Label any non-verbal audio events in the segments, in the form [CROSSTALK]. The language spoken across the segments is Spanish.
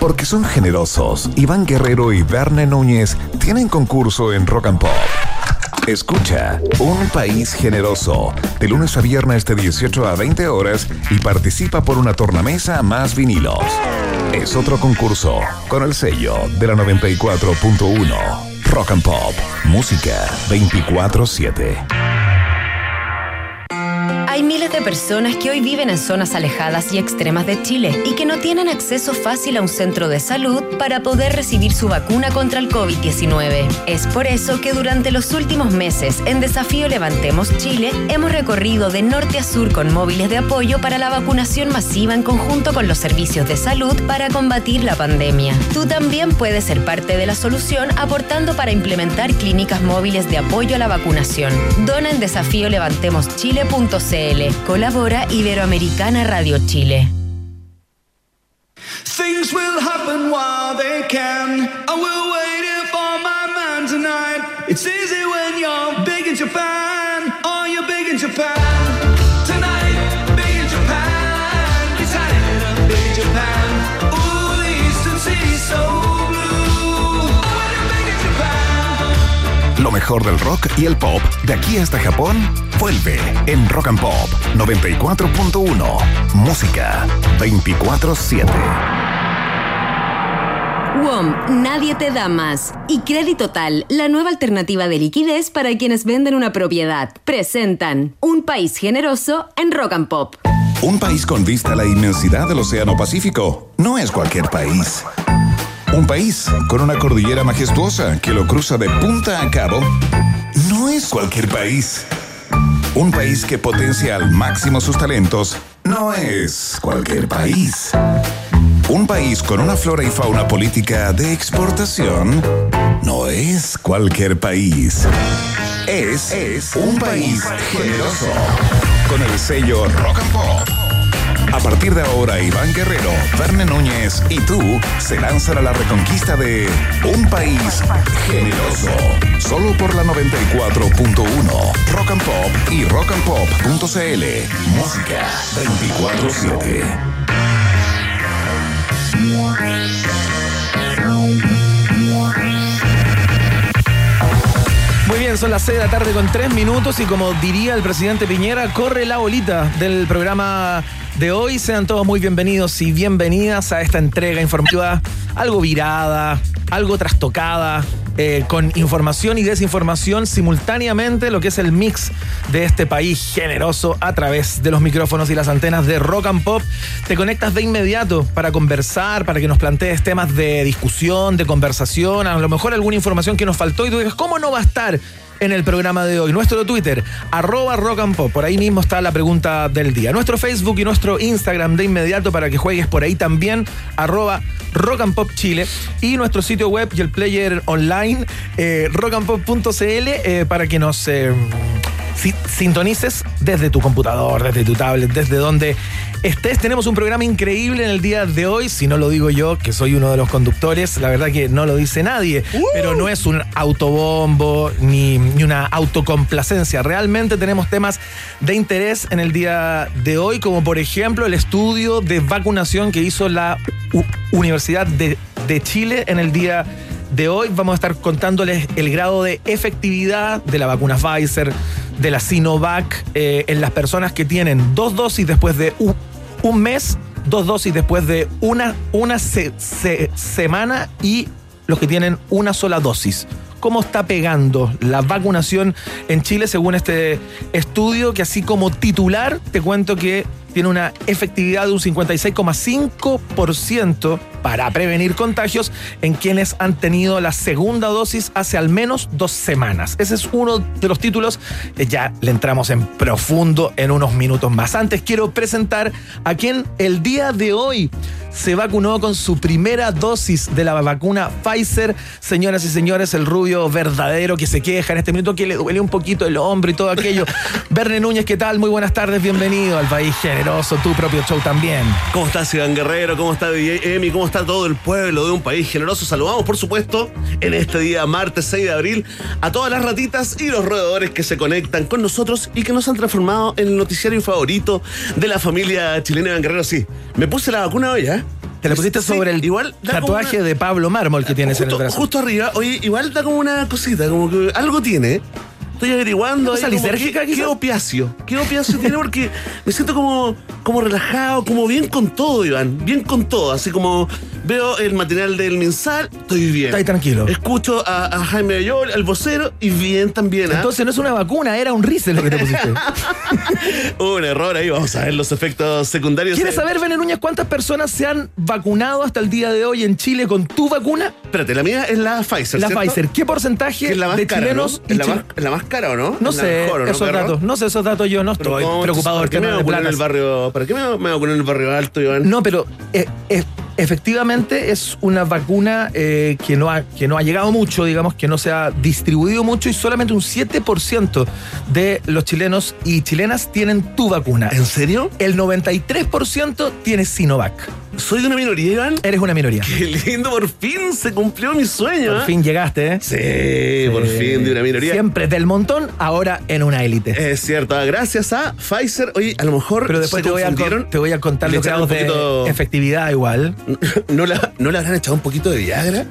Porque son generosos, Iván Guerrero y Verne Núñez tienen concurso en Rock and Pop. Escucha Un País Generoso de lunes a viernes de 18 a 20 horas y participa por una tornamesa más vinilos. Es otro concurso con el sello de la 94.1 Rock and Pop, música 24/7. Personas que hoy viven en zonas alejadas y extremas de Chile y que no tienen acceso fácil a un centro de salud para poder recibir su vacuna contra el COVID-19. Es por eso que durante los últimos meses en Desafío Levantemos Chile hemos recorrido de norte a sur con móviles de apoyo para la vacunación masiva en conjunto con los servicios de salud para combatir la pandemia. Tú también puedes ser parte de la solución aportando para implementar clínicas móviles de apoyo a la vacunación. Dona en desafíolevantemoschile.cl Colabora Iberoamericana Radio Chile. Things will happen while they can. I will wait for my man tonight. It's easy when you're big in Japan. Are you big in Japan? Lo mejor del rock y el pop de aquí hasta Japón vuelve en Rock and Pop 94.1. Música 24-7. WOM, nadie te da más. Y Crédito Total, la nueva alternativa de liquidez para quienes venden una propiedad. Presentan Un país generoso en Rock and Pop. Un país con vista a la inmensidad del Océano Pacífico no es cualquier país. Un país con una cordillera majestuosa que lo cruza de punta a cabo no es cualquier país. Un país que potencia al máximo sus talentos no es cualquier país. Un país con una flora y fauna política de exportación no es cualquier país. Es, es un país generoso. Con el sello Rock and Pop a partir de ahora, Iván Guerrero, Verne Núñez y tú se lanzan a la reconquista de un país generoso. Solo por la 94.1 Rock and Pop y rockandpop.cl. Música 24-7. Muy bien, son las 6 de la tarde con 3 minutos y como diría el presidente Piñera, corre la bolita del programa de hoy. Sean todos muy bienvenidos y bienvenidas a esta entrega informativa algo virada, algo trastocada, eh, con información y desinformación simultáneamente, lo que es el mix de este país generoso a través de los micrófonos y las antenas de Rock and Pop. Te conectas de inmediato para conversar, para que nos plantees temas de discusión, de conversación, a lo mejor alguna información que nos faltó y tú dices, ¿cómo no va a estar? En el programa de hoy. Nuestro Twitter, arroba rock and pop. Por ahí mismo está la pregunta del día. Nuestro Facebook y nuestro Instagram de inmediato para que juegues por ahí también, arroba rock and pop Chile. Y nuestro sitio web y el player online, eh, rockandpop.cl, eh, para que nos... Eh, sintonices desde tu computador, desde tu tablet, desde donde estés. Tenemos un programa increíble en el día de hoy. Si no lo digo yo, que soy uno de los conductores, la verdad que no lo dice nadie. Uh. Pero no es un autobombo ni, ni, una autocomplacencia. Realmente tenemos temas de interés en el día de hoy, como por ejemplo el estudio de vacunación que hizo la Universidad de, de Chile en el día de hoy. Vamos a estar contándoles el grado de efectividad de la vacuna Pfizer, de la Sinovac, eh, en las personas que tienen dos dosis después de un, mes, dos dosis después de una, una semana y los que tienen una sola dosis. ¿Cómo está pegando la vacunación en Chile según este estudio? Que así como titular, te cuento que tiene una efectividad de un 56,5% para prevenir contagios en quienes han tenido la segunda dosis hace al menos dos semanas. Ese es uno de los títulos. Ya le entramos en profundo en unos minutos más. Antes quiero presentar a quien el día de hoy se vacunó con su primera dosis de la vacuna Pfizer. Señoras y señores, el rubio verdadero que se queja en este minuto, que le duele un poquito el hombro y todo aquello. [LAUGHS] Verne Núñez, ¿qué tal? Muy buenas tardes, bienvenido al país generoso, tu propio show también. ¿Cómo estás, Iván Guerrero? ¿Cómo está DJ Emi? ¿Cómo está todo el pueblo de un país generoso? Saludamos, por supuesto, en este día, martes 6 de abril, a todas las ratitas y los roedores que se conectan con nosotros y que nos han transformado en el noticiario favorito de la familia chilena Iván Guerrero. Sí, me puse la vacuna hoy, ¿eh? Te la pusiste Sí, sobre el igual tatuaje una- de Pablo Mármol que tienes en el justo, brazo. justo arriba, oye, igual da como una cosita, como que algo tiene. Estoy averiguando. ¿Cosa ahí como lisérgica, qué, opiáceo. [LAUGHS] ¿Qué opiáceo tiene? Porque me siento como, como relajado, como bien con todo, Iván. Bien con todo. Así como veo el material del Minsal, estoy bien. Ahí tranquilo. Escucho a, a Jaime Ayol, al vocero, y bien también. ¿ah? Entonces no es una vacuna, era un rice lo que te pusiste. [LAUGHS] Un error ahí, vamos a ver los efectos secundarios. ¿Quieres Eh, saber, Bene Núñez, cuántas personas se han vacunado hasta el día de hoy en Chile con tu vacuna? Espérate, la mía es la Pfizer. La ¿cierto? Pfizer. ¿Qué porcentaje la de cara, chilenos ¿no? y ¿Es la, más, chile- es la más no? No sé mejor, ¿o no, esos perro? datos, no sé esos datos, yo no Pero estoy ¿cómo? preocupado ¿Para qué me en el placas. barrio? ¿Para qué me, me vacunan en el barrio alto, Iván? No, pero eh, eh, efectivamente es una vacuna eh, que, no ha, que no ha llegado mucho, digamos, que no se ha distribuido mucho y solamente un 7% de los chilenos y chilenas tienen tu vacuna. ¿En serio? El 93% tiene Sinovac. ¿Soy de una minoría, Iván? Eres una minoría. Qué lindo, por fin se cumplió mi sueño. Por ¿ah? fin llegaste, ¿eh? Sí, por fin de una minoría. Siempre del montón, ahora en una élite. Es cierto, ah, gracias a Pfizer. Oye, a lo mejor Pero después se te voy, a, te voy a contar los grados un de poquito- efectividad igual. [LAUGHS] ¿No, la- ¿No le habrán echado un poquito de Viagra?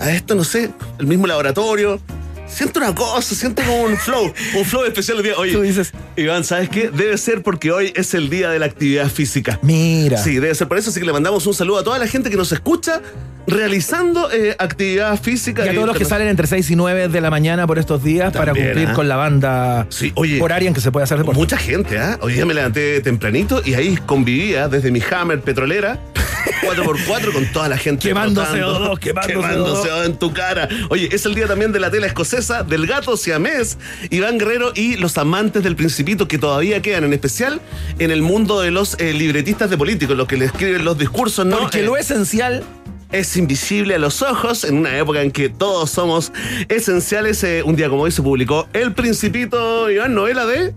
A esto, no sé, el mismo laboratorio. Siento una cosa, siento como un flow, un flow especial. hoy día. Oye, Tú dices- Iván, ¿sabes qué? Debe ser porque hoy es el día de la actividad física. Mira. Sí, debe ser por eso, así que le mandamos un saludo a toda la gente que nos escucha realizando eh, actividad física. Y a todos los que Eh, salen entre 6 y 9 de la mañana por estos días para cumplir ¿ah? con la banda Sí, oye. horaria en que se puede hacer deporte. Mucha gente, ¿ah? Hoy día me levanté tempranito y ahí convivía desde mi Hammer petrolera [LAUGHS] 4x4 con toda la gente. Quemando rotando, CO2, quemando quemando CO2 CO2 en tu cara. Oye, es el día también de la tela escocesa, del gato siamés, Iván Guerrero y los amantes del Principito que todavía quedan, en especial en el mundo de los eh, libretistas de políticos, los que le escriben los discursos, ¿no? Porque Eh, lo esencial es invisible a los ojos en una época en que todos somos esenciales. Eh, un día como hoy se publicó El Principito, Iván, novela de...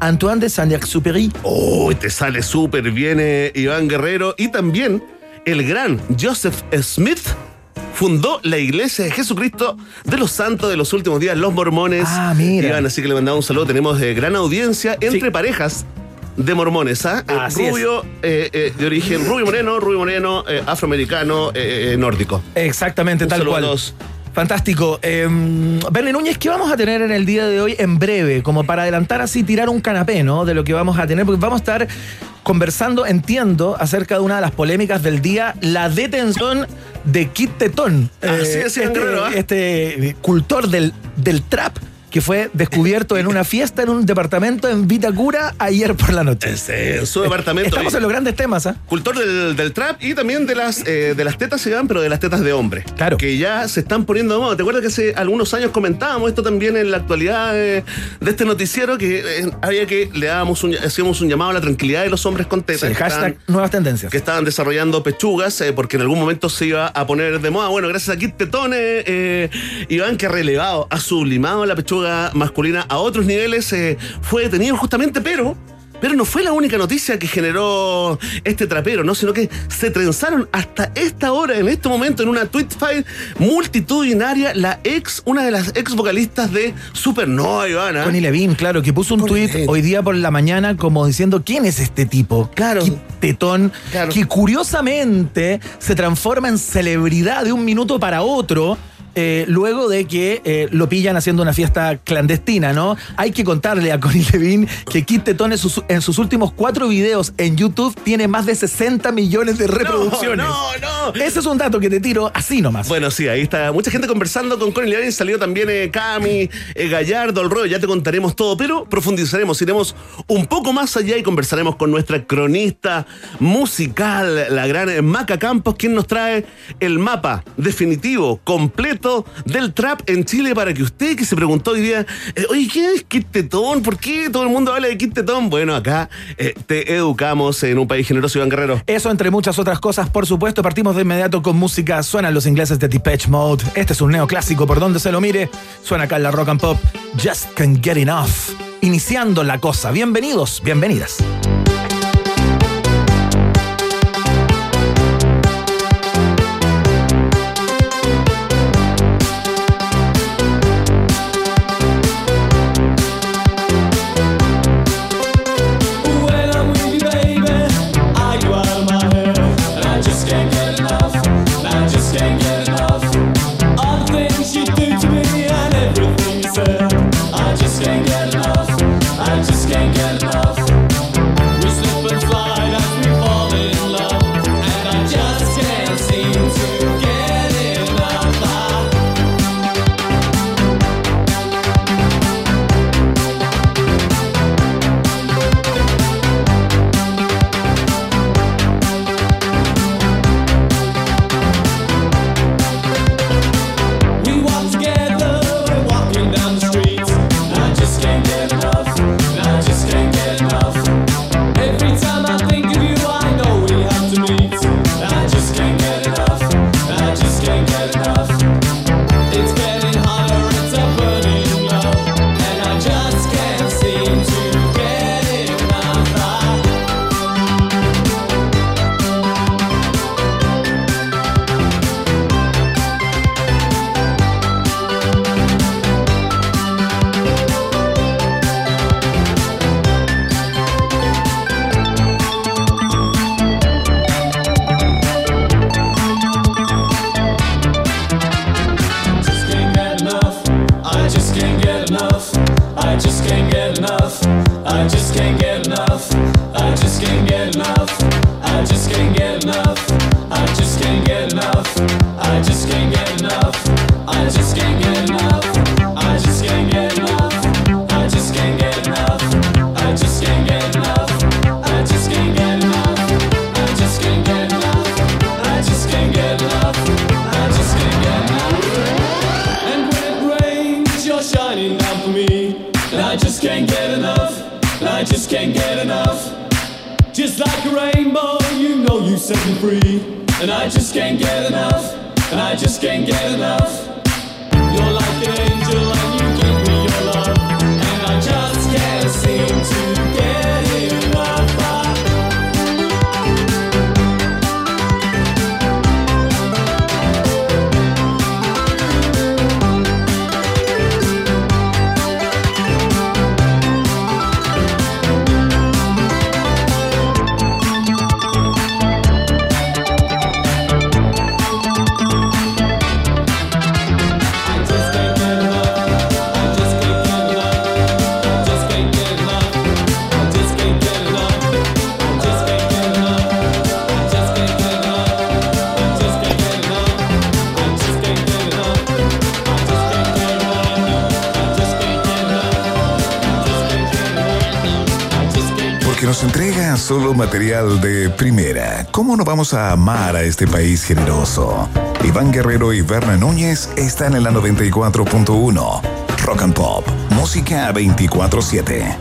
Antoine de Saint-Exupéry. Uy, te sale súper bien eh, Iván Guerrero. Y también el gran Joseph Smith fundó la Iglesia de Jesucristo de los Santos de los Últimos Días, los mormones. Ah, mira. Iván, así que le mandamos un saludo. Tenemos eh, gran audiencia entre Sí. parejas de mormones, ¿ah? Eh, Así rubio, eh, eh, de origen rubio moreno, rubio moreno, eh, afroamericano, eh, eh, nórdico. Exactamente, Un tal cual. Fantástico. Eh, Bernie Núñez, ¿qué vamos a tener en el día de hoy en breve? Como para adelantar así, tirar un canapé, ¿no? De lo que vamos a tener, porque vamos a estar conversando, entiendo, acerca de una de las polémicas del día, la detención de Kit Tetón. Así Eh, es, este, ¿ah? este cultor del, del trap que fue descubierto en una fiesta en un departamento en Vitacura ayer por la noche. Este, en su departamento. Estamos en los grandes temas, ¿ah? Cultor del, del trap y también de las eh, de las tetas Iván, pero de las tetas de hombre. Claro. Que ya se están poniendo de moda. ¿Te acuerdas que hace algunos años comentábamos esto también en la actualidad eh, de este noticiero? Que eh, había que le dábamos un, hacíamos un llamado a la tranquilidad de los hombres con tetas. Sí, que hashtag estaban- nuevas tendencias. que estaban desarrollando pechugas, porque en algún momento se iba a poner de moda. Bueno, gracias a Kit Tetone, Iván, que ha relevado, ha sublimado la pechuga masculina a otros niveles, eh, fue detenido justamente, pero. Pero no fue la única noticia que generó este trapero, ¿no? Sino que se trenzaron hasta esta hora, en este momento, en una tweet file multitudinaria, la ex, una de las ex vocalistas de Supernova, Ivana. Connie Levine, claro, que puso un Connie Levine. hoy día por la mañana como diciendo quién es este tipo. Claro. Qué tetón. Claro. Que curiosamente se transforma en celebridad de un minuto para otro. Eh, luego de que eh, lo pillan haciendo una fiesta clandestina, ¿no? Hay que contarle a Connie Levine que Kit Tetón en sus, en sus últimos cuatro videos en YouTube tiene más de 60 millones de reproducciones. No, no, no. Ese es un dato que te tiro así nomás. Bueno, sí, ahí está. Mucha gente conversando con Connie Levin. Salió también eh, Cami, Gallardo, el rollo. Ya te contaremos todo, pero profundizaremos. Iremos un poco más allá y conversaremos con nuestra cronista musical, la gran Maca Campos, quien nos trae el mapa definitivo, completo del trap en Chile para que usted que se preguntó hoy día, eh, oye, ¿qué es Kit? ¿Por qué todo el mundo habla de Kit? Bueno, acá eh, te educamos en un país generoso, Iván Guerrero. Eso entre muchas otras cosas, por supuesto, partimos de inmediato con música. Suenan los ingleses de Depeche Mode. Este es un neoclásico por donde se lo mire. Suena acá en la rock and pop. Just can't get enough. Iniciando la cosa. Bienvenidos, bienvenidas. Material de primera. ¿Cómo no vamos a amar a este país generoso? Iván Guerrero y Berna Núñez están en la 94.1. Rock and Pop, música 24-7.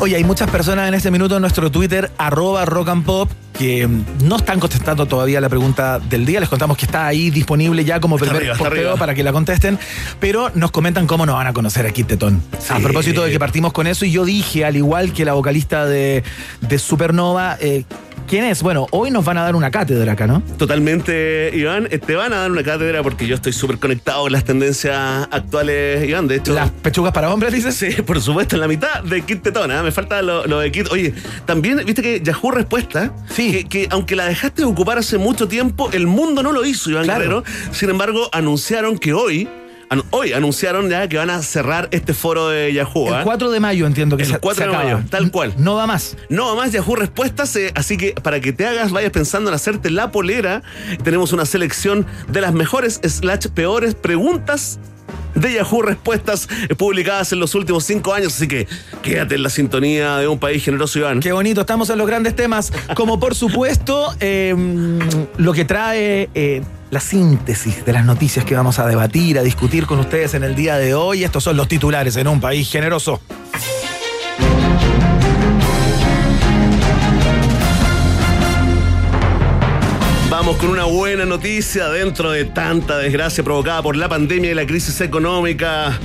Oye, hay muchas personas en este minuto en nuestro Twitter, arroba rock and pop, que no están contestando todavía la pregunta del día. Les contamos que está ahí disponible ya como primer porteo para que la contesten, pero nos comentan cómo nos van a conocer aquí Tetón. A propósito de que partimos con eso, y yo dije, al igual que la vocalista de, de Supernova, eh, ¿Quién es? Bueno, hoy nos van a dar una cátedra acá, ¿no? Totalmente, Iván. Eh, te van a dar una cátedra porque yo estoy súper conectado con las tendencias actuales, Iván. De hecho. ¿Las pechugas para hombres, dices? Sí, [LAUGHS] por supuesto, en la mitad de Kit Tetona. ¿eh? Me falta lo, de Kit. Oye, también, viste que Yahoo Respuesta, sí. que, aunque la dejaste de ocupar hace mucho tiempo, el mundo no lo hizo, Iván claro. Sin embargo, anunciaron que hoy hoy anunciaron ya que van a cerrar este foro de Yahoo. El 4 ¿ah? de mayo entiendo que el 4 de mayo, tal cual. No va más. No va más Yahoo Respuestas, eh, así que para que te hagas, vayas pensando en hacerte la polera, tenemos una selección de las mejores slash peores preguntas de Yahoo Respuestas eh, publicadas en los últimos cinco años. Así que quédate en la sintonía de un país generoso, Iván. Qué bonito, estamos en los grandes temas. Como por supuesto, em, lo que trae eh, la síntesis de las noticias que vamos a debatir, a discutir con ustedes en el día de hoy. Estos son los titulares en un país generoso. Vamos con una buena noticia dentro de tanta desgracia provocada por la pandemia y la crisis económica.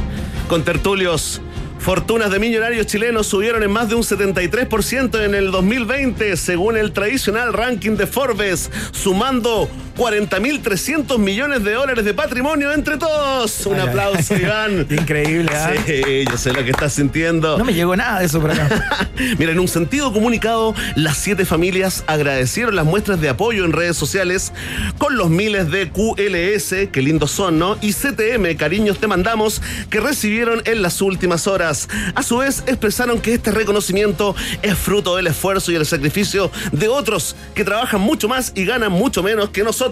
Con tertulios, fortunas de millonarios chilenos subieron en más de un 73% en el 2020, según el tradicional ranking de Forbes, sumando 40.300 millones de dólares de patrimonio entre todos. Un Ay, aplauso, ay. Iván. [LAUGHS] Increíble, ¿ah? Sí, yo sé lo que estás sintiendo. No me llegó nada de eso por acá. [LAUGHS] Mira, en un sentido comunicado, las siete familias agradecieron las muestras de apoyo en redes sociales con los miles de QLS, que lindos son, ¿no? Y CTM, cariños te mandamos, que recibieron en las últimas horas. A su vez, expresaron que este reconocimiento es fruto del esfuerzo y el sacrificio de otros que trabajan mucho más y ganan mucho menos que nosotros.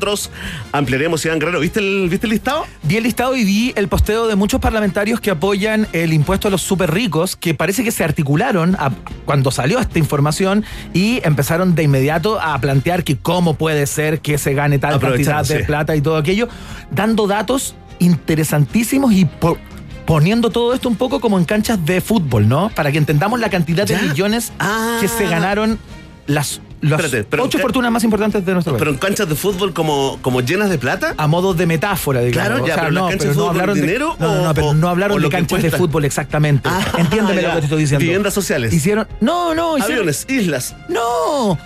Ampliaremos, Iván Guerrero. ¿Viste el, ¿viste el listado? Vi el listado y vi el posteo de muchos parlamentarios que apoyan el impuesto a los súper ricos, que parece que se articularon a- cuando salió esta información y empezaron de inmediato a plantear que cómo puede ser que se gane tal cantidad de sí. plata y todo aquello, dando datos interesantísimos y po- poniendo todo esto un poco como en canchas de fútbol, ¿no? Para que entendamos la cantidad de millones Ah. que se ganaron las, las Espérate, pero ocho fortunas más importantes de nuestro país. Pero en canchas de fútbol como, como llenas de plata. a modo de metáfora, digamos. Claro, ya, pero las canchas de fútbol dinero no, no, no, o- pero no o- hablaron de que canchas de cuesta. fútbol exactamente. Ah, Entiéndeme ya. lo que te estoy diciendo. Viviendas sociales. Hicieron, no, no, hicieron, Aviones, islas. no.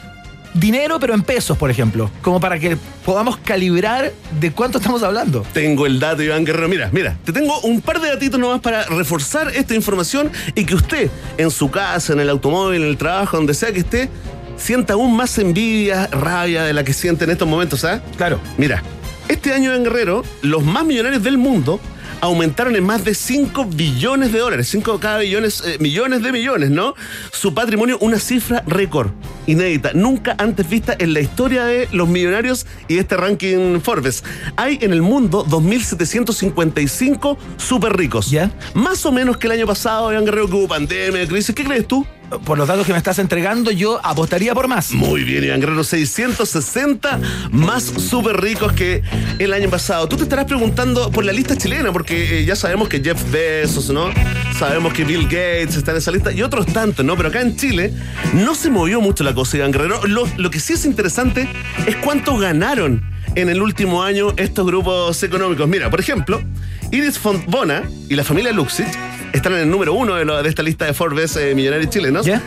Dinero, pero en pesos, por ejemplo, como para que podamos calibrar de cuánto estamos hablando. Tengo el dato, Iván Guerrero. Mira, mira, te tengo un par de datitos nomás para reforzar esta información y que usted, en su casa, en el automóvil, en el trabajo, donde sea que esté, sienta aún más envidia, rabia de la que siente en estos momentos, ¿sabes? Claro. Mira, este año en Guerrero, los más millonarios del mundo aumentaron en más de 5 billones de dólares, 5 cada billones, eh, millones de millones, ¿no? Su patrimonio, una cifra récord, inédita, nunca antes vista en la historia de los millonarios y este ranking Forbes. Hay en el mundo 2.755 súper ricos. ¿Ya? Más o menos que el año pasado, Iván Guerrero, que hubo pandemia, crisis. ¿Qué crees tú? Por los datos que me estás entregando, yo apostaría por más. Muy bien, Iván Guerrero, 660 más súper ricos que el año pasado. Tú te estarás preguntando por la lista chilena, porque eh, ya sabemos que Jeff Bezos, ¿no? Sabemos que Bill Gates está en esa lista y otros tantos, ¿no? Pero acá en Chile no se movió mucho la cosa, Iván Guerrero. Lo, que sí es interesante es cuánto ganaron en el último año estos grupos económicos. Mira, por ejemplo, Iris Fontbona y la familia Luxich están en el número uno de, lo- de esta lista de Forbes eh, millonarios chilenos. ¿Ya?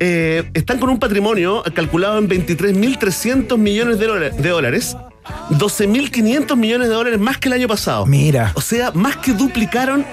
Eh, están con un patrimonio calculado en 23.300 millones de, de dólares. 12.500 millones de dólares más que el año pasado. Mira. O sea, más que duplicaron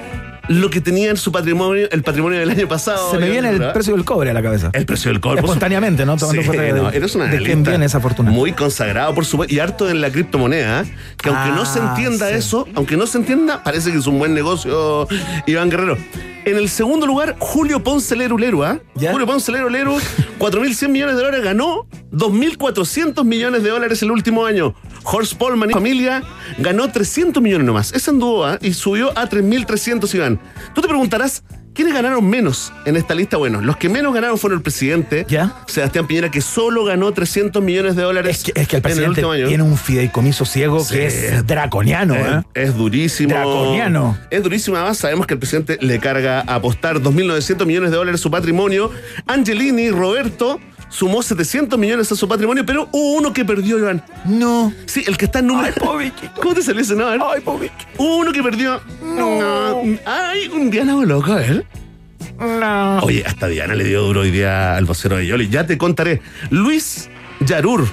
lo que tenía en su patrimonio, el patrimonio del año pasado. Se me viene el precio del cobre a la cabeza. El precio del cobre. Espontáneamente, ¿no? Tomando Sí, cuenta de- no, eres una de quién viene esa fortuna. Muy consagrado, por supuesto, y harto en la criptomoneda, ¿eh? que aunque no se Ah, entienda sí. eso, aunque no se entienda, parece que es un buen negocio, Iván Guerrero. En el segundo lugar, Julio Ponce Leru Leru, ¿ah? Julio Ponce Leru Leru, 4.100 millones de dólares, ganó 2.400 millones de dólares el último año. Horst Polman y familia ganó 300 millones nomás. Ese anduvo, ¿ah? Y subió a 3.300, Iván. Tú te preguntarás, ¿quiénes ganaron menos en esta lista? Bueno, los que menos ganaron fueron el presidente, ¿Ya? Sebastián Piñera, que solo ganó 300 millones de dólares Es que, es que el en el presidente último año. tiene un fideicomiso ciego Sí. que es draconiano, ¿eh? Es, es durísimo. Draconiano. Es durísimo. Además, sabemos que el presidente le carga a apostar 2.900 millones de dólares su patrimonio. Angelini, Roberto, sumó 700 millones a su patrimonio, pero hubo uno que perdió, Iván. No. Sí, el que está en número. Ay, pobrecito. [LAUGHS] ¿Cómo te salió ese nombre? Ay, pobre. Hubo uno que perdió. No. Ay, un Diana loco, él. No. Oye, hasta Diana le dio duro hoy día al vocero de Yoli. Ya te contaré. Luis Yarur,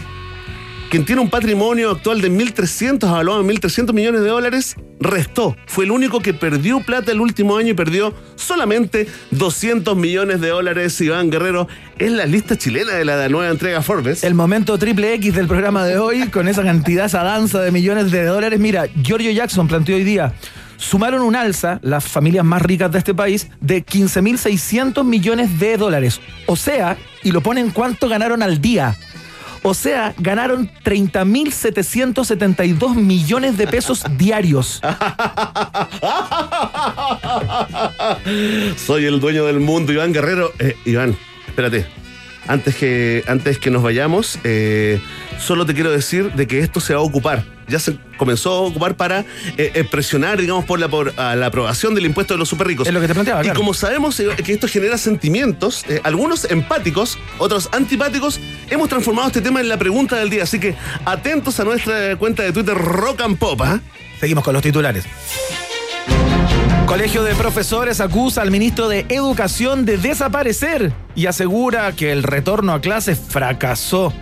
quien tiene un patrimonio actual de 1.300, avaluado en 1.300 millones de dólares, restó. Fue el único que perdió plata el último año y perdió solamente 200 millones de dólares. Iván Guerrero es la lista chilena de la nueva entrega Forbes. El momento triple X del programa de hoy, con esa cantidad, esa danza de millones de dólares. Mira, Giorgio Jackson planteó hoy día. Sumaron un alza, las familias más ricas de este país, de 15.600 millones de dólares. O sea, y lo ponen cuánto ganaron al día. O sea, ganaron 30.772 millones de pesos [LAUGHS] diarios. [LAUGHS] Soy el dueño del mundo, Iván Guerrero. Eh, Iván, espérate. Antes que, antes que nos vayamos, eh, solo te quiero decir de que esto se va a ocupar. Ya se comenzó a ocupar para eh, eh, presionar, digamos, por la, por, a la aprobación del impuesto de los super ricos. Es lo que te planteaba, Y claro. como sabemos eh, que esto genera sentimientos, eh, algunos empáticos, otros antipáticos, hemos transformado este tema en la pregunta del día. Así que atentos a nuestra cuenta de Twitter Rock and Pop. ¿ah? Seguimos con los titulares. Colegio de Profesores acusa al ministro de Educación de desaparecer y asegura que el retorno a clases fracasó.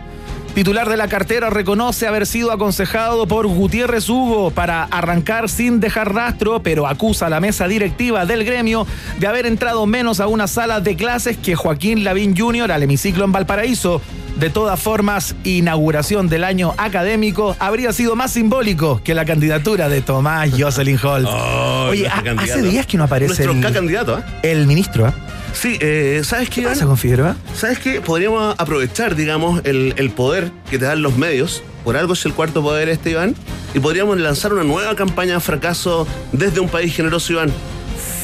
Titular de la cartera, reconoce haber sido aconsejado por Gutiérrez Hugo para arrancar sin dejar rastro, pero acusa a la mesa directiva del gremio de haber entrado menos a una sala de clases que Joaquín Lavín Jr. al hemiciclo en Valparaíso. De todas formas, inauguración del año académico habría sido más simbólico que la candidatura de Tomás Jocelyn Holt. Oh, Oye, ha- candidato. hace días que no aparece Nuestro el, K-candidato, ¿ah? el ministro. ¿ah? Sí, eh, ¿sabes qué, ¿Qué Iván? pasa con Figueroa? ¿Sabes qué? Podríamos aprovechar, digamos, el, el poder que te dan los medios. Por algo es el cuarto poder este, Iván. Y podríamos lanzar una nueva campaña de fracaso desde un país generoso, Iván.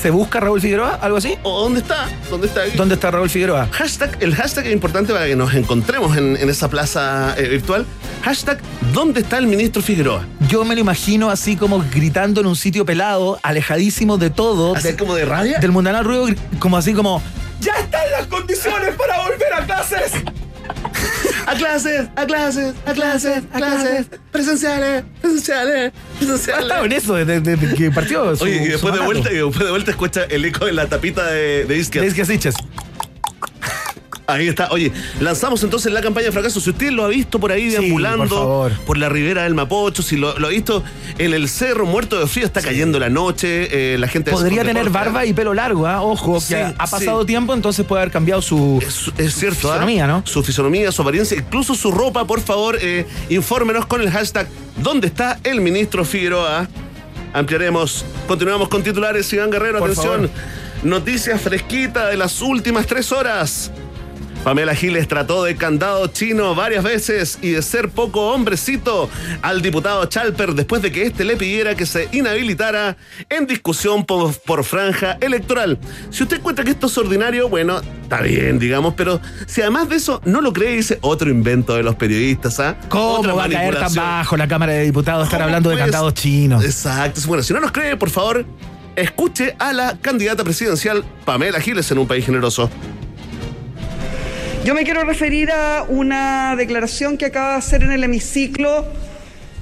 ¿Se busca Raúl Figueroa? ¿Algo así? ¿O dónde está? ¿Dónde está? ¿Dónde está Raúl Figueroa? Hashtag, el hashtag es importante para que nos encontremos en, en esa plaza eh, virtual. Hashtag, ¿dónde está el ministro Figueroa? Yo me lo imagino así como gritando en un sitio pelado, alejadísimo de todo. Así de- como de rabia. Del mundanal ruido, como así como. ¡Ya están las condiciones para volver a clases! A clases, a clases, a clases, a clases. Presenciales, presenciales, Ha presenciales. estado en eso desde, desde que partió. su- Oye, y su después de vuelta, y después de vuelta escucha el eco de la tapita de, de Isquias. Siches. Ahí está. Oye, lanzamos entonces la campaña de fracaso. Si usted lo ha visto por ahí Sí, deambulando por la ribera del Mapocho, si lo, lo ha visto en el cerro muerto de frío, está cayendo la noche, eh, la gente... Podría tener barba y pelo largo, ¿ah? Ojo, Sí, que ha pasado tiempo, entonces puede haber cambiado su. Es, es cierto, ¿ah? fisonomía, ¿no? Su fisonomía, su apariencia, incluso su ropa, por favor, eh, infórmenos con el hashtag ¿Dónde está el ministro Figueroa? Ampliaremos. Continuamos con titulares, Iván Guerrero, Por atención. favor. Noticias fresquita de las últimas tres horas. Pamela Giles trató de candado chino varias veces y de ser poco hombrecito al diputado Chalper después de que éste le pidiera que se inhabilitara en discusión por, por franja electoral. Si usted encuentra que esto es ordinario, bueno, está bien, digamos, pero si además de eso no lo cree, dice otro invento de los periodistas, ¿ah? ¿Cómo Otra va a caer tan bajo la Cámara de Diputados estar ¿Cómo hablando de candados chinos? Exacto. Bueno, si no nos cree, por favor, escuche a la candidata presidencial Pamela Giles en un país generoso. Yo me quiero referir a una declaración que acaba de hacer en el hemiciclo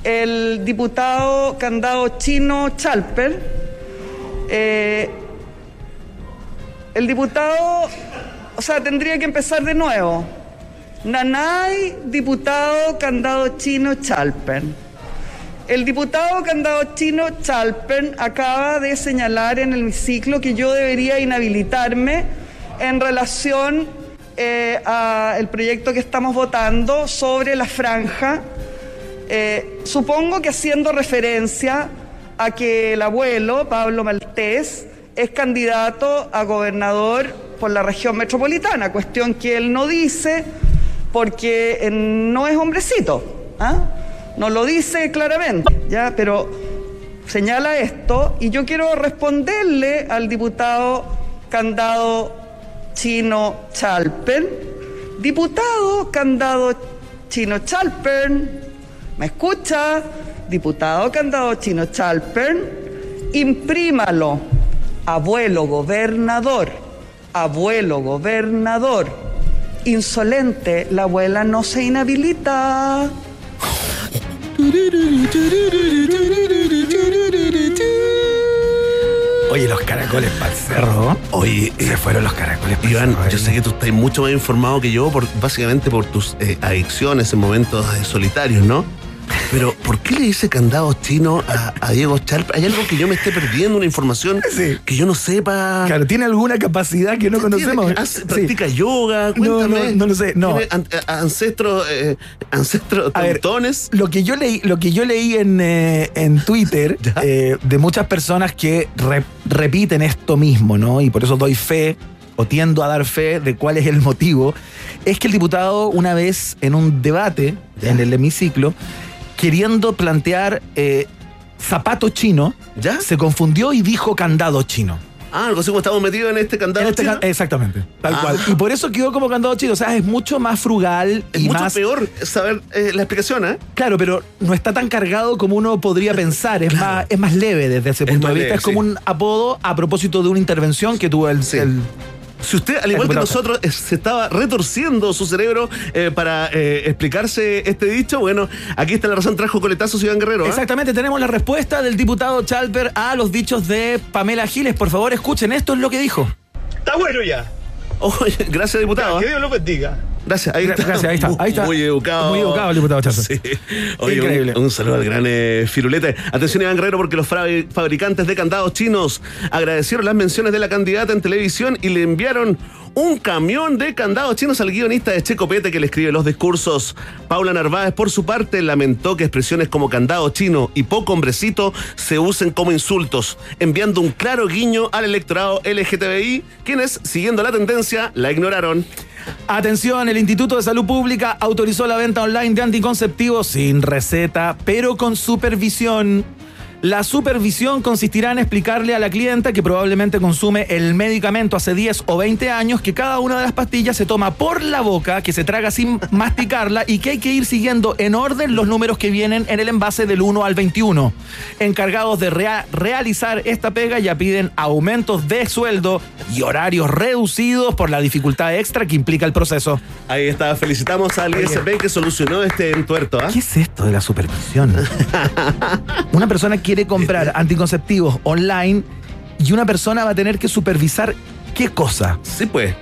el diputado candado chino Chalper. Eh, el diputado, o sea, tendría que empezar de nuevo. Nanay, diputado candado chino Chalper. El diputado candado chino Chalpen acaba de señalar en el hemiciclo que yo debería inhabilitarme en relación eh, al proyecto que estamos votando sobre la franja. Eh, supongo que haciendo referencia a que el abuelo, Pablo Maltés, es candidato a gobernador por la región metropolitana, cuestión que él no dice porque eh, no es hombrecito. ¿ah? No lo dice claramente, ¿ya? Pero señala esto y yo quiero responderle al diputado candado chino Chalpen. Diputado candado chino Chalpen, ¿me escucha? Diputado candado chino Chalpen, imprímalo. Abuelo gobernador, abuelo gobernador. Insolente, la abuela no se inhabilita. Oye, los caracoles para el cerro. Oye, Se fueron los caracoles pa'l Iván, cerro, yo eh. sé que tú estás mucho más informado que yo, por, básicamente por tus eh, adicciones en momentos eh, solitarios, ¿no? Pero, ¿por qué le dice candado chino a, a Diego Charp? ¿Hay algo que yo me esté perdiendo, una información Sí. que yo no sepa? Claro, tiene alguna capacidad que no conocemos. ¿Tiene- hace- Sí. ¿Practica yoga? Cuéntame. no, no lo sé, no. ¿Tiene an- a- ancestros, eh, ancestros A ver, teutones? Lo que yo leí, lo que yo leí en, eh, en Twitter [LAUGHS] eh, de muchas personas que re- repiten esto mismo, ¿no? Y por eso doy fe o tiendo a dar fe de cuál es el motivo, es que el diputado una vez en un debate ¿Ya? en el hemiciclo, queriendo plantear eh, zapato chino, ¿Ya? se confundió y dijo candado chino. Ah, algo así como estamos metidos en este candado En este chino. ca- exactamente, tal Ah. cual. Y por eso quedó como candado chino. O sea, es mucho más frugal Es y mucho más peor saber eh, la explicación, ¿eh? Claro, pero no está tan cargado como uno podría pensar. Es, más, es más leve desde ese Es punto de vista. leve, es como sí. un apodo a propósito de una intervención que tuvo el. Sí. el- Si usted, al igual que nosotros, se estaba retorciendo su cerebro eh, para eh, explicarse este dicho, bueno, aquí está la razón, trajo coletazos Iván Guerrero. ¿eh? Exactamente, tenemos la respuesta del diputado Chalper a los dichos de Pamela Giles. Por favor, escuchen, esto es lo que dijo. Está bueno ya. Oye, gracias, diputado. Que ¿eh? Dios lo bendiga. Gracias, ahí está. Gracias, ahí está. Ahí está. Muy educado. Muy educado el diputado Chazo. Sí. Oye, Increíble. Un, un saludo al gran eh, Firulete. Atención, Iván Guerrero, porque los fabri- fabricantes de candados chinos agradecieron las menciones de la candidata en televisión y le enviaron un camión de candados chinos al guionista de Checopete que le escribe los discursos. Paula Narváez, por su parte, lamentó que expresiones como candado chino y poco hombrecito se usen como insultos, enviando un claro guiño al electorado LGTBI, quienes, siguiendo la tendencia, la ignoraron. Atención, el Instituto de Salud Pública autorizó la venta online de anticonceptivos sin receta, pero con supervisión. La supervisión consistirá en explicarle a la clienta que probablemente consume el medicamento hace 10 o 20 años que cada una de las pastillas se toma por la boca, que se traga sin masticarla y que hay que ir siguiendo en orden los números que vienen en el envase del 1 al 21. Encargados de rea- realizar esta pega ya piden aumentos de sueldo y horarios reducidos por la dificultad extra que implica el proceso. Ahí está, felicitamos al ISP que solucionó este entuerto. ¿ah? ¿Qué es esto de la supervisión? [LAUGHS] una persona quiere comprar anticonceptivos online y una persona va a tener que supervisar qué cosa. Sí, pues.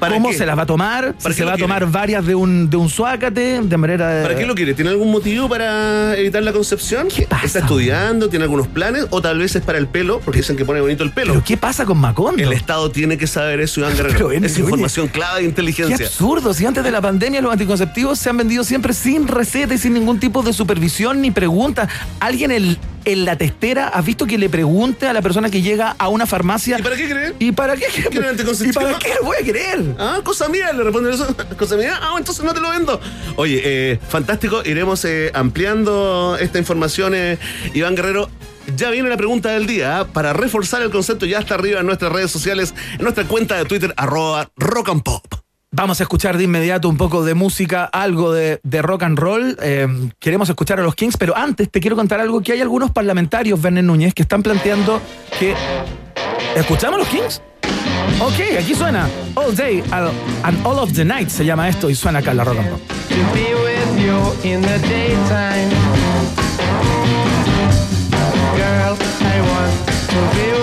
¿Para ¿Cómo qué? se las va a tomar? ¿Para Si qué se va a tomar quiere? varias de un, de un suácate, de manera de... ¿Para qué lo quiere? ¿Tiene algún motivo para evitar la concepción? ¿Qué pasa? ¿Está estudiando? ¿Tiene algunos planes? ¿O tal vez es para el pelo? Porque dicen que pone bonito el pelo. ¿Pero qué pasa con Macondo? El Estado tiene que saber eso, Iván Guerrero. Es oye, información clave de Qué inteligencia. absurdo, si antes de la pandemia los anticonceptivos se han vendido siempre sin receta y sin ningún tipo de supervisión ni pregunta. ¿Alguien en, en la testera has visto que le pregunte a la persona que llega a una farmacia ¿Y para qué cree? ¿Y para qué? ¿Quiere anticonceptivo? ¿Y para qué voy a querer? Ah, cosa mía, le responde eso. [LAUGHS] Cosa mía, ah, entonces no te lo vendo. Oye, eh, fantástico, iremos eh, ampliando esta información, eh, Iván Guerrero. Ya viene la pregunta del día, ¿ah? para reforzar el concepto ya está arriba en nuestras redes sociales, en nuestra cuenta de Twitter, arroba rock and pop. Vamos a escuchar de inmediato un poco de música, algo de, rock and roll. Eh, queremos escuchar a los Kings, pero antes te quiero contar algo que hay algunos parlamentarios, Verne Núñez, que están planteando que... ¿Escuchamos los Kings? Ok, aquí suena All Day and All of the Night se llama esto y suena acá la rock and roll. to be with you in the daytime. Girl, I want to be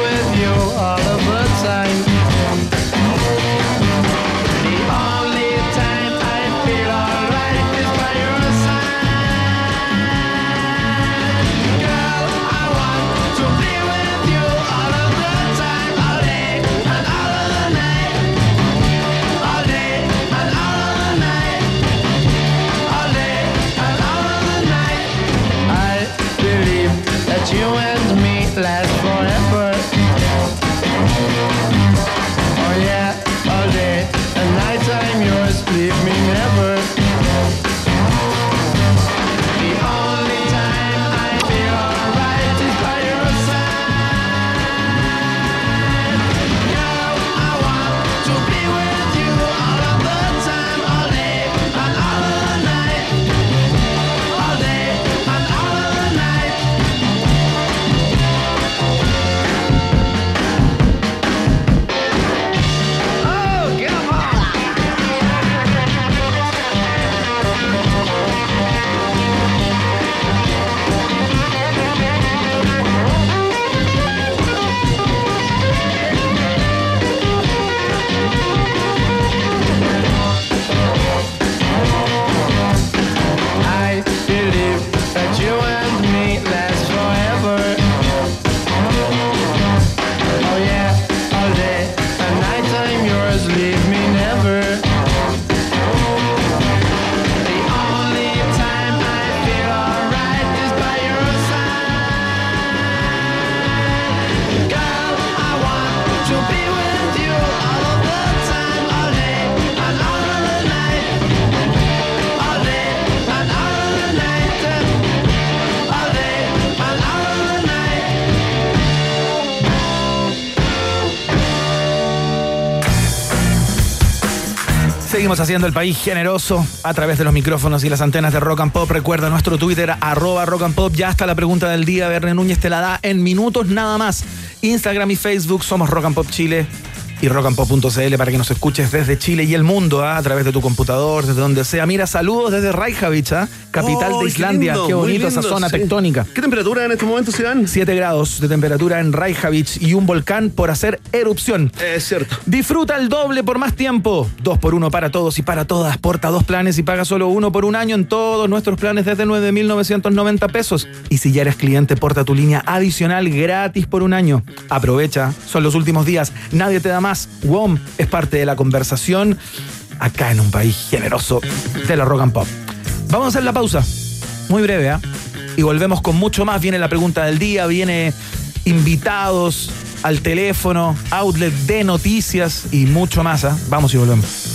Seguimos haciendo el país generoso a través de los micrófonos y las antenas de Rock and Pop. Recuerda nuestro Twitter, arroba Rock and Pop. Ya está la pregunta del día. Verne Núñez te la da en minutos nada más. Instagram y Facebook somos Rock and Pop Chile. Y rockandpop.cl para que nos escuches desde Chile y el mundo, ¿ah? a través de tu computador, desde donde sea. Mira, saludos desde Reykjavik, ¿ah? capital ¡Ay, de qué Islandia. lindo! Qué, Muy bonito esa lindo, zona sí. tectónica. ¿Qué temperatura en este momento, Iván? 7 grados de temperatura en Reykjavik y un volcán por hacer erupción. Es cierto. Disfruta el doble por más tiempo. Dos por uno para todos y para todas. Porta dos planes y paga solo uno por un año en todos nuestros planes desde 9,990 pesos. Y si ya eres cliente, porta tu línea adicional gratis por un año. Aprovecha, son los últimos días. Nadie te da más. WOM es parte de la conversación acá en un país generoso de la rock and pop. Vamos a hacer la pausa. Muy breve, ¿ah? Y volvemos con mucho más. Viene la pregunta del día, viene invitados al teléfono, outlet de noticias y mucho más. ¿ah? Vamos y volvemos.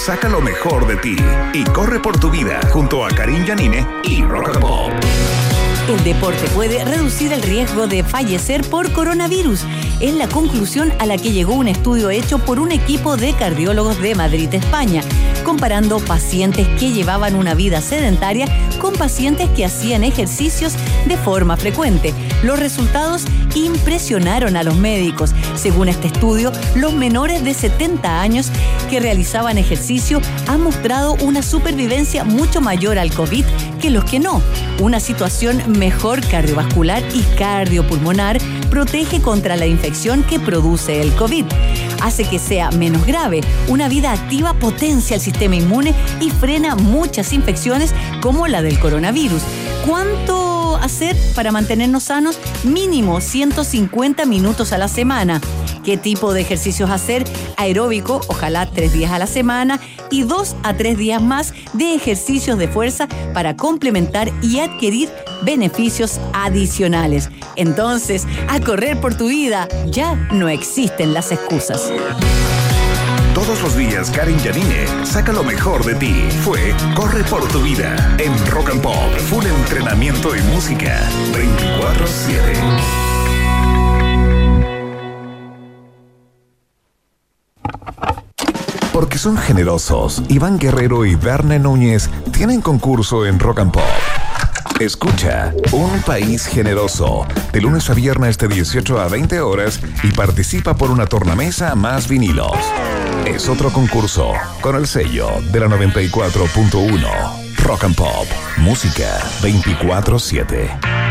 saca lo mejor de ti y corre por tu vida junto a Karim Yanine y Rock and Pop. El deporte puede reducir el riesgo de fallecer por coronavirus. Es la conclusión a la que llegó un estudio hecho por un equipo de cardiólogos de Madrid, España, comparando pacientes que llevaban una vida sedentaria con pacientes que hacían ejercicios de forma frecuente. Los resultados impresionaron a los médicos. Según este estudio, los menores de 70 años que realizaban ejercicio han mostrado una supervivencia mucho mayor al COVID que los que no. Una situación mejor cardiovascular y cardiopulmonar protege contra la infección que produce el COVID. Hace que sea menos grave. Una vida activa potencia el sistema inmune y frena muchas infecciones como la del coronavirus. ¿Cuánto hacer para mantenernos sanos? Mínimo 150 minutos a la semana. ¿Qué tipo de ejercicios hacer? Aeróbico, ojalá tres días a la semana, y dos a tres días más de ejercicios de fuerza para complementar y adquirir beneficios adicionales. Entonces, a correr por tu vida, ya no existen las excusas. Todos los días, Karim Yanine saca lo mejor de ti. Fue Corre por tu vida en Rock and Pop. Full entrenamiento y música 24-7. Porque son generosos, Iván Guerrero y Verne Núñez tienen concurso en Rock and Pop. Escucha Un País Generoso de lunes a viernes de 18 a 20 horas y participa por una tornamesa más vinilos. Es otro concurso con el sello de la 94.1 Rock and Pop. Música 24-7.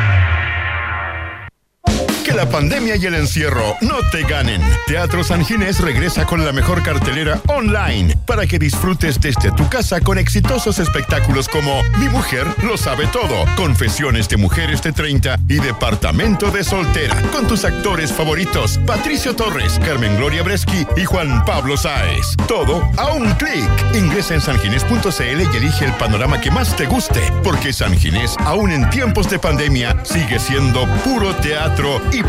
La pandemia y el encierro no te ganen. Teatro San Ginés regresa con la mejor cartelera online para que disfrutes desde tu casa con exitosos espectáculos como Mi mujer lo sabe todo, Confesiones de mujeres de 30 y Departamento de soltera con tus actores favoritos Patricio Torres, Carmen Gloria Breschi y Juan Pablo Sáez. Todo a un clic. Ingresa en sanginés.cl y elige el panorama que más te guste, porque San Ginés, aún en tiempos de pandemia, sigue siendo puro teatro y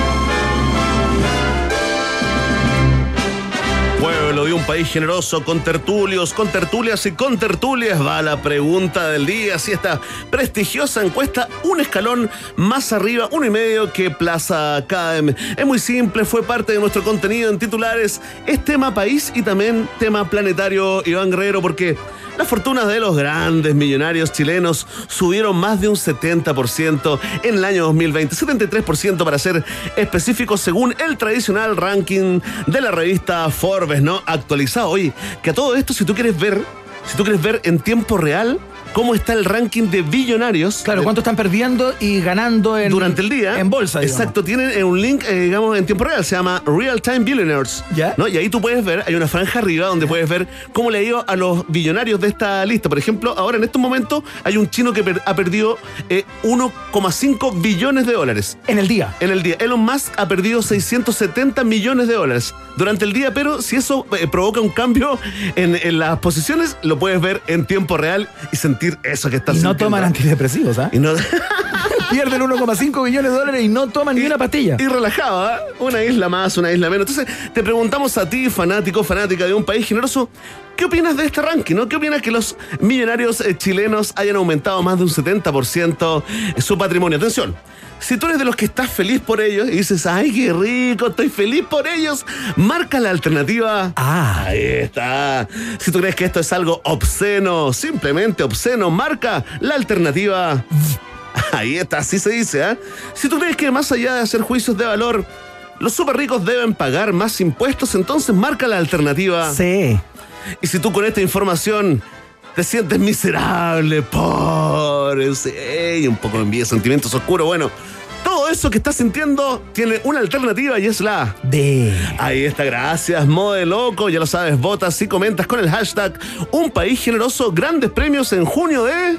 Un país generoso, con tertulios, con tertulias y con tertulias, va la pregunta del día. Si esta prestigiosa encuesta, un escalón más arriba, uno y medio que Plaza Academy. Es muy simple, fue parte de nuestro contenido en titulares. Es tema país y también tema planetario, Iván Guerrero, porque las fortunas de los grandes millonarios chilenos subieron más de un 70% en el año 2020, 73% para ser específicos según el tradicional ranking de la revista Forbes, ¿no? Actualizado. Oye, que a todo esto, si tú quieres ver, si tú quieres ver en tiempo real cómo está el ranking de billonarios. Claro, cuánto están perdiendo y ganando en, durante el día. En bolsa, digamos. Exacto, tienen eh, un link, eh, digamos, en tiempo real. Se llama Real Time Billionaires. Ya. ¿no? Y ahí tú puedes ver, hay una franja arriba donde puedes ver cómo le ha ido a los billonarios de esta lista. Por ejemplo, ahora en estos momentos hay un chino que per- ha perdido eh, 1,5 billones de dólares. En el día. En el día, Elon Musk ha perdido 670 millones de dólares durante el día, pero si eso eh, provoca un cambio en, en las posiciones, lo puedes ver en tiempo real y sentir eso que estás Y no sintiendo. toman antidepresivos, ¿ah? Y no- [LAUGHS] Pierden 1,5 billones de dólares y no toman ni una pastilla. Y relajado, ¿ah? Una isla más, una isla menos. Entonces, te preguntamos a ti, fanático, fanática de un país generoso, ¿qué opinas de este ranking? ¿no? ¿Qué opinas que los millonarios eh, chilenos hayan aumentado más de un 70% su patrimonio? Atención. Si tú eres de los que estás feliz por ellos y dices, ay, qué rico, estoy feliz por ellos, marca la alternativa. Ah. Ahí está. Si tú crees que esto es algo obsceno, simplemente obsceno, marca la alternativa. [LAUGHS] Ahí está, así se dice, ¿ah? Si tú crees que más allá de hacer juicios de valor, los super ricos deben pagar más impuestos, entonces marca la alternativa. Sí. Y si tú con esta información te sientes miserable, pobre, sí, y un poco de envidia, sentimientos oscuros, bueno, todo eso que estás sintiendo tiene una alternativa y es la De. Ahí está, gracias, Mode Loco. Ya lo sabes, votas y comentas con el hashtag Un País Generoso. Grandes premios en junio de.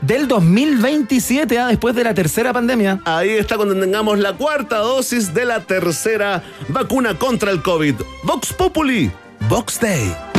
Del 2027, ah, después de la tercera pandemia. Ahí está cuando tengamos la cuarta dosis de la tercera vacuna contra el COVID. Vox Populi, Vox Day.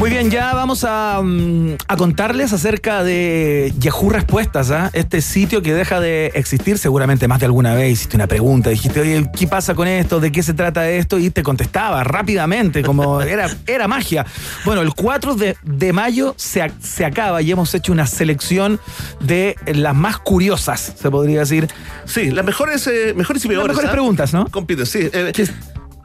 Muy bien, ya vamos a, mm, a contarles acerca de Yahoo Respuestas, ¿ah? este sitio que deja de existir seguramente más de alguna vez. Hiciste una pregunta, dijiste, oye, ¿qué pasa con esto? ¿De qué se trata esto? Y te contestaba rápidamente, como [LAUGHS] era, era magia. Bueno, el 4 de, de mayo se, se acaba y hemos hecho una selección de las más curiosas, se podría decir. Sí, las mejores, eh, mejores y peores. mejores ¿ah? preguntas, ¿no? Compiten, sí. Eh,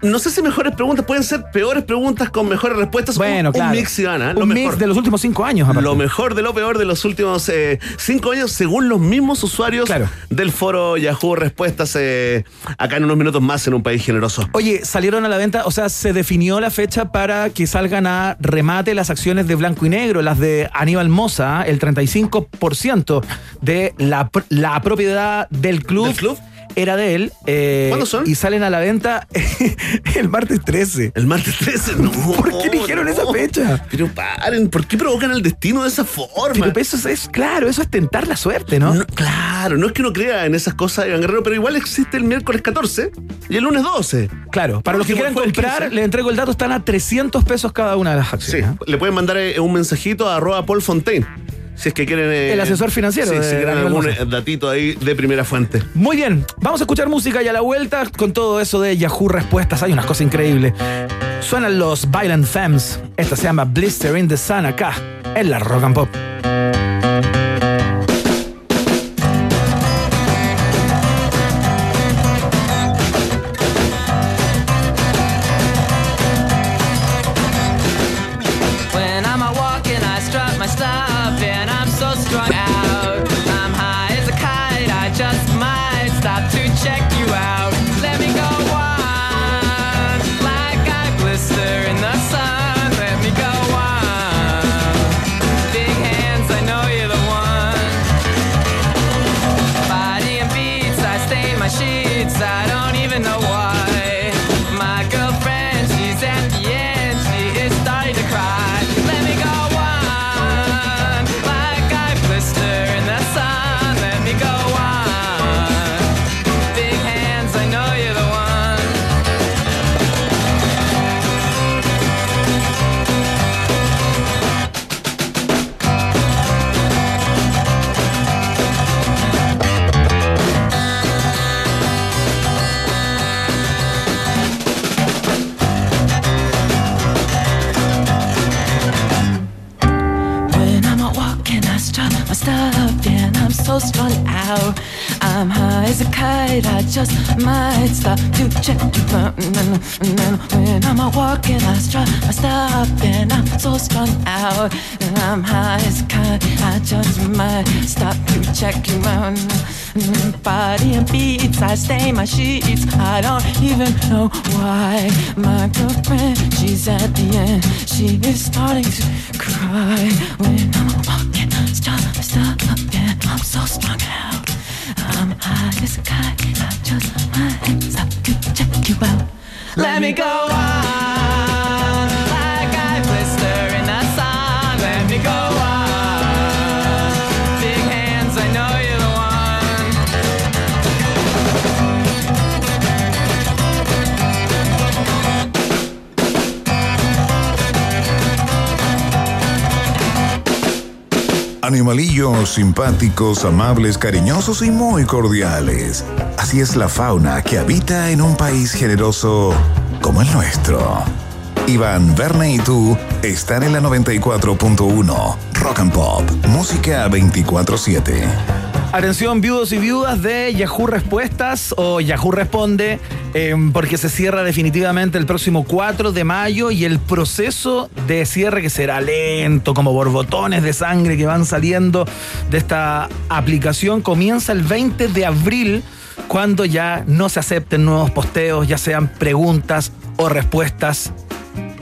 no sé si mejores preguntas pueden ser peores preguntas con mejores respuestas. Bueno, un, claro. Un mix, Ivana, lo Un mejor. mix de los últimos cinco años, aparte. Lo mejor de lo peor de los últimos eh, cinco años, según los mismos usuarios Claro. del foro Yahoo Respuestas, eh, acá en unos minutos más en un país generoso. Oye, salieron a la venta, o sea, se definió la fecha para que salgan a remate las acciones de blanco y negro, las de Aníbal Moza, el 35% de la, la propiedad del club. ¿Del club? Era de él. eh, ¿Cuándo son? Y salen a la venta [LAUGHS] el martes 13. El martes 13, [LAUGHS] no. ¿Por qué eligieron esa fecha? Pero paren, ¿por qué provocan el destino de esa forma? Pero eso es, es- claro, eso es tentar la suerte, ¿no? No, claro, no es que uno crea en esas cosas, Iván Guerrero, pero igual existe el miércoles 14 y el lunes 12. Claro, para los que quieran comprar, 15. les entrego el dato, están a 300 pesos cada una de las Sí, acciones. ¿eh? le pueden mandar eh, un mensajito a arroba Paul Fontaine. Si es que quieren. eh, El asesor financiero Sí, de si quieren algún eh, datito ahí de primera fuente. Muy bien, vamos a escuchar música y a la vuelta con todo eso de Yahoo Respuestas. Hay unas cosas increíbles. Suenan los Violent Femmes. Esta se llama Blister in the Sun acá, en la Rock and Pop. Even know why. My girlfriend, she's at the end. She is starting Simpáticos, amables, cariñosos y muy cordiales. Así es la fauna que habita en un país generoso como el nuestro. Iván, Verne y tú están en la 94.1 Rock and Pop, música 24/7. Atención, viudos y viudas de Yahoo Respuestas o Yahoo Responde, eh, porque se cierra definitivamente el próximo 4 de mayo y el proceso de cierre que será lento, como borbotones de sangre que van saliendo de esta aplicación, comienza el 20 de abril cuando ya no se acepten nuevos posteos, ya sean preguntas o respuestas.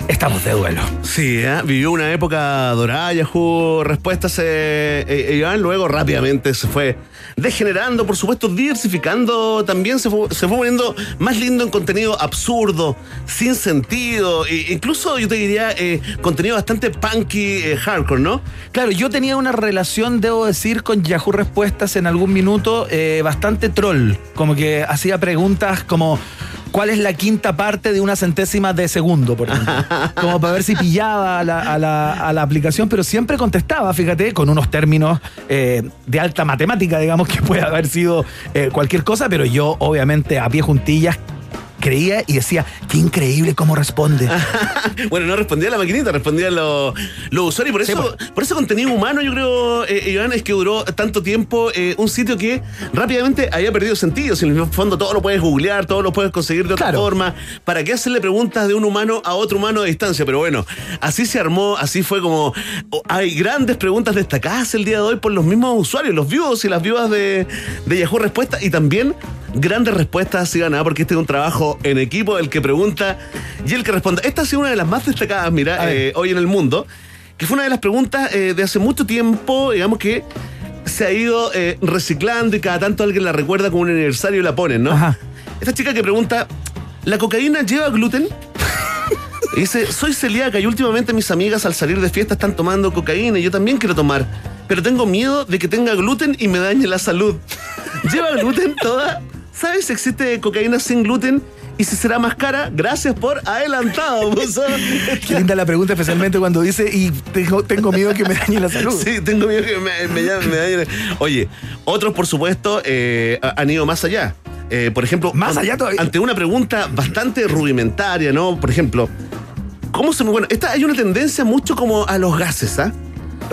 Estamos de duelo. Sí, ¿eh? vivió una época dorada, Yahoo Respuestas, eh, eh, luego rápidamente se fue degenerando, por supuesto, diversificando, también se fue, poniendo más lindo en contenido absurdo, sin sentido, e incluso yo te diría eh, contenido bastante punky, eh, hardcore, ¿no? Claro, yo tenía una relación, debo decir, con Yahoo Respuestas en algún minuto eh, bastante troll. Como que hacía preguntas como. ¿Cuál es la quinta parte de una centésima de segundo, por ejemplo? [LAUGHS] Como para ver si pillaba a la, a la- a la aplicación, pero siempre contestaba, fíjate, con unos términos eh, de alta matemática, digamos, que puede haber sido eh, cualquier cosa, pero yo, obviamente, a pie juntillas, creía y decía, qué increíble cómo responde. [LAUGHS] bueno, no respondía a la maquinita, respondía a los los usuarios. Y por Sí, eso, pues. por ese contenido humano, yo creo, eh, Iván, es que duró tanto tiempo eh, un sitio que rápidamente había perdido sentido. Si en el fondo todo lo puedes googlear, todo lo puedes conseguir de otra Claro. forma. ¿Para qué hacerle preguntas de un humano a otro humano a distancia? Pero bueno, así se armó, así fue como. oh, hay grandes preguntas destacadas el día de hoy por los mismos usuarios, los vivos y las vivas de, de Yahoo Respuesta y también grandes respuestas así ganadas porque este es un trabajo en equipo, el que pregunta y el que responde. Esta ha sido una de las más destacadas, mira, eh, hoy en el mundo, que fue una de las preguntas eh, de hace mucho tiempo, digamos que se ha ido eh, reciclando y cada tanto alguien la recuerda como un aniversario y la ponen, ¿no? Ajá. Esta chica que pregunta, ¿la cocaína lleva gluten? Y dice, soy celíaca y últimamente mis amigas al salir de fiesta están tomando cocaína y yo también quiero tomar, pero tengo miedo de que tenga gluten y me dañe la salud. [LAUGHS] ¿Lleva gluten toda? ¿Sabes si existe cocaína sin gluten? Y si será más cara, gracias por adelantado. [LAUGHS] Qué linda la pregunta, especialmente cuando dice, y tengo, tengo miedo que me dañe la salud. Sí, tengo miedo que me, me llame- me dañe. Oye, otros, por supuesto, eh, han ido más allá. Eh, por ejemplo, Más allá todavía. ante una pregunta bastante rudimentaria, ¿no? Por ejemplo, ¿cómo se. Bueno, esta, hay una tendencia mucho como a los gases, ¿ah?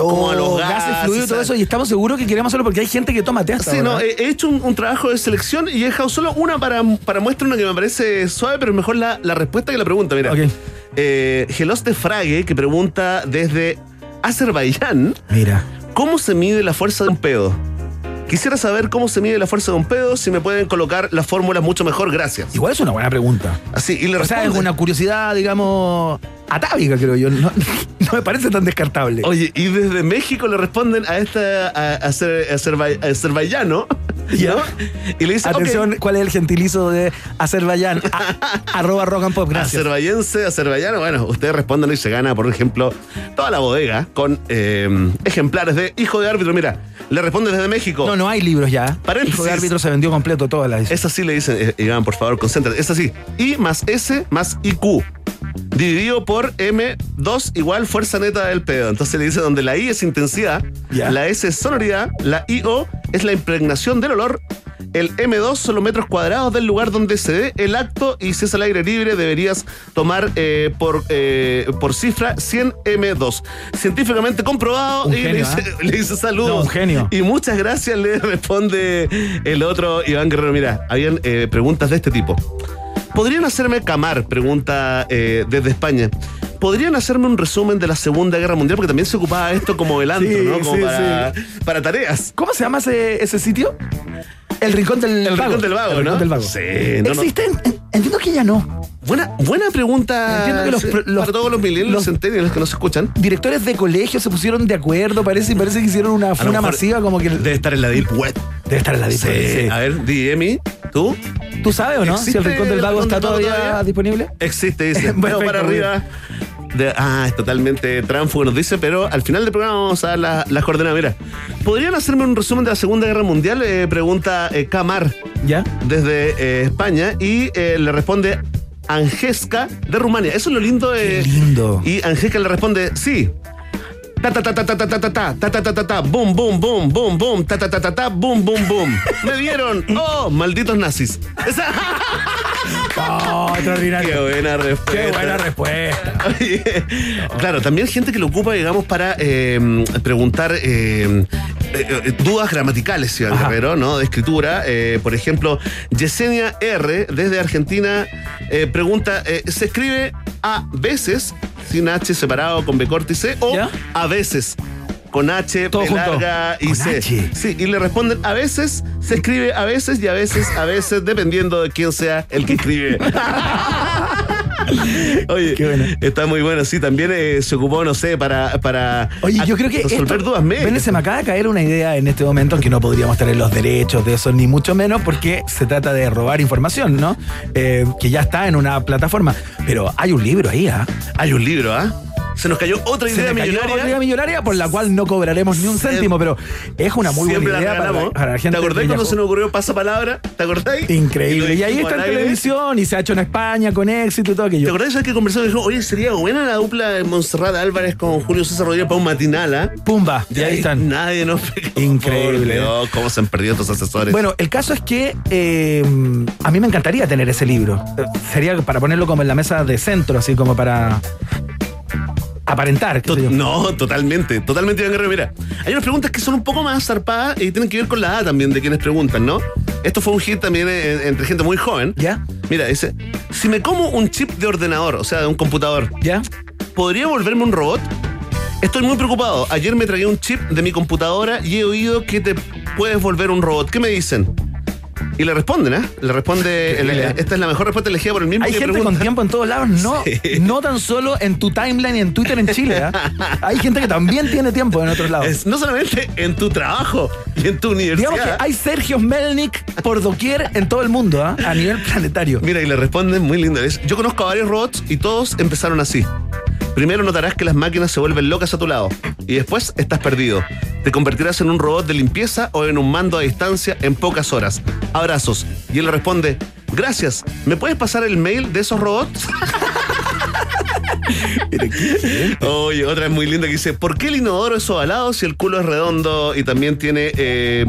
Como a los Oh, gases, gases, fluidos y todo eso, y estamos seguros que queremos hacerlo porque hay gente que toma té hasta Sí, ahora. no, he, he hecho un, un trabajo de selección y he dejado solo una para, para muestra, una que me parece suave, pero mejor la, la respuesta que la pregunta. Mira, Ok. eh, Gelos de Frague, que pregunta desde Azerbaiyán, Mira. ¿cómo se mide la fuerza de un pedo? Quisiera saber cómo se mide la fuerza de un pedo, si me pueden colocar la fórmula mucho mejor, gracias. Igual es una buena pregunta. Así, y le O sea, es responde. una curiosidad, digamos, atávica, creo yo. No, [LAUGHS] no me parece tan descartable. Oye, y desde México le responden a esta a, a azer- azerbay- azerbaiyano, Ya. ¿no? Y le dicen, Atención, ¿cuál es el gentilizo de Azerbaiyán? A- [LAUGHS] arroba rock and pop, gracias. Azerbayense, azerbaiyano, bueno, ustedes responden y se gana, por ejemplo, toda la bodega con eh, ejemplares de Hijo de Árbitro. Mira, le responde desde México. No, no hay libros ya. Paréntesis. Hijo de árbitro se vendió completo toda la Es así, le dicen, eh, Iván, por favor, concéntrate. Es así. I más S más IQ. Dividido por M2 igual fuerza neta del pedo. Entonces le dice donde la I es intensidad, la S es sonoridad, la IO es la impregnación del olor, el M2 son los metros cuadrados del lugar donde se dé el acto y si es al aire libre deberías tomar eh, por, eh, por cifra 100 M2. Científicamente comprobado Un y le, genio, dice, ¿ah? [LAUGHS] le dice saludos. No, un genio. Y muchas gracias le responde el otro Iván Guerrero. Mira, habían eh, preguntas de este tipo. ¿Podrían hacerme camar? Pregunta eh, desde España. ¿Podrían hacerme un resumen de la Segunda Guerra Mundial? Porque también se ocupaba esto como el antro, Sí, ¿no? Como sí, para, para tareas. ¿Cómo se llama ese, ese sitio? El rincón del El vago. rincón del vago, El ¿no? rincón del vago. Sí, no, no. ¿Existen? En- Entiendo que ya no. Buena, buena pregunta Entiendo que los sí, los- para todos los millennials, los- centennials que nos escuchan. Directores de colegio se pusieron de acuerdo, parece, parece que hicieron una funa masiva como que Debe estar en la Deep Web. debe estar en la Sí. disponible. A ver, Dimi, ¿tú? ¿Tú sabes o no? Si el ¿Existe rincón del el vago está todavía, todavía? disponible. Existe, dice. [LAUGHS] Veo para arriba. De- ah, es totalmente tránfugo, nos dice, pero al final del programa vamos a dar la- las coordenadas. Mira, ¿podrían hacerme un resumen de la Segunda Guerra Mundial? Eh, pregunta eh, Camar ¿Ya? desde eh, España y eh, le responde Angesca de Rumania. Eso es lo lindo. eh, Qué lindo. Y Angesca le responde, sí. Ta ta ta ta ta ta ta ta ta ta ta ta ta ta boom boom boom boom boom ta ta ta ta ta boom boom boom me vieron oh malditos nazis Oh, qué extraordinario. buena respuesta Qué buena respuesta. Oye, claro, también gente que lo ocupa, digamos, para eh, preguntar eh, eh, eh, dudas gramaticales, Iván Ajá. Guerrero, ¿no? De escritura. Eh, por ejemplo, Yesenia R, desde Argentina, pregunta: ¿se escribe a veces, sin H separado, con B corta y C, o ¿Ya? a veces? Con H, Todo P junto. larga y Con C. H. Sí, y le responden, a veces se escribe a veces y a veces a veces, dependiendo de quién sea el que escribe. [LAUGHS] Oye, está muy bueno. Sí, también eh, se ocupó, no sé, para, para Oye, yo creo que resolver esto, dudas médicas. Vélez, se me acaba de caer una idea en este momento que no podríamos tener los derechos de eso, ni mucho menos porque se trata de robar información, ¿no? Eh, que ya está en una plataforma. Pero hay un libro ahí, ¿ah? Hay un libro, ¿ah? Se nos cayó otra idea millonaria. otra idea millonaria por la cual no cobraremos ni un céntimo, pero es una muy Siempre buena idea para, para la gente. ¿Te acordás cuando se nos ocurrió pasapalabra? ¿Te acordás? Increíble. Y ahí está en televisión y se ha hecho en España con éxito y todo ¿Te aquello. acordás de que conversamos y dijo, oye, sería buena la dupla de Montserrat Álvarez con Julio César Rodríguez para un matinal, ¿ah? Pumba, y ahí están. Nadie nos pegó. Increíble. Dios, cómo se han perdido estos asesores. Bueno, el caso es que eh, a mí me encantaría tener ese libro. Eh, Sería para ponerlo como en la mesa de centro, así como para aparentar. To-. No, totalmente, totalmente, Iván Guerrero. Mira, hay unas preguntas que son un poco más zarpadas y tienen que ver con la edad también de quienes preguntan, ¿no? Esto fue un hit también entre gente muy joven. ¿Ya? Mira, dice, si me como un chip de ordenador, o sea, de un computador, ¿Ya? ¿podría volverme un robot? Estoy muy preocupado. Ayer me tragué un chip de mi computadora y he oído que te puedes volver un robot. ¿Qué me dicen? Y le responden, ¿eh? Le responde, el- esta es la mejor respuesta elegida por el mismo Hay que gente pregunta. con tiempo en todos lados, no, [LAUGHS] Sí. no tan solo en tu timeline y en Twitter en Chile. ¿ah? Hay gente que también tiene tiempo en otros lados. Es no solamente en tu trabajo y en tu universidad. Digamos que hay Sergio Melnik por doquier en todo el mundo, ¿ah? a nivel planetario. Mira, y le responden muy lindo. Yo conozco a varios robots y todos empezaron así. Primero notarás que las máquinas se vuelven locas a tu lado y después estás perdido. Te convertirás en un robot de limpieza o en un mando a distancia en pocas horas. Abrazos. Y él le responde, gracias, ¿me puedes pasar el mail de esos robots? [LAUGHS] Oye, otra es muy linda que dice, ¿por qué el inodoro es ovalado si el culo es redondo y también tiene eh,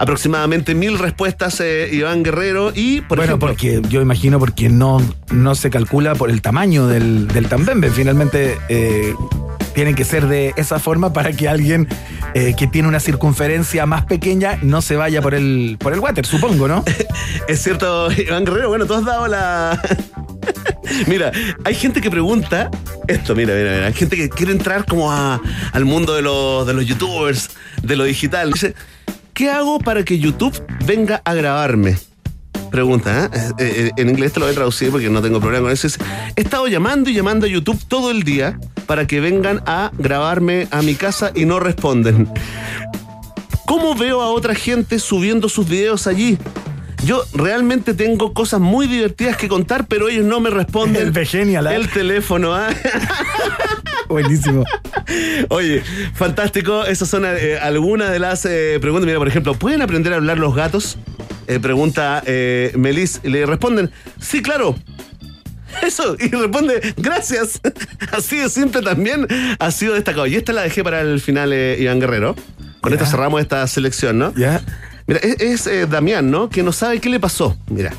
aproximadamente mil respuestas eh, Iván Guerrero? Y, por bueno, ejemplo, porque yo imagino porque no, no se calcula por el tamaño del, del tambembe. Finalmente eh, tienen que ser de esa forma para que alguien eh, que tiene una circunferencia más pequeña no se vaya por el, por el water, supongo, ¿no? [LAUGHS] Es cierto, Iván Guerrero, bueno, tú has dado la... [LAUGHS] mira, hay gente que pregunta esto, mira, mira, mira, hay gente que quiere entrar como a- al mundo de los, de los youtubers, de lo digital. Dice, ¿qué hago para que YouTube venga a grabarme? Pregunta, ¿eh? Eh, eh, en inglés te lo voy a traducir porque no tengo problema con eso. He estado llamando y llamando a YouTube todo el día para que vengan a grabarme a mi casa y no responden. ¿Cómo veo a otra gente subiendo sus videos allí? Yo realmente tengo cosas muy divertidas que contar, pero ellos no me responden. El Vegenial, ¿eh? El teléfono, ¿ah? [LAUGHS] Buenísimo. Oye, fantástico. Esas son eh, algunas de las eh, preguntas. Mira, por ejemplo, ¿pueden aprender a hablar los gatos? Eh, pregunta Melis. Y le responden, sí, claro. Eso, y responde, gracias. [LAUGHS] Así de simple también ha sido destacado. Y esta la dejé para el final, Iván Guerrero. Con Ya. esta cerramos esta selección, ¿no? ¿Ya? Mira, es, es, eh, Damián, ¿no? Que no sabe qué le pasó. Mira,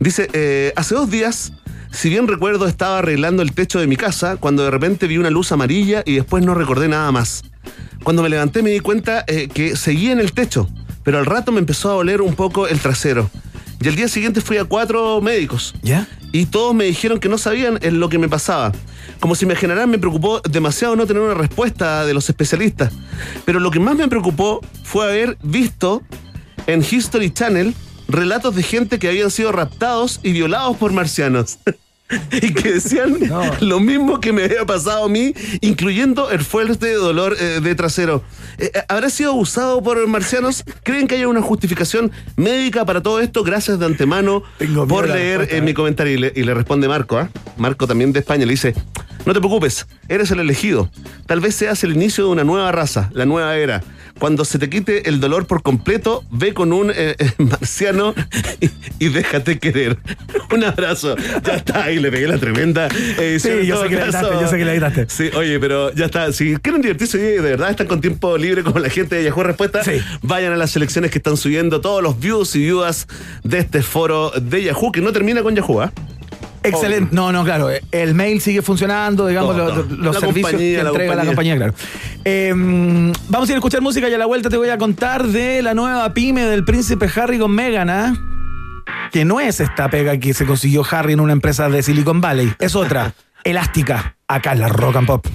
dice, hace dos días, si bien recuerdo, estaba arreglando el techo de mi casa cuando de repente vi una luz amarilla y después no recordé nada más. Cuando me levanté me di cuenta eh, que seguía en el techo, pero al rato me empezó a oler un poco el trasero. Y al día siguiente fui a cuatro médicos. ¿Ya? Y todos me dijeron que no sabían en lo que me pasaba. Como si me generara, me preocupó demasiado no tener una respuesta de los especialistas. Pero lo que más me preocupó fue haber visto en History Channel relatos de gente que habían sido raptados y violados por marcianos. [LAUGHS] [LAUGHS] y que decían No. lo mismo que me había pasado a mí, incluyendo el fuerte dolor eh, de trasero. Eh, eh, ¿Habrá sido abusado por marcianos? ¿Creen que haya una justificación médica para todo esto? Gracias de antemano Tengo por leer respuesta, en ¿eh? mi comentario. Y le, y le responde Marco, ¿ah? Marco también de España, le dice, no te preocupes, eres el elegido. Tal vez seas el inicio de una nueva raza, la nueva era. Cuando se te quite el dolor por completo, ve con un eh, eh, [LAUGHS] marciano y, y déjate querer. [LAUGHS] Un abrazo. Ya está, ahí le pegué la tremenda. Sí, yo sé que la editaste, yo sé que la editaste. Sí, oye, pero ya está. Si quieren divertirse y de verdad están con tiempo libre como la gente de Yahoo Respuesta, Sí. vayan a las selecciones que están subiendo todos los views y viewers de este foro de Yahoo, que no termina con Yahoo, ¿ah? Excelente. No, no, claro. El mail sigue funcionando, digamos, Todo, los, todo. los La servicios compañía, que la entrega la compañía, claro. Eh, vamos a ir a escuchar música y a la vuelta te voy a contar de la nueva pyme del príncipe Harry con Meghan, ¿ah? Que no es esta pega que se consiguió Harry en una empresa de Silicon Valley. Es otra, [LAUGHS] elástica, acá en la Rock and Pop.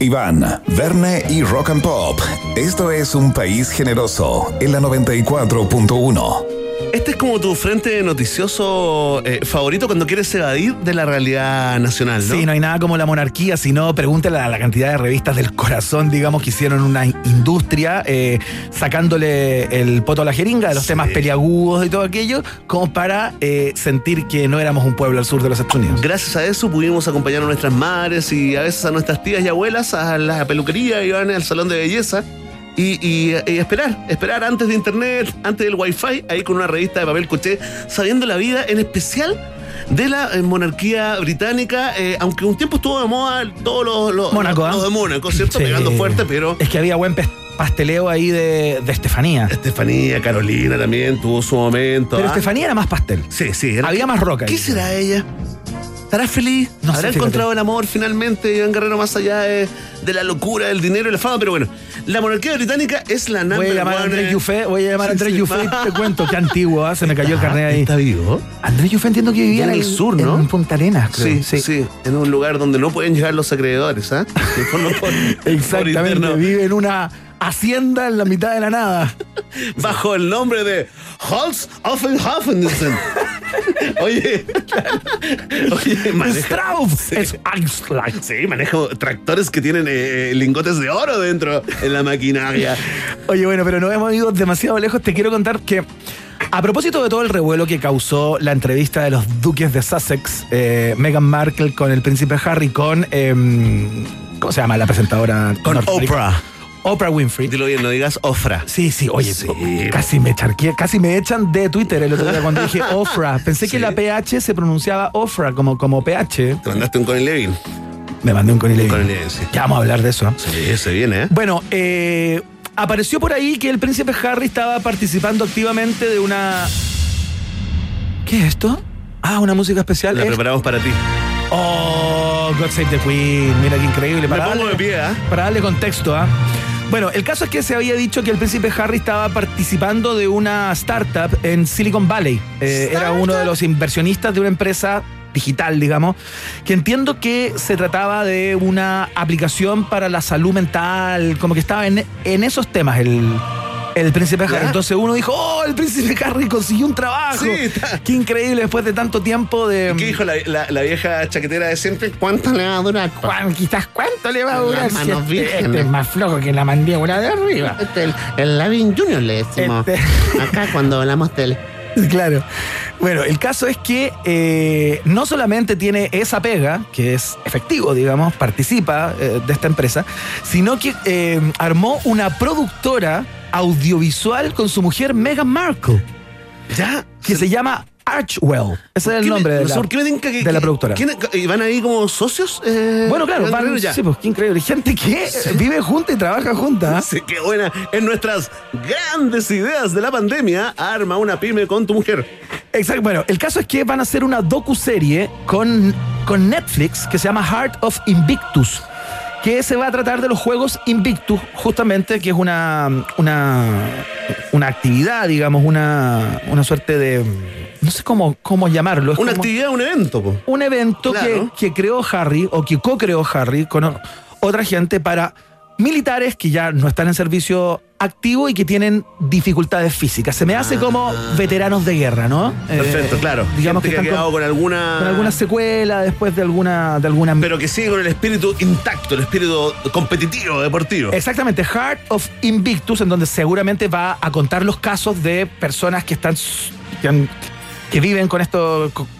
Iván, Verne y Rock and Pop. Esto es un país generoso en la 94.1. Este es como tu frente noticioso eh, favorito cuando quieres evadir de la realidad nacional, ¿no? Sí, no hay nada como la monarquía, sino pregúntale a la cantidad de revistas del corazón, digamos, que hicieron una industria eh, sacándole el poto a la jeringa de los Sí. temas peliagudos y todo aquello, como para eh, sentir que no éramos un pueblo al sur de los Estados Unidos. Gracias a eso pudimos acompañar a nuestras madres y a veces a nuestras tías y abuelas a la peluquería, iban al salón de belleza y, y- y esperar, esperar antes de internet, antes del wifi, ahí con una revista de papel coché, sabiendo la vida en especial de la eh, monarquía británica, eh, aunque un tiempo estuvo de moda todos los, los, Mónaco, ¿ah? los de Mónaco, ¿cierto? Sí. Pegando fuerte, pero Es que había buen pasteleo ahí de, de Estefanía. Estefanía, Carolina también tuvo su momento. Pero ¿ah? Estefanía era más pastel. Sí, sí. era- Había más roca. ¿Qué ahí. será ella? ¿Estará feliz? No sé, ¿Habrá fíjate. encontrado el amor finalmente, Iván Guerrero, más allá de, de la locura, del dinero y la fama? Pero bueno, la monarquía británica es la number Voy a llamar a Andrés eh. Yuffé, voy a llamar a Sí, Andrés sí. Yuffé y te cuento, qué antiguo, ¿ah? se me cayó el carnet ahí. ¿Está vivo? Andrés Yuffé entiendo que vivía En el sur, ¿no? En Punta Arenas, creo. Sí, sí, En un lugar donde no pueden llegar los acreedores, ¿ah? [LAUGHS] Por- por- por Exactamente, interno. vive en una hacienda en la mitad de la nada. [LAUGHS] Bajo el nombre de Holz Offenhafensen. [LAUGHS] Oye, oye, maneja. Eichslag. Sí, manejo tractores que tienen eh, lingotes de oro dentro en la maquinaria. Oye, bueno, pero no hemos ido demasiado lejos. Te quiero contar que A propósito de todo el revuelo que causó la entrevista de los duques de Sussex, eh, Meghan Markle con el príncipe Harry, con. em, ¿Cómo se llama la presentadora? Con? Oprah. Oprah Winfrey. Dilo bien, no digas Ofra. Sí, sí, oye, Sí. casi me charqué, casi me echan de Twitter el otro día cuando dije [LAUGHS] Ofra. Pensé que la PH se pronunciaba Ofra como, como PH. Te mandaste un Connie Levin. Me mandé un Connie Levin. Levin, sí. Ya vamos a hablar de eso. Sí, se viene, ¿eh? Bueno, eh, apareció por ahí que el príncipe Harry estaba participando activamente de una. ¿Qué es esto? Ah, una música especial. La Es- preparamos para ti. Oh, God Save the Queen. Mira qué increíble. Me Para pongo darle- de pie, ¿ah? para darle contexto, ¿ah? Bueno, el caso es que se había dicho que el príncipe Harry estaba participando de una startup en Silicon Valley. Eh, era uno de los inversionistas de una empresa digital, digamos, que entiendo que se trataba de una aplicación para la salud mental, como que estaba en, en esos temas el, el príncipe Harry. ¿Ya? Entonces uno dijo, oh, el príncipe Harry consiguió un trabajo. Sí, está. Qué increíble después de tanto tiempo de... ¿Qué dijo la, la- la vieja chaquetera de siempre? ¿Cuánto le va a durar? Juan, quizás cuánto le va a durar Las si este, este es más flojo que la mandíbula de arriba. Este, el, el Lavin Junior le decimos. Este. [LAUGHS] Acá cuando hablamos del. Claro. Bueno, el caso es que eh, no solamente tiene esa pega, que es efectivo, digamos, participa eh, de esta empresa, sino que eh, armó una productora audiovisual con su mujer Meghan Markle, ¿Ya? que se llama Archwell. Ese es el ¿Qué me- nombre de la, por qué me tinca que- de la que- productora. ¿quién- ¿Y van ahí como socios? eh, Bueno, claro, van, ya? sí, pues qué increíble. Gente que vive junta y trabaja junta. [LAUGHS] Sí, qué buena. En nuestras grandes ideas de la pandemia, arma una pyme con tu mujer. Exacto. Bueno, el caso es que van a hacer una docuserie con, con Netflix que se llama Heart of Invictus. Que se va a tratar de los juegos Invictus, justamente, que es una, una, una actividad, digamos, una, una suerte de. No sé cómo, cómo llamarlo. es Una como actividad, un evento, po. un evento Claro. que, que creó Harry o que co-creó Harry con otra gente para militares que ya no están en servicio activo y que tienen dificultades físicas. Se me hace como veteranos de guerra, ¿no? Perfecto, Eh, claro. Digamos Gente que, que, ha quedado con, con, alguna. con alguna secuela después de alguna de alguna Pero que sigue con el espíritu intacto, el espíritu competitivo, deportivo. Exactamente, Heart of Invictus, en donde seguramente va a contar los casos de personas que están que, han- que viven con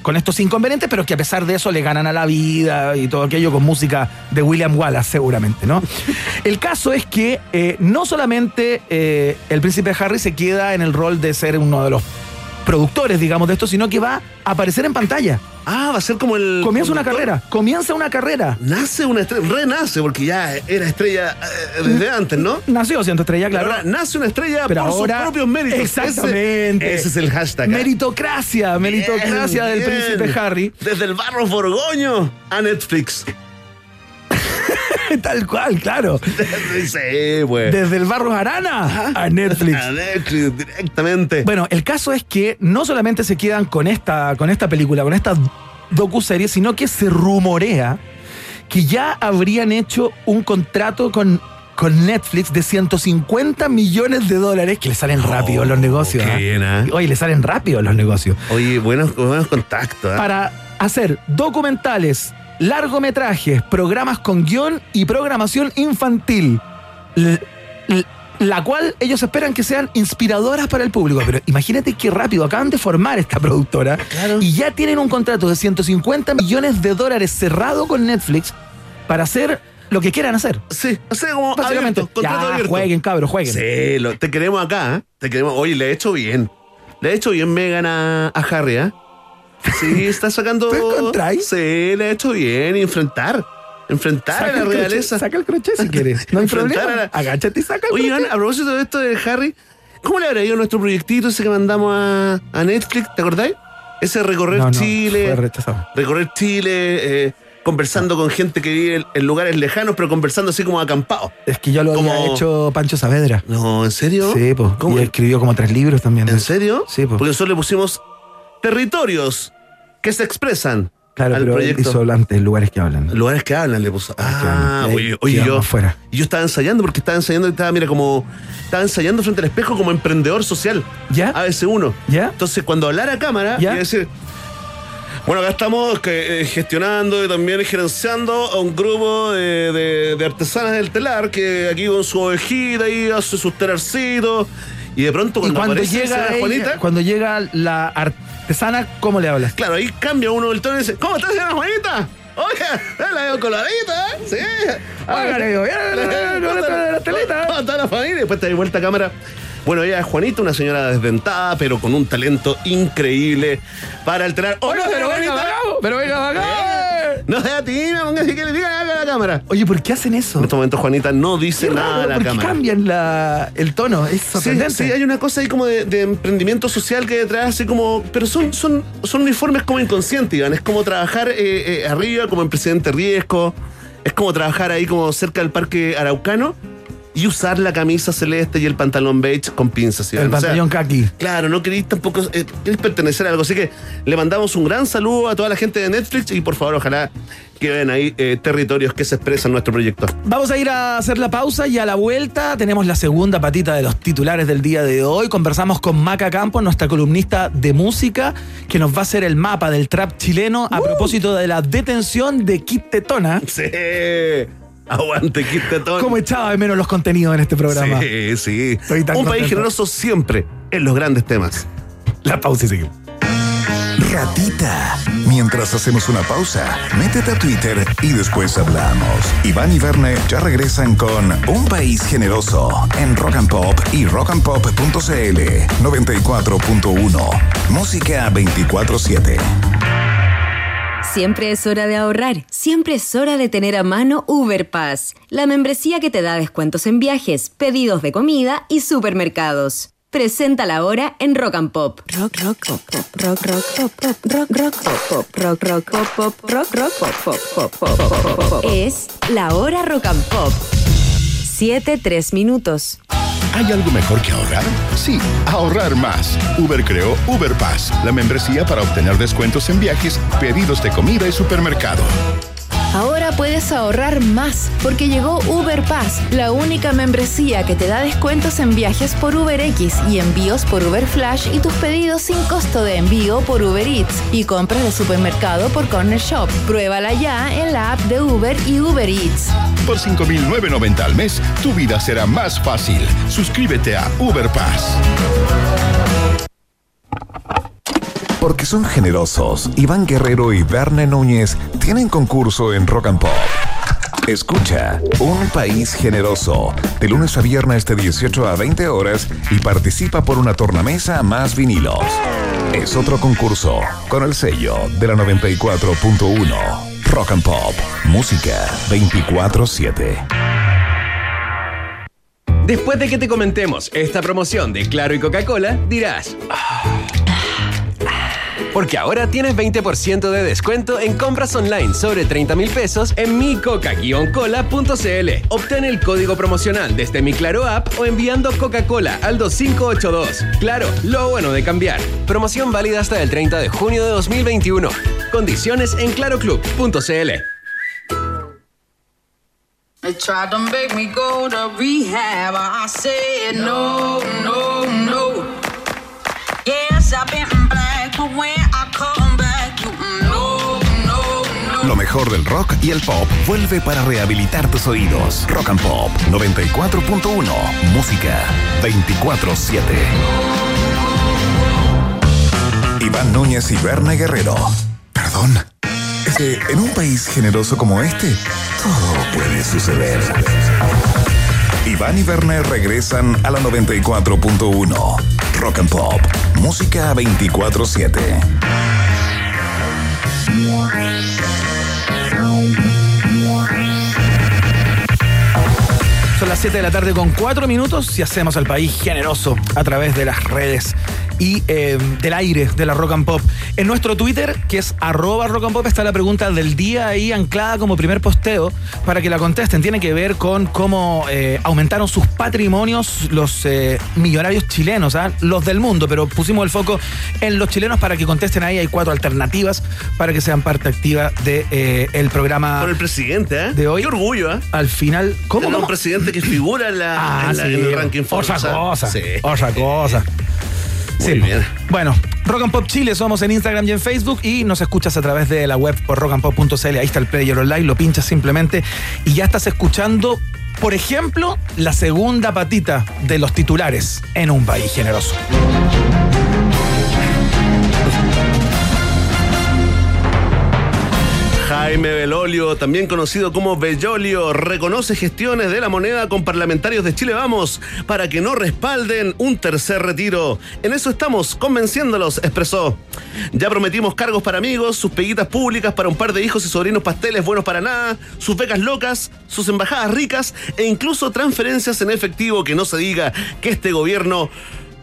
con estos inconvenientes, pero que a pesar de eso le ganan a la vida y todo aquello con música de William Wallace, seguramente, ¿no? El caso es que eh, no solamente eh, el príncipe Harry se queda en el rol de ser uno de los productores, digamos, de esto, sino que va a aparecer en pantalla. Ah, va a ser como el. Comienza una conductor. carrera, comienza una carrera. Nace una estrella, renace, porque ya era estrella eh, desde antes, ¿no? Nació siendo estrella, Pero claro. ahora nace una estrella Pero por ahora- sus propios méritos. Exactamente. Ese, ese es el hashtag. ¿eh? Meritocracia, meritocracia Bien, del bien. príncipe Harry. Desde el barro Borgoño a Netflix. [LAUGHS] Tal cual, claro. [LAUGHS] sí, pues. Desde el Barros Arana a Netflix. A Netflix directamente. Bueno, el caso es que no solamente se quedan con esta, con esta película, con esta docuserie, sino que se rumorea que ya habrían hecho un contrato con, con Netflix de 150 millones de dólares que le salen rápido los negocios. qué bien, ¿ah? Oye, le salen rápido los negocios. Oye, buenos, buenos contactos. ¿ah? para hacer documentales, largometrajes, programas con guion y programación infantil. La cual ellos esperan que sean inspiradoras para el público. Pero imagínate qué rápido, acaban de formar esta productora y ya tienen un contrato de 150 millones de dólares cerrado con Netflix para hacer lo que quieran hacer. Sí, o sea, como Básicamente, abierto, ya, abierto. jueguen, cabros, jueguen. Sí, lo- te queremos acá, ¿eh? Te queremos. Oye, le he hecho bien. Le he hecho bien Megan a, a Harry, ¿eh? Sí, está sacando. ¿Te? Sí, le he hecho bien. Enfrentar. Enfrentar a la el crochet, realeza. saca el crochet si quieres. No hay problema. a la- Agáchate y saca el Oye, crochet. Iván, a propósito de esto de Harry, ¿cómo le habrá ido nuestro proyectito ese que mandamos a, a Netflix? ¿Te acordáis? Ese recorrer No, no, Chile. recorrer Chile, eh, conversando con gente que vive en, lugares lejanos, pero conversando así como acampado. Es que yo lo había Como- hecho Pancho Saavedra. No, ¿en serio? Sí, pues. Y escribió como tres libros también. ¿En serio? Sí, pues. Porque nosotros le pusimos territorios que se expresan Claro, al pero proyecto. hizo antes lugares que hablan. Lugares que hablan, le puso. Ah, hablan. oye, oye, yo, quedamos fuera. y yo estaba ensayando porque estaba ensayando y estaba, mira, como. Estaba ensayando frente al espejo como emprendedor social. ¿Ya? ABC1. ¿Ya? Entonces, cuando hablara a cámara, ¿Ya? iba a decir. Bueno, acá estamos eh, gestionando y también gerenciando a un grupo de, de- de artesanas del telar que aquí con su ovejita y hace sus telarcitos Y de pronto cuando, cuando aparece llega, ella- Juanita, cuando llega la artesana, ¿cómo le hablas? claro, ahí cambia uno el tono y dice, ¿cómo está señora Juanita? Oiga, la veo coloradita, ¿eh? Sí. Oiga, le digo, ya, ¿Cómo no la telita. ¿Cómo está la familia? Después te di vuelta a cámara. Bueno, ella es Juanita, una señora desdentada, pero con un talento increíble para alterar. Oiga, pero venga pero venga acá. No sea tímida, póngase que le diga a la cámara. Oye, ¿por qué hacen eso? En este momento Juanita no dice Qué nada a la ¿por qué cámara. cambian la, el tono? Es Sí, sorprendente. sí, hay una cosa ahí como de, de emprendimiento social que detrás, así como. Pero son, son, son uniformes como inconscientes, Iván. Es como trabajar eh, eh, arriba como en presidente riesgo. Es como trabajar ahí como cerca del parque araucano y usar la camisa celeste y el pantalón beige con pinzas. Iván. el O sea, kaki. Claro, no queréis tampoco eh, queréis pertenecer a algo. Así que le mandamos un gran saludo a toda la gente de Netflix y por favor, ojalá que vean ahí eh, territorios que se expresan en nuestro proyecto. Vamos a ir a hacer la pausa y a la vuelta tenemos la segunda patita de los titulares del día de hoy. Conversamos con Maca Campos, nuestra columnista de música, que nos va a hacer el mapa del trap chileno a propósito de la detención de Kit Tetona. Sí. [LAUGHS] Aguante, Kit Tetón. ¿Cómo echaba de menos los contenidos en este programa? Sí, sí. Estoy tan Un país generoso siempre en los grandes temas. La pausa y seguimos. Ratita. Mientras hacemos una pausa, métete a Twitter y después hablamos. Iván y Verne ya regresan con Un País Generoso en Rock and Pop y rockandpop.cl 94.1. Música 24-7. Siempre es hora de ahorrar, siempre es hora de tener a mano Uber Pass, la membresía que te da descuentos en viajes, pedidos de comida y supermercados. Preséntala ahora en Rock and Pop. Rock, rock, pop, pop, rock, rock, pop, pop, rock, rock, pop, pop, rock, rock, pop, pop, rock, rock, pop, pop, pop, pop, pop. Es la hora Rock and Pop. 7, 3 minutos. ¿Hay algo mejor que ahorrar? Sí, ahorrar más. Uber creó Uber Pass, la membresía para obtener descuentos en viajes, pedidos de comida y supermercado. Ahora puedes ahorrar más porque llegó Uber Pass, la única membresía que te da descuentos en viajes por UberX y envíos por Uber Flash y tus pedidos sin costo de envío por Uber Eats y compras de supermercado por Corner Shop. Pruébala ya en la app de Uber y Uber Eats. Por 5.990 al mes, tu vida será más fácil. Suscríbete a Uber Pass. Porque son generosos, Iván Guerrero y Verne Núñez tienen concurso en Rock and Pop. Escucha Un País Generoso de lunes a viernes de 18 a 20 horas y participa por una tornamesa más vinilos. Es otro concurso con el sello de la 94.1 Rock and Pop, música 24/7. Después de que te comentemos esta promoción de Claro y Coca-Cola, dirás... "Ah". Porque ahora tienes 20% de descuento en compras online sobre 30 mil pesos en micoca-cola.cl. Obtén el código promocional desde mi Claro app o enviando Coca-Cola al 2582. Claro, lo bueno de cambiar. Promoción válida hasta el 30 de junio de 2021. Condiciones en claroclub.cl. They me Lo mejor del rock y el pop vuelve para rehabilitar tus oídos. Rock and Pop 94.1, música 24/7. Iván Núñez y Berna Guerrero. Perdón. En un país generoso como este, todo puede suceder. Iván y Werner regresan a la 94.1. Rock and Pop, música 24/7. Son las 7 de la tarde con 4 minutos y hacemos al país generoso a través de las redes y eh, del aire de la Rock and Pop. En nuestro Twitter, que es arroba Rock and Pop, está la pregunta del día ahí anclada como primer posteo para que la contesten. Tiene que ver con cómo eh, aumentaron sus patrimonios los eh, millonarios chilenos, ¿ah? los del mundo, pero pusimos el foco en los chilenos para que contesten ahí. Hay cuatro alternativas para que sean parte activa del de, eh, el programa Con el presidente, ¿eh? de hoy. Qué orgullo, ¿eh? Al final, ¿cómo? Un presidente que figura en, la, Ah, en, la- sí, en el ranking Forbes, Otra cosa. Sí. Otra cosa. Muy bien. Bueno, Rock and Pop Chile somos en Instagram y en Facebook y nos escuchas a través de la web por rockandpop.cl. Ahí está el player online, lo pinchas simplemente y ya estás escuchando Por ejemplo, la segunda patita de los titulares en un país generoso. Jaime Belolio, también conocido como Bellolio, reconoce gestiones de la moneda con parlamentarios de Chile Vamos para que no respalden un tercer retiro. En eso estamos, convenciéndolos, expresó. Ya prometimos cargos para amigos, sus peguitas públicas para un par de hijos y sobrinos pasteles buenos para nada, sus becas locas, sus embajadas ricas e incluso transferencias en efectivo que no se diga que este gobierno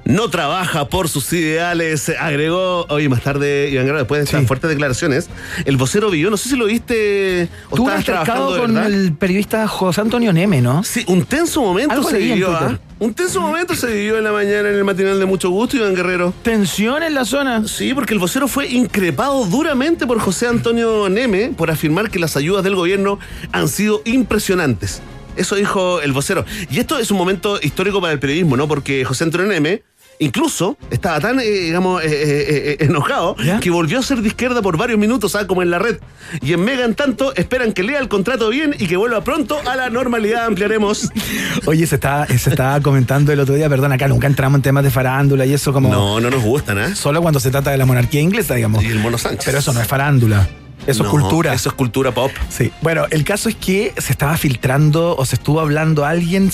no trabaja por sus ideales, agregó hoy más tarde, Iván Guerrero, después de estas fuertes declaraciones, el vocero Villó, no sé si lo viste o Tú estabas has trabajando de con verdad. el periodista José Antonio Neme, ¿no? Sí, un tenso momento Algo se vivió. ¿ah? Un tenso momento se vivió en la mañana en el matinal de Mucho Gusto, Iván Guerrero. Tensión en la zona. Sí, porque el vocero fue increpado duramente por José Antonio Neme por afirmar que las ayudas del gobierno han sido impresionantes. Eso dijo el vocero. Y esto es un momento histórico para el periodismo, ¿no? Porque José Antonio Neme incluso estaba tan, eh, digamos, eh, eh, eh, enojado que volvió a ser de izquierda por varios minutos, ¿sabes? Como en la red. Y en Mega, en tanto, esperan que lea el contrato bien y que vuelva pronto a la normalidad. Ampliaremos. [LAUGHS] Oye, se estaba, se estaba comentando el otro día, perdón, acá nunca entramos en temas de farándula y eso como... No, no nos gustan, ¿eh? Solo cuando se trata de la monarquía inglesa, digamos. Y el Mono Sánchez. Pero eso no es farándula. Eso No, es cultura. Eso es cultura pop. Sí. Bueno, el caso es que se estaba filtrando o se estuvo hablando alguien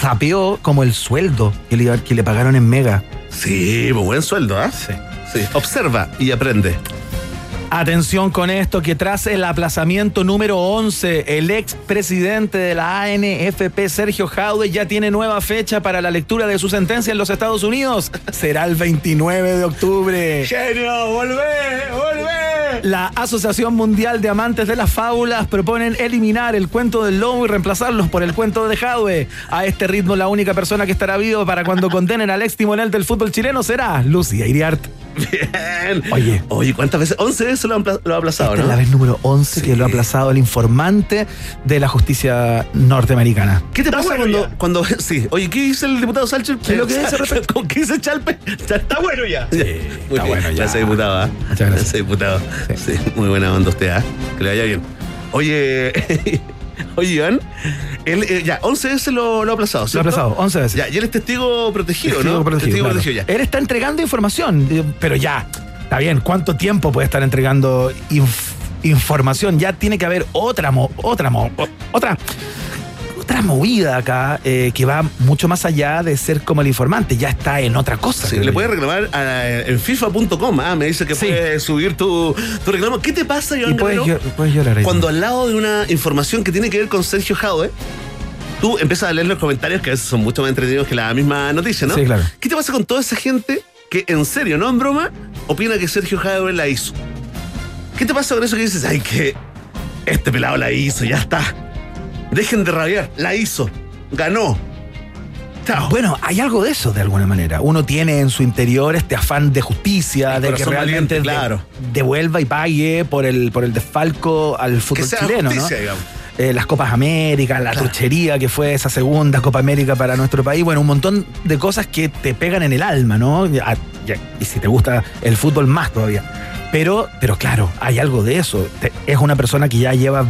sapeó como el sueldo que le, que le pagaron en Mega. Sí, buen sueldo, ¿ah? Sí. Sí. Observa y aprende. Atención con esto, que tras el aplazamiento número 11, el expresidente de la ANFP, Sergio Jaude, ya tiene nueva fecha para la lectura de su sentencia en los Estados Unidos. Será el 29 de octubre. ¡Genio! ¡Volvé! ¡Volvé! La Asociación Mundial de Amantes de las Fábulas proponen eliminar el cuento del lobo y reemplazarlos por el cuento de Jaude. A este ritmo, la única persona que estará vivo para cuando condenen al ex timonel del fútbol chileno será Lucía Iriart. Bien. Oye. Oye, ¿cuántas veces? 11 veces lo han lo ha aplazado, Esta ¿no? es la vez número 11 que lo ha aplazado el informante de la justicia norteamericana. ¿Qué te pasa cuando, cuando. [LAUGHS] Sí. Oye, ¿qué dice el diputado Sánchez? ¿Qué lo que dice respecto? ¿Con qué dice Chalpe? Ya está bueno ya. Sí, está bueno ya. Gracias, diputado. ¿ah? Muchas gracias. Gracias, diputado. Sí. muy buena onda usted, ¿ah? Que le vaya bien. Oye. [LAUGHS] Oye, Iván, él, eh, ya, 11 veces lo, lo ha aplazado, Lo ha ¿cierto? aplazado, 11 veces. Ya, y él es testigo protegido, Testigo ¿no? protegido, testigo claro. protegido ya. Él está entregando información, pero ya, está bien. ¿Cuánto tiempo puede estar entregando inf- información? Ya tiene que haber otra, mo- otra, mo- otra, otra movida acá eh, que va mucho más allá de ser como el informante. Ya está en otra cosa. Sí, le yo. puedes reclamar a- en FIFA.com. Ah, me dice que Sí. puedes subir tu, tu reclamo. ¿Qué te pasa, Y puedes, llo- puedes llorar ahí. Cuando al lado de una información que tiene que ver con Sergio Jaude, tú empiezas a leer los comentarios que a veces son mucho más entretenidos que la misma noticia, ¿no? Sí, claro. ¿Qué te pasa con toda esa gente que en serio, no en broma, opina que Sergio Jaude la hizo? ¿Qué te pasa con eso que dices, ay, que este pelado la hizo, ya está? Dejen de rabiar, la hizo, ganó. Chao. Bueno, hay algo de eso de alguna manera. Uno tiene en su interior este afán de justicia, El de que realmente valiente, de- claro. devuelva y pague por el, por el desfalco al fútbol chileno, justicia, ¿no? digamos. Eh, las Copas América, la truchería que fue esa segunda Copa América para nuestro país, bueno, un montón de cosas que te pegan en el alma, ¿no? Ya- y si te gusta el fútbol más todavía. Pero, pero claro, hay algo de eso. Es una persona que ya lleva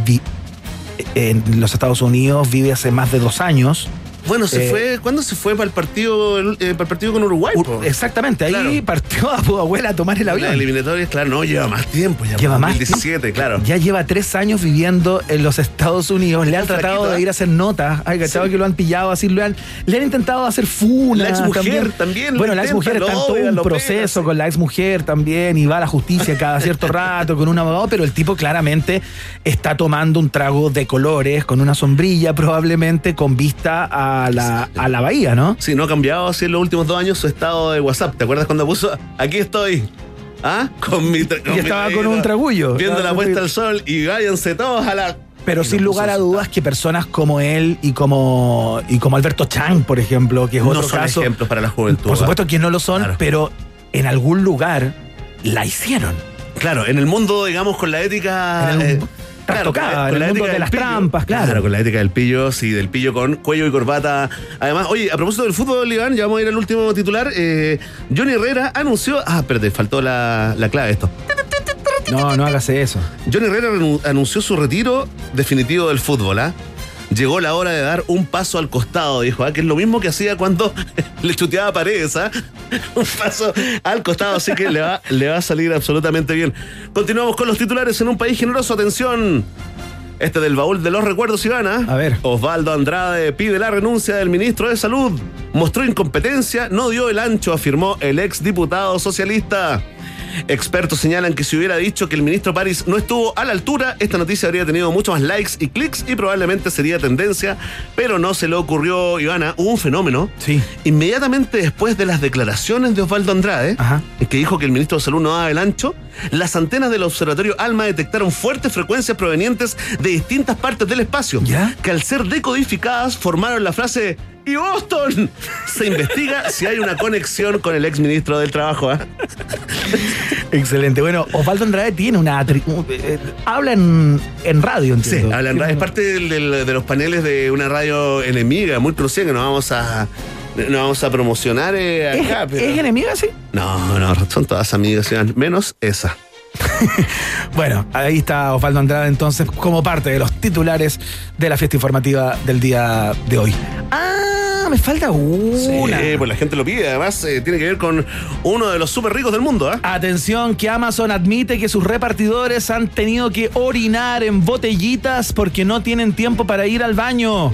en los Estados Unidos, vive hace más de dos años. Bueno, se Eh, fue, ¿cuándo se fue para el partido, eh, para el partido con Uruguay? Exactamente, ahí Claro. partió a su abuela a tomar el Las avión. eliminatorias, claro, no, lleva más tiempo. Ya Lleva más 2017, claro. Ya lleva tres años viviendo en los Estados Unidos. Le han tratado flaquito, de ¿eh? ir a hacer notas. Ay, cachado Sí. que lo han pillado así. Le han, le han intentado hacer funa. La exmujer también lo Bueno, la intenta, exmujer está en todo un proceso pega, con la exmujer también y va a la justicia cada cierto [LAUGHS] rato con un abogado, pero el tipo claramente está tomando un trago de colores con una sombrilla probablemente con vista a la, a la bahía, ¿no? Sí, no ha cambiado así en los últimos dos años su estado de WhatsApp. ¿Te acuerdas cuando puso aquí estoy? ¿Ah? Con mi con Y mi estaba con un tragullo. Viendo la puesta al sol y váyanse todos a la. Pero sin lugar a dudas que personas como él y como, y como Alberto Chang, por ejemplo, que es No otro son caso. ejemplos para la juventud. Por ¿ah? supuesto que no lo son, Claro. pero en algún lugar la hicieron. Claro, en el mundo, digamos, con la ética. En el- eh, trastocada, con la el mundo ética de las pillo. trampas, claro. con la ética del pillo, sí, del pillo con cuello y corbata. Además, oye, a propósito del fútbol, Iván, ya vamos a ir al último titular. eh, Johnny Herrera anunció. Ah, espérate, faltó la, la clave de esto. No, no hagas eso. Johnny Herrera anunció su retiro definitivo del fútbol, ¿ah? Llegó la hora de dar un paso al costado, dijo, ah, que es lo mismo que hacía cuando [LAUGHS] le chuteaba paredes, ¿ah? [LAUGHS] Un paso al costado, así que le va, le va a salir absolutamente bien. Continuamos con los titulares en un país generoso. Atención. Este del baúl de los recuerdos, Ivana. A ver. Osvaldo Andrade pide la renuncia del ministro de Salud. Mostró incompetencia, no dio el ancho, afirmó el ex diputado socialista. Expertos señalan que si hubiera dicho que el ministro París no estuvo a la altura, esta noticia habría tenido mucho más likes y clics y probablemente sería tendencia, pero no se le ocurrió, Ivana, hubo un fenómeno. Sí. Inmediatamente después de las declaraciones de Osvaldo Andrade, Ajá. que dijo que el ministro de Salud no daba el ancho, las antenas del observatorio ALMA detectaron fuertes frecuencias provenientes de distintas partes del espacio, ¿Ya? que al ser decodificadas formaron la frase ¡Y Boston! Se investiga si hay una conexión con el ex ministro del Trabajo. ¿ah? Excelente. Bueno, Osvaldo Andrade tiene una. uh, eh, habla en, en radio, Sí, entiendo. habla en radio. es parte del- del- de los paneles de una radio enemiga muy conocida que no vamos a, no vamos a promocionar eh, ¿Es, acá. pero- es enemiga, sí? No, no, son todas amigas, menos esa. [LAUGHS] Bueno, ahí está Osvaldo Andrade entonces como parte de los titulares de la fiesta informativa del día de hoy. Ah, me falta una. Sí, pues la gente lo pide. Además, eh, tiene que ver con uno de los súper ricos del mundo. ¿ah? Atención, que Amazon admite que sus repartidores han tenido que orinar en botellitas porque no tienen tiempo para ir al baño.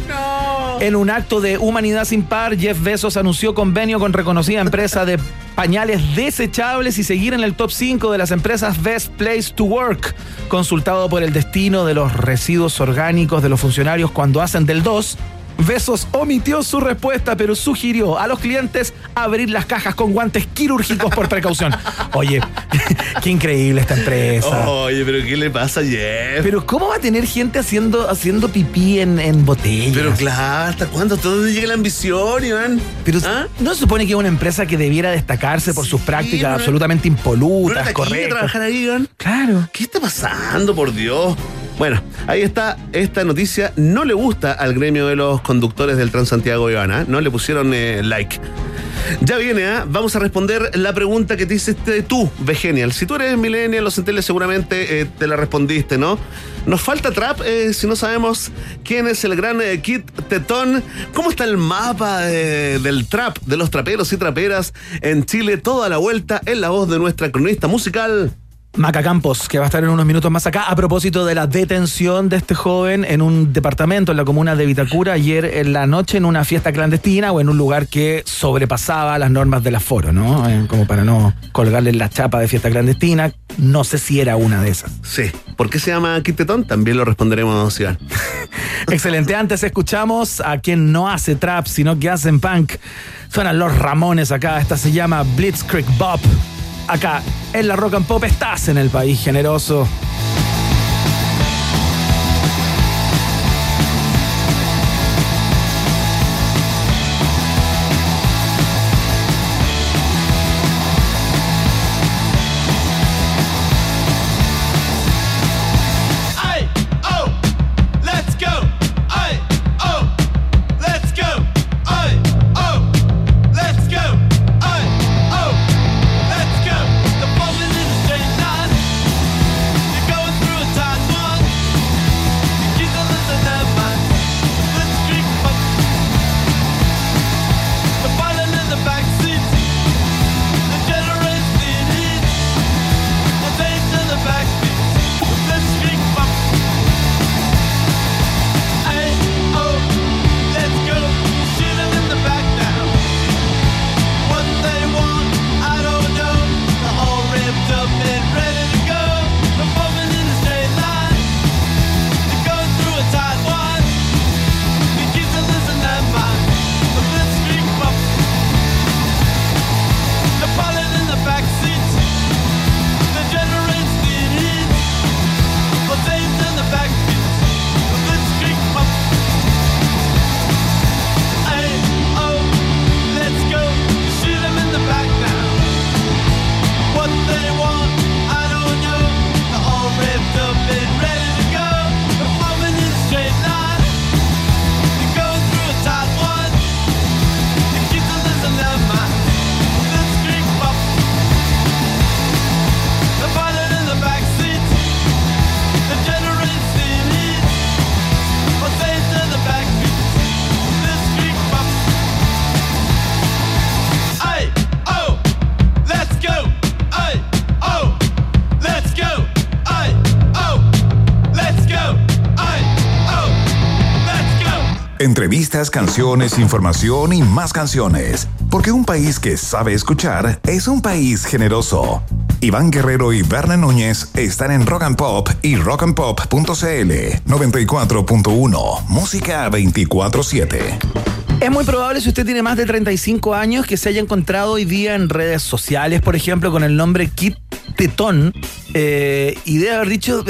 En un acto de humanidad sin par, Jeff Bezos anunció convenio con reconocida empresa de pañales desechables y seguir en el top 5 de las empresas Best Place to Work, consultado por el destino de los residuos orgánicos de los funcionarios cuando hacen del 2. Besos omitió su respuesta, pero sugirió a los clientes abrir las cajas con guantes quirúrgicos por precaución. [LAUGHS] Oye, [LAUGHS] qué increíble esta empresa. Oye, pero ¿qué le pasa a Jeff? Pero ¿cómo va a tener gente haciendo, haciendo pipí en, en botellas? Pero claro, ¿hasta cuándo? ¿Hasta dónde llega la ambición, Iván? Pero ¿Ah? no se supone que es una empresa que debiera destacarse por sus prácticas absolutamente ¿No impolutas, taquilla correctas. trabajar ahí, Iván? Claro. ¿Qué está pasando, por Dios? Bueno, ahí está esta noticia. No le gusta al gremio de los conductores del Transantiago Ivana. No le pusieron eh, like. Ya viene, ¿ah? vamos a responder la pregunta que te hiciste tú, Vegenial. Si tú eres millennial, los centeles seguramente eh, te la respondiste, ¿no? Nos falta trap eh, si no sabemos quién es el gran eh, Kid Tetón. ¿Cómo está el mapa de- del trap, de los traperos y traperas en Chile? Toda la vuelta en la voz de nuestra cronista musical. Maca Campos, que va a estar en unos minutos más acá, a propósito de la detención de este joven en un departamento en la comuna de Vitacura ayer en la noche en una fiesta clandestina o en un lugar que sobrepasaba las normas del aforo, ¿no? Eh, como para no colgarle la chapa de fiesta clandestina. No sé si era una de esas. Sí. ¿Por qué se llama Kid Tetón? También lo responderemos, Iván. [LAUGHS] Excelente. Antes escuchamos a quien no hace trap, sino que hacen punk. Suenan los Ramones acá. Esta se llama Blitzkrieg Bop. Acá en la Rock and Pop estás en el país generoso. Canciones, información y más canciones. Porque un país que sabe escuchar es un país generoso. Iván Guerrero y Berna Núñez están en Rock and Pop y rockandpop.cl 94.1. Música 24-7. Es muy probable si usted tiene más de 35 años que se haya encontrado hoy día en redes sociales, por ejemplo, con el nombre Kit Tetón, eh, y debe haber dicho,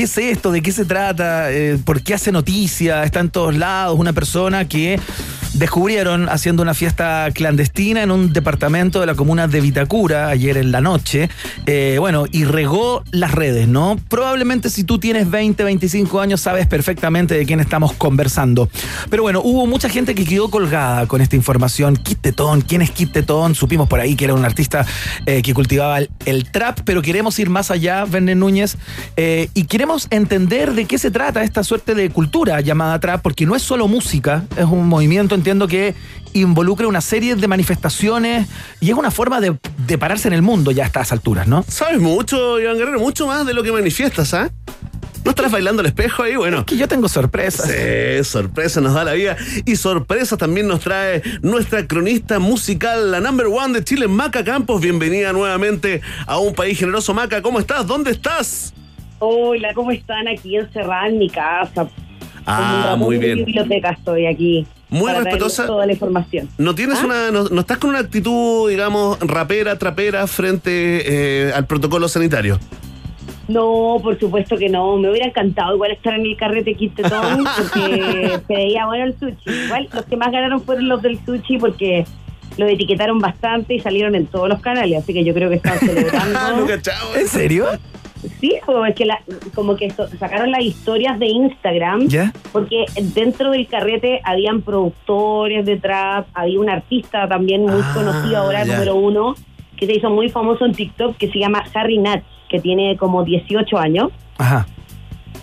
¿qué es esto? ¿De qué se trata? Eh, ¿Por qué hace noticia? Está en todos lados una persona que descubrieron haciendo una fiesta clandestina en un departamento de la comuna de Vitacura ayer en la noche. Eh, bueno, y regó las redes, ¿no? Probablemente si tú tienes 20, 25 años sabes perfectamente de quién estamos conversando. Pero bueno, hubo mucha gente que quedó colgada con esta información. Kit Tetón, ¿quién es Kit? Supimos por ahí que era un artista eh, que cultivaba el, trap, pero queremos ir más allá, Verne Núñez, y queremos entender de qué se trata esta suerte de cultura llamada trap, porque no es solo música, es un movimiento, entiendo que involucra una serie de manifestaciones y es una forma de, de pararse en el mundo ya a estas alturas, ¿no? Sabes mucho, Iván Guerrero, mucho más de lo que manifiestas, ¿ah? ¿No estarás bailando al espejo ahí? Bueno. Que yo tengo sorpresas. Sí, sorpresa nos da la vida. Y sorpresa también nos trae nuestra cronista musical, la number one de Chile, Maca Campos. Bienvenida nuevamente a un país generoso. Maca, ¿cómo estás? ¿Dónde estás? Hola, ¿cómo están? Aquí encerrada en mi casa. Ah, muy bien. biblioteca estoy aquí. Muy respetuosa. Toda la información. ¿No tienes ¿Ah? una, no, no estás con una actitud, digamos, rapera, trapera frente eh, al protocolo sanitario? No, por supuesto que no. Me hubiera encantado igual estar en el carrete Quintetón [LAUGHS] porque se veía bueno el sushi. Igual los que más ganaron fueron los del sushi porque lo etiquetaron bastante y salieron en todos los canales. Así que yo creo que están [LAUGHS] celebrando. ¿En serio? Sí, es que la- como que so- sacaron las historias de Instagram ¿Ya? porque dentro del carrete habían productores de trap, había un artista también muy Ah, conocido ahora, ya. número uno, que se hizo muy famoso en TikTok, que se llama Harry Natch, que tiene como 18 años. Ajá.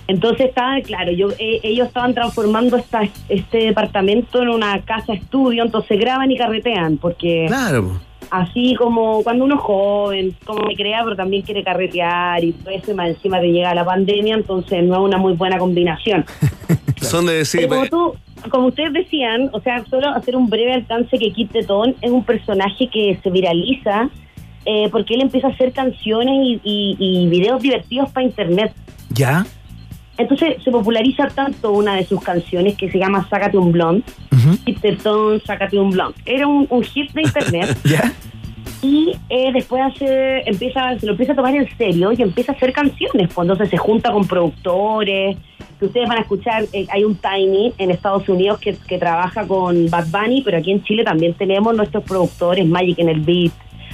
Entonces estaba, claro, yo, eh, ellos estaban transformando esta, este departamento en una casa estudio, entonces graban y carretean, porque Claro. Así como cuando uno es joven, como me crea, pero también quiere carretear y todo eso, y más encima te llega la pandemia, entonces no es una muy buena combinación. [LAUGHS] Son de decir. Pero como tú, como ustedes decían, o sea, solo hacer un breve alcance que Kit Tetón es un personaje que se viraliza eh, porque él empieza a hacer canciones y, y- y videos divertidos para internet. ¿Ya? Entonces se populariza tanto una de sus canciones que se llama Sácate un blond. Kit Tetón, Sácate un blond. Era un, un hit de internet. [LAUGHS] ¿Ya? Y eh, después hace, empieza, se lo empieza a tomar en serio y empieza a hacer canciones. Pues entonces se junta con productores, que ustedes van a escuchar, eh, hay un Tiny en Estados Unidos que, que trabaja con Bad Bunny, pero aquí en Chile también tenemos nuestros productores, Magic en el Beat,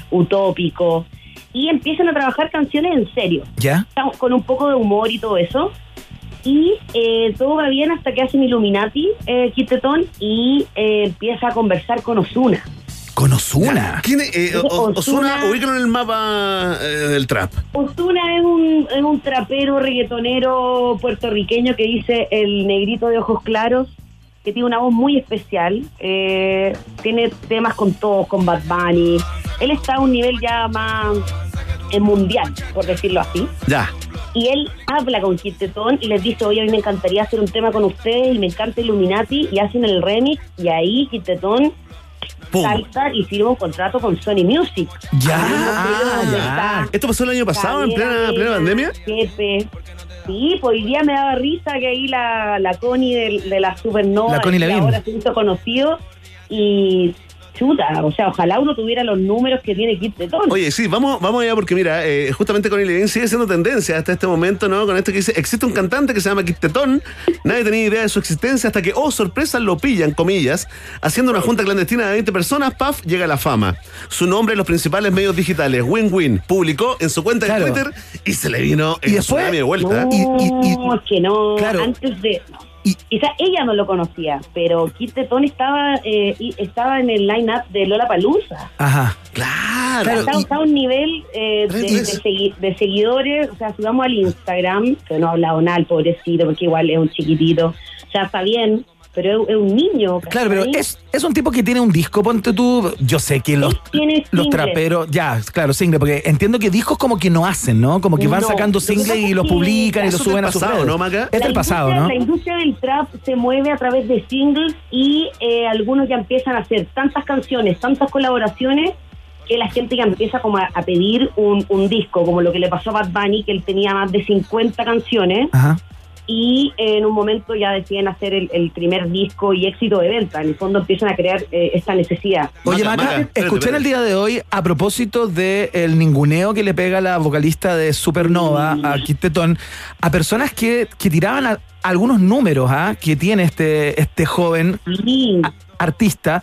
Utópico, y empiezan a trabajar canciones en serio, ¿Ya? con un poco de humor y todo eso. Y eh, todo va bien hasta que hacen Illuminati, eh, Tetón, y eh, empieza a conversar con Osuna. Con Osuna. ¿Quién es? Eh, Osuna, ubícalo en el mapa eh, del trap. Osuna es un, es un trapero reggaetonero puertorriqueño que dice el negrito de ojos claros, que tiene una voz muy especial. eh, tiene temas con todos, con Bad Bunny. Él está a un nivel ya más eh, mundial, por decirlo así. Ya. Y él habla con Kid Tetón y les dice, oye, a mí me encantaría hacer un tema con ustedes y me encanta Illuminati. Y hacen el remix y ahí Kid Tetón Pum. salta y firma un contrato con Sony Music. Ya, ah, donde ya. ¿Esto pasó el año pasado, en plena, plena pandemia? Jefe. Sí, pues hoy día me daba risa que ahí la, la Connie de, de la Supernova, La Connie Lavín. ahora se hizo conocido, y chuta, o sea, ojalá uno tuviera los números que tiene Kit Tetón. Oye, sí, vamos, vamos allá porque mira, eh, justamente con Levin sigue siendo tendencia hasta este momento, ¿no? Con esto que dice, existe un cantante que se llama Quintetón, nadie tenía idea de su existencia hasta que, oh, sorpresa, lo pillan, comillas, haciendo una junta clandestina de 20 personas, paf, llega la fama. Su nombre en los principales medios digitales, Win Win, publicó en su cuenta Claro. de Twitter y se le vino el Y después- de vuelta. no, que no, claro. antes de... Quizá ella no lo conocía, pero Kit Tetón estaba, eh, y- estaba en el line-up de Lola Palusa. Ajá. Claro. está, está a un nivel eh, de, de segui- de seguidores, o sea, si vamos al Instagram, que no ha hablado nada el pobrecito, porque igual es un chiquitito, o sea, está bien, pero es, es un niño. Claro, pero ¿cachai? es, es un tipo que tiene un disco, ponte tú. Yo sé que los, tiene los traperos, ya, claro, single, porque entiendo que discos como que no hacen, ¿no? Como que van No, sacando singles y es los publican y los suben a sus pasado. ¿no, Maca? Es del pasado, ¿no? La industria del trap se mueve a través de singles y eh, algunos ya empiezan a hacer tantas canciones, tantas colaboraciones, que la gente ya empieza como a, a pedir un, un disco, como lo que le pasó a Bad Bunny, que él tenía más de 50 canciones Ajá. Y eh, en un momento ya deciden hacer el, el primer disco y éxito de venta. En el fondo empiezan a crear eh, esta necesidad. Oye, Maca, Maca, Maca, espérate, escuché en el día de hoy, a propósito del ninguneo que le pega la vocalista de Supernova a Kit Tetón, a personas que, que tiraban a- algunos números ¿ah? que tiene este, este joven a- artista.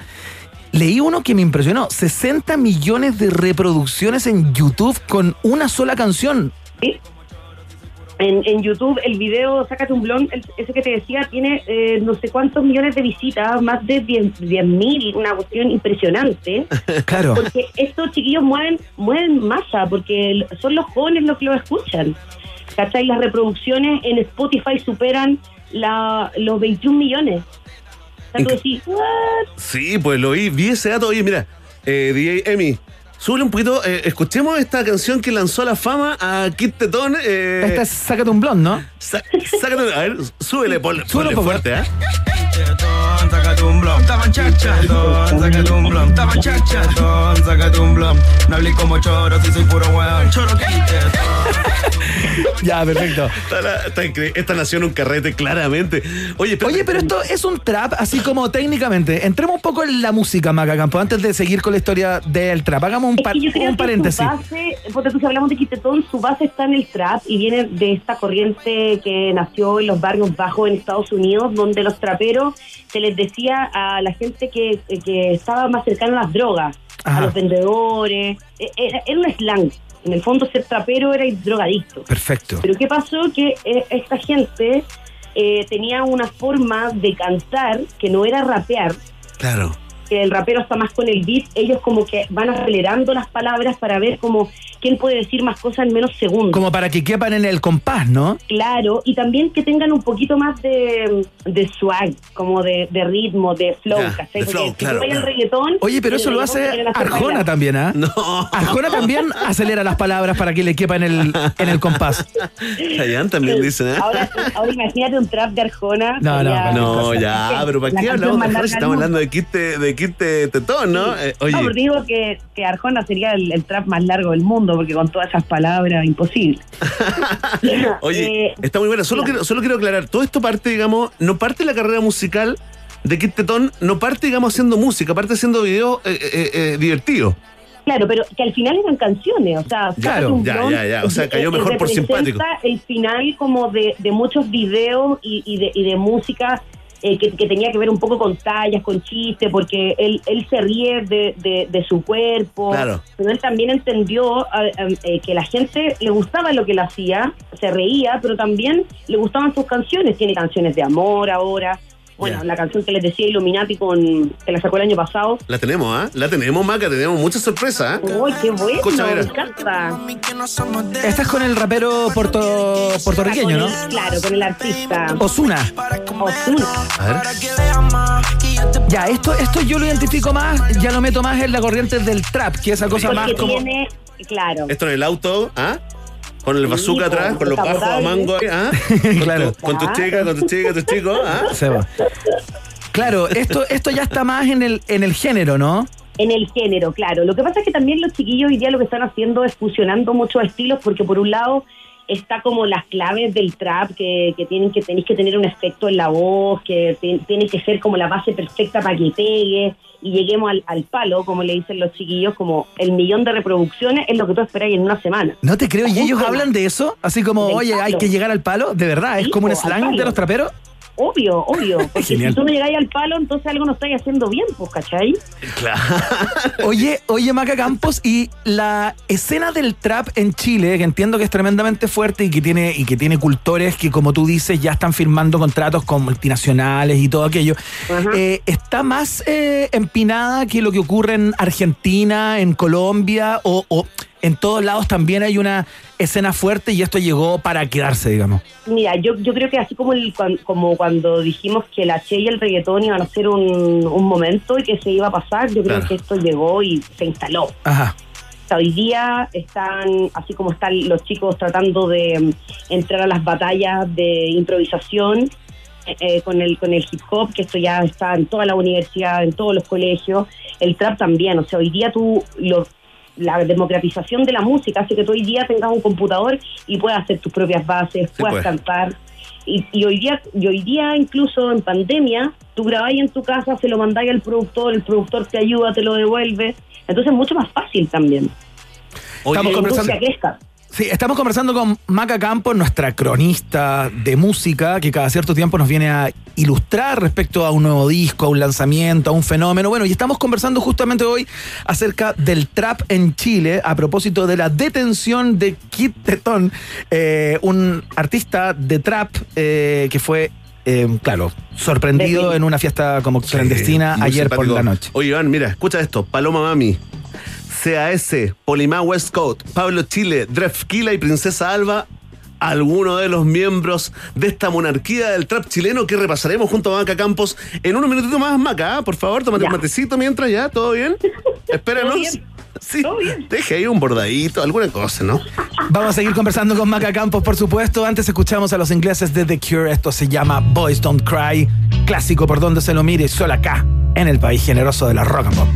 Leí uno que me impresionó, 60 millones de reproducciones en YouTube con una sola canción. En, en YouTube el video Sácate un blon, el- ese que te decía, tiene eh, no sé cuántos millones de visitas, más de 10 mil, una cuestión impresionante. [LAUGHS] Claro. Porque estos chiquillos mueven, mueven masa, porque son los jóvenes los que lo escuchan. ¿Cachai? Las reproducciones en Spotify superan la, los 21 millones. O sea, tú decís, "What?". Sí, pues lo vi, vi ese dato. Oye, mira, eh, DJ Emi, súbele un poquito, eh, escuchemos esta canción que lanzó a la fama a Kit Tetón. Eh, Esta es Sácate un blond, ¿no? sa- sácate- a ver, súbele, ponle, ponle un poco. ¿Ah? Sácate un blon, toma chacha. Sácate un blon, toma chacha. Sácate un blon. No hablé como choro, si soy puro weón. Choro [LAUGHS] Ya, perfecto. Esta, la- esta esta nació en un carrete, claramente. Oye, espérate. Oye, pero esto es un trap, así como técnicamente. Entremos un poco en la música, Maca Campo, antes de seguir con la historia del trap. Hagamos un, Es par- que yo creo un que paréntesis. su base, porque tú si hablamos de Quitetón, su base está en el trap y viene de esta corriente que nació en los barrios bajos en Estados Unidos, donde los traperos se les decía a la gente que, que estaba más cercana a las drogas, Ajá. a los vendedores. E- Era, era un slang. En el fondo, ser trapero era ir drogadicto. Perfecto. Pero ¿qué pasó? Que eh, esta gente eh, tenía una forma de cantar que no era rapear, Claro. Que el rapero está más con el beat, ellos como que van acelerando las palabras para ver como quién puede decir más cosas en menos segundos. Como para que quepan en el compás, ¿no? Claro, y también que tengan un poquito más de, de swag, como de, de ritmo, de flow, Ya, ¿cachai? de flow, claro, claro. reggaetón... Oye, pero el eso lo hace Arjona también, ¿ah? No. Arjona también [LAUGHS] acelera las palabras para que le quepa en el, en el compás. Chayanne también dicen, ¿eh? Ahora, ahora imagínate un trap de Arjona. No, no, sería- No, ya, pero ¿para qué hablamos de estamos hablando de Kit, Te- de Kit Te- Tetón, ¿no? Eh, oye, No, pero digo que, que Arjona sería el, el trap más largo del mundo, porque con todas esas palabras, imposible. [LAUGHS] Oye, Eh, está muy buena. Solo quiero, solo quiero aclarar, todo esto parte, digamos, no parte la carrera musical de Kit Tetón, no parte, digamos, haciendo música, parte haciendo videos eh, eh, divertidos. Claro, pero que al final eran canciones, o sea, Claro, un ya, ya, ya, o sea, cayó mejor por simpático. el final como de, de muchos videos y, y de, y de música eh, que, que tenía que ver un poco con tallas, con chistes, porque él, él se ríe de, de- de su cuerpo, Claro. pero él también entendió eh, eh, que la gente le gustaba lo que él hacía, se reía, pero también le gustaban sus canciones, tiene canciones de amor ahora. Bueno, la canción que les decía Illuminati con que la sacó el año pasado. La tenemos, ¿ah? La tenemos, Maca, tenemos muchas sorpresas, ¿ah? ¡Uy, qué bueno! Escucha, me encanta. Esta es con el rapero puerto, puertorriqueño, ¿no? Claro, con el artista. Osuna. Osuna. A ver. Ya, esto, esto yo lo identifico más, ya lo meto más en la corriente del trap, que esa cosa más como. tiene, claro. Esto en el auto, ¿ah? Con el bazooka Sí, atrás, con con los bajos a mango, ¿ah? [LAUGHS] Con Claro. tu- Con tu chica, con tu chica, tu chico, ¿ah? [LAUGHS] Seba. Claro, esto, esto ya está más en el, en el género, ¿no? En el género, claro. Lo que pasa es que también los chiquillos hoy día lo que están haciendo es fusionando muchos estilos, porque por un lado está como las claves del trap, que, que tienen que tenéis que tener un efecto en la voz, que tiene que ser como la base perfecta para que pegue y lleguemos al, al palo, como le dicen los chiquillos, como el millón de reproducciones es lo que tú esperáis en una semana. No te creo, y ellos hablan de eso, así como, oye, hay que llegar al palo, de verdad, es como un slang de los traperos. Obvio, obvio. [LAUGHS] Porque Genial. si tú no llegáis al palo, entonces algo no estáis haciendo bien, pues, ¿cachai? Claro. [LAUGHS] Oye, oye, Maca Campos, y la escena del trap en Chile, que entiendo que es tremendamente fuerte y que tiene, y que tiene cultores que, como tú dices, ya están firmando contratos con multinacionales y todo aquello, eh, ¿está más eh, empinada que lo que ocurre en Argentina, en Colombia, o, o en todos lados también hay una escena fuerte y esto llegó para quedarse, digamos. Mira, yo, yo creo que así como, el, como cuando dijimos que la Che y el reggaetón iban a ser un, un momento y que se iba a pasar, yo creo Claro. que esto llegó y se instaló. Ajá. Hoy día están, así como están los chicos tratando de mm, entrar a las batallas de improvisación eh, eh, con el con el hip hop, que esto ya está en toda la universidad, en todos los colegios, el trap también. O sea, hoy día tú, lo- la democratización de la música hace que tú hoy día tengas un computador y puedas hacer tus propias bases, Sí, puedas pues. cantar. Y, y hoy día y hoy día incluso en pandemia tú grabáis en tu casa se lo mandáis al productor el productor te ayuda te lo devuelve entonces es mucho más fácil también Estamos que la conversando- crezca Sí, estamos conversando con Maca Campos, nuestra cronista de música, que cada cierto tiempo nos viene a ilustrar respecto a un nuevo disco, a un lanzamiento, a un fenómeno. Bueno, y estamos conversando justamente hoy acerca del trap en Chile, a propósito de la detención de Kid Tetón, eh, un artista de trap eh, que fue, eh, claro, sorprendido en una fiesta como clandestina ayer por la noche. Oye, Iván, mira, escucha esto. Paloma Mami, CAS, Polimá West Coast, Pablo Chile, Drefkila y Princesa Alba, algunos de los miembros de esta monarquía del trap chileno que repasaremos junto a Maca Campos en unos minutitos más, Maca, ¿ah? por favor, tómate un matecito mientras ya, ¿todo bien? [LAUGHS] Espéranos. ¿Todo bien? Sí, deje ahí un bordadito, alguna cosa, ¿no? Vamos a seguir conversando con Maca Campos, por supuesto. Antes escuchamos a los ingleses de The Cure. Esto se llama Boys Don't Cry. Clásico por donde se lo mire, solo acá, en el país generoso de la rock and pop.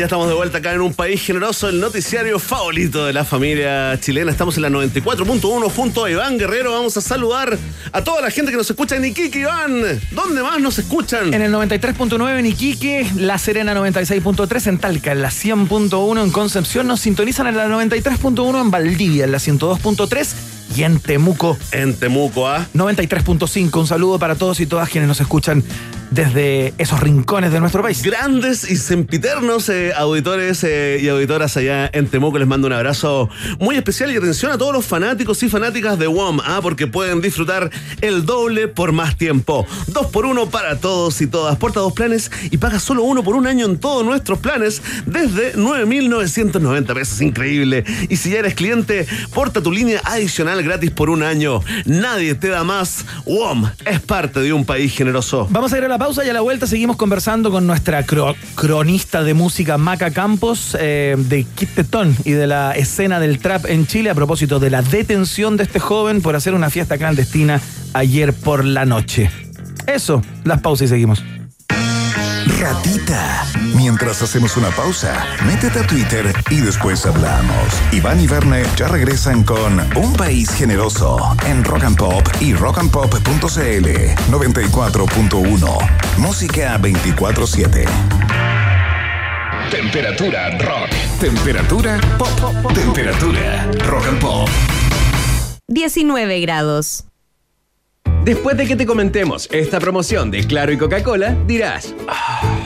Ya estamos de vuelta acá en un país generoso, el noticiario favorito de la familia chilena. Estamos en la 94.1 junto a Iván Guerrero. Vamos a saludar a toda la gente que nos escucha en Iquique, Iván. ¿Dónde más nos escuchan? En el 93.9 en Iquique, La Serena 96.3 en Talca, en la 100.1 en Concepción, nos sintonizan en la 93.1 en Valdivia, en la 102.3 y en Temuco. En Temuco, ¿ah? 93.5. Un saludo para todos y todas quienes nos escuchan desde esos rincones de nuestro país. Grandes y sempiternos eh, auditores eh, y auditoras allá en Temuco, les mando un abrazo muy especial y atención a todos los fanáticos y fanáticas de WOM, ah, porque pueden disfrutar el doble por más tiempo. Dos por uno para todos y todas. Porta dos planes y paga solo uno por un año en todos nuestros planes desde 9.990 pesos. Increíble. Y si ya eres cliente, porta tu línea adicional gratis por un año. Nadie te da más. WOM es parte de un país generoso. Vamos a ir a la pausa y a la vuelta seguimos conversando con nuestra cro- cronista de música Maca Campos eh, de Kit y de la escena del trap en Chile a propósito de la detención de este joven por hacer una fiesta clandestina ayer por la noche. Eso, las pausas y seguimos. Ratita. Mientras hacemos una pausa, métete a Twitter y después hablamos. Iván y Verne ya regresan con Un País Generoso en Rock and Pop y rockandpop.cl 94.1. Música 24-7. Temperatura rock. Temperatura pop. Temperatura rock and pop. 19 grados. Después de que te comentemos esta promoción de Claro y Coca-Cola, dirás. "Ah".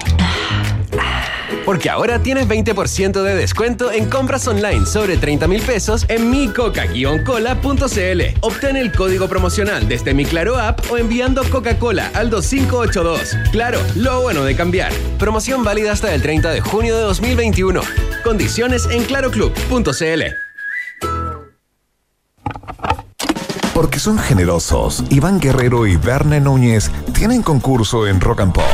Porque ahora tienes 20% de descuento en compras online sobre 30 mil pesos en micoca-cola.cl. Obtén el código promocional desde mi Claro app o enviando Coca-Cola al 2582. Claro, lo bueno de cambiar. Promoción válida hasta el 30 de junio de 2021. Condiciones en claroclub.cl. Porque son generosos, Iván Guerrero y Verne Núñez tienen concurso en Rock and Pop.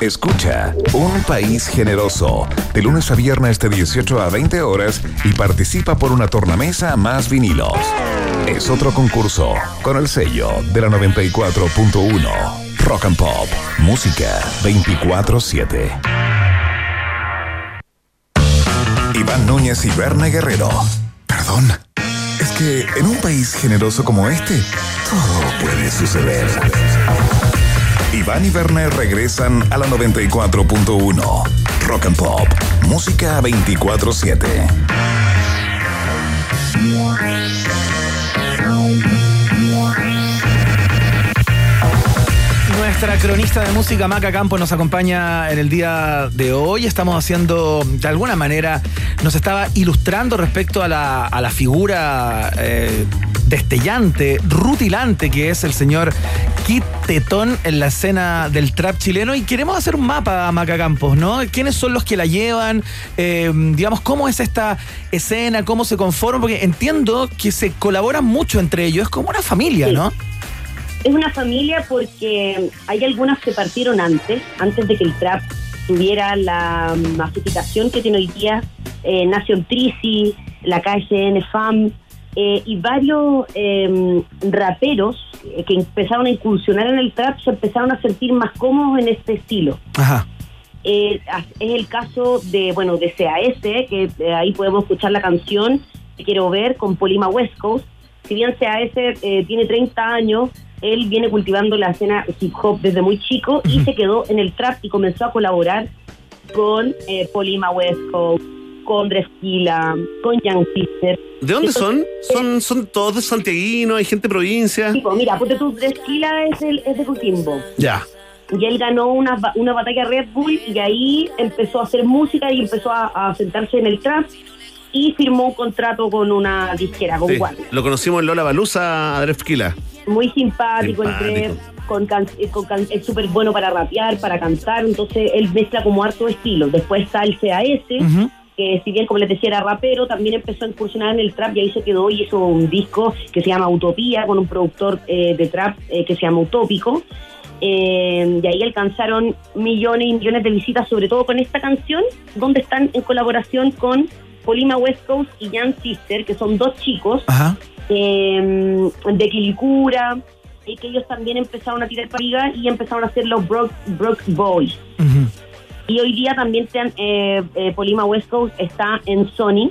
Escucha Un País Generoso de lunes a viernes de 18 a 20 horas y participa por una tornamesa más vinilos. Es otro concurso con el sello de la 94.1 Rock and Pop. Música 24-7. Iván Núñez y Verne Guerrero. Perdón. Es que en un país generoso como este, todo puede suceder. Iván y Verne regresan a la 94.1. Rock and Pop. Música 24-7. Nuestra cronista de música Maca Campo nos acompaña en el día de hoy. Estamos haciendo, de alguna manera, nos estaba ilustrando respecto a la, a la figura eh, destellante, rutilante que es el señor Kit Tetón en la escena del trap chileno. Y queremos hacer un mapa, Maca Campos, ¿no? ¿Quiénes son los que la llevan? Eh, digamos, ¿cómo es esta escena? ¿Cómo se conforman? Porque entiendo que se colaboran mucho entre ellos. Es como una familia, Sí. Es una familia porque hay algunas que partieron antes, antes de que el trap tuviera la masificación que tiene hoy día. Eh, Nation Trisi, la KSN FAM eh, y varios eh, raperos que empezaron a incursionar en el trap se empezaron a sentir más cómodos en este estilo. Ajá. Eh, es el caso de, bueno, de CAS, que eh, ahí podemos escuchar la canción quiero ver con Polima West Coast. Si bien CAS eh, tiene 30 años, él viene cultivando la escena hip hop desde muy chico y se quedó en el trap y comenzó a colaborar con eh, Polima West Coast, con Dresquila, con Young Sister. ¿De dónde son? Son, son todos de santiaguinos, hay gente de provincia. Tipo, mira, ponte tú, Dresquila es, el, es de Coquimbo. Ya. Y él ganó una, una batalla Red Bull y ahí empezó a hacer música y empezó a, a sentarse en el trap y firmó un contrato con una disquera, con Sí, Warner. Lo conocimos en Lola Balusa, Adref Kila. Muy simpático, el Simpático. Gref, con can- eh, con can- es súper bueno para rapear, para cantar, entonces él mezcla como harto estilos. Después está el CAS, que si bien como les decía era rapero, también empezó a incursionar en el trap y ahí se quedó y hizo un disco que se llama Utopía con un productor eh, de trap eh, que se llama Utópico. Eh, y ahí alcanzaron millones y millones de visitas, sobre todo con esta canción, donde están en colaboración con Polima West Coast y Jan Sister, que son dos chicos Ajá. Eh, de Quilicura, y que ellos también empezaron a tirar pariga y empezaron a hacer los Brock, Brock Boys. Y hoy día también te han- eh, eh, Polima West Coast está en Sony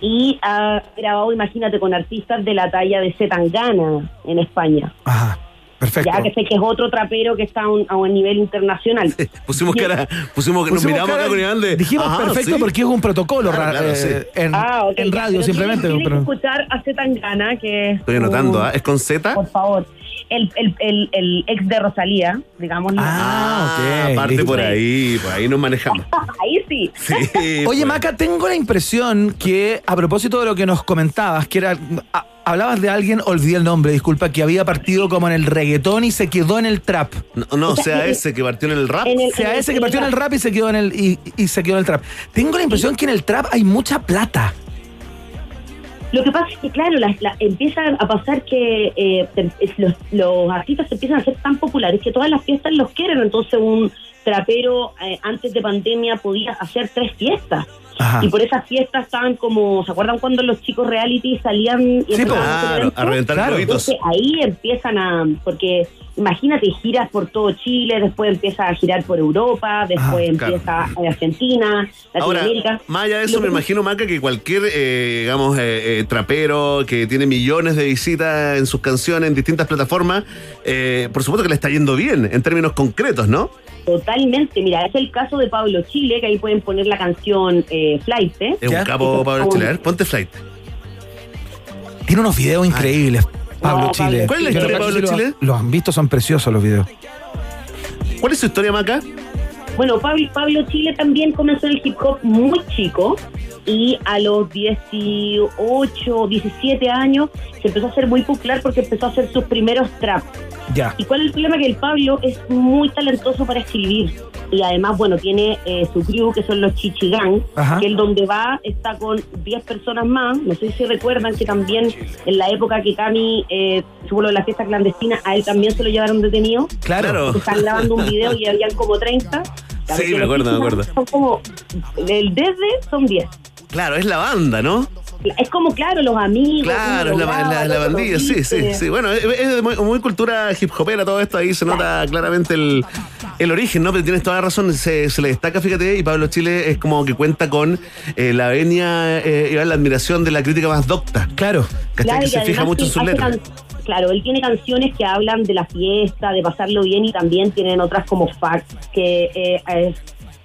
y ha grabado, imagínate, con artistas de la talla de Zetangana en España. Ajá. Perfecto. Ya que sé que es otro trapero que está a un, a un nivel internacional. Pusimos cara, pusimos que nos miramos cara- acá con Iván de. Dijimos ajá, perfecto sí. porque es un protocolo Claro, ra- claro, eh, sí. en, Ah, ok, en ya, radio pero simplemente. Pero- que escuchar a Zetangana, que es Estoy anotando, ¿ah? ¿Es con Z? Por favor. el, el, el, el ex de Rosalía, digamos. Ah, ok, Aparte por ahí, por ahí nos manejamos. [LAUGHS] Ahí sí. Sí, Oye, pues. Maca, tengo la impresión que a propósito de lo que nos comentabas, que era. a- hablabas de alguien, olvidé el nombre, disculpa, que había partido como en el reggaetón y se quedó en el trap. No, no, sea ese que partió en el rap. En el- sea ese que partió en el rap y se quedó en el y, y se quedó en el trap. Tengo la impresión que en el trap hay mucha plata. Lo que pasa es que, claro, la- la- empieza a pasar que eh, los, los artistas empiezan a ser tan populares que todas las fiestas los quieren. Entonces, un trapero eh, antes de pandemia podía hacer tres fiestas. Ajá. Y por esas fiestas estaban como, ¿se acuerdan cuando los chicos reality salían y Sí, a reventar Claro. Entonces ahí empiezan a, porque imagínate, giras por todo Chile, después empieza a girar por Europa, después Ah, claro. empieza en Argentina, Ahora, Latinoamérica. más allá de eso, me que- imagino, Maca, que cualquier, eh, digamos, eh, eh, trapero que tiene millones de visitas en sus canciones en distintas plataformas, eh, por supuesto que le está yendo bien, en términos concretos, ¿no? Totalmente, mira, es el caso de Pablo Chile, que ahí pueden poner la canción eh, Flight, ¿eh? Es un capo Pablo Chile. A ver, ponte flight. Tiene unos videos increíbles, Pablo No, Chile. ¿Cuál es la historia de Pablo Chile? Los han visto, son preciosos los videos. ¿Cuál es su historia, Maca? Bueno, Pablo, Pablo Chile también comenzó en el hip hop muy chico y a los 18, 17 años se empezó a hacer muy popular porque empezó a hacer sus primeros trap. Ya. ¿Y cuál es el problema? Que el Pablo es muy talentoso para escribir. Y además, bueno, tiene eh, su crew, que son los Chichigán, Ajá. que él donde va está con 10 personas más. No sé si recuerdan que también en la época que Cami eh, tuvo lo de la fiesta clandestina, a él también se lo llevaron detenido. Claro. Están grabando un video y habían como 30. Sí, me acuerdo, me acuerdo. Son como, el desde son 10. Claro, es la banda, ¿no? Es como, claro, los amigos. Claro, la, la- la bandilla, sí, sí, sí. Bueno, es, muy, muy cultura hip hopera todo esto, ahí se nota claramente el, el origen, ¿no? Pero tienes toda la razón, se, se le destaca, fíjate, y Pablo Chile es como que cuenta con eh, la venia eh, y la admiración de la crítica más docta. Claro. Claro, que y se fija mucho en sus letras. Claro, él tiene canciones que hablan de la fiesta, de pasarlo bien y también tienen otras como facts que eh, es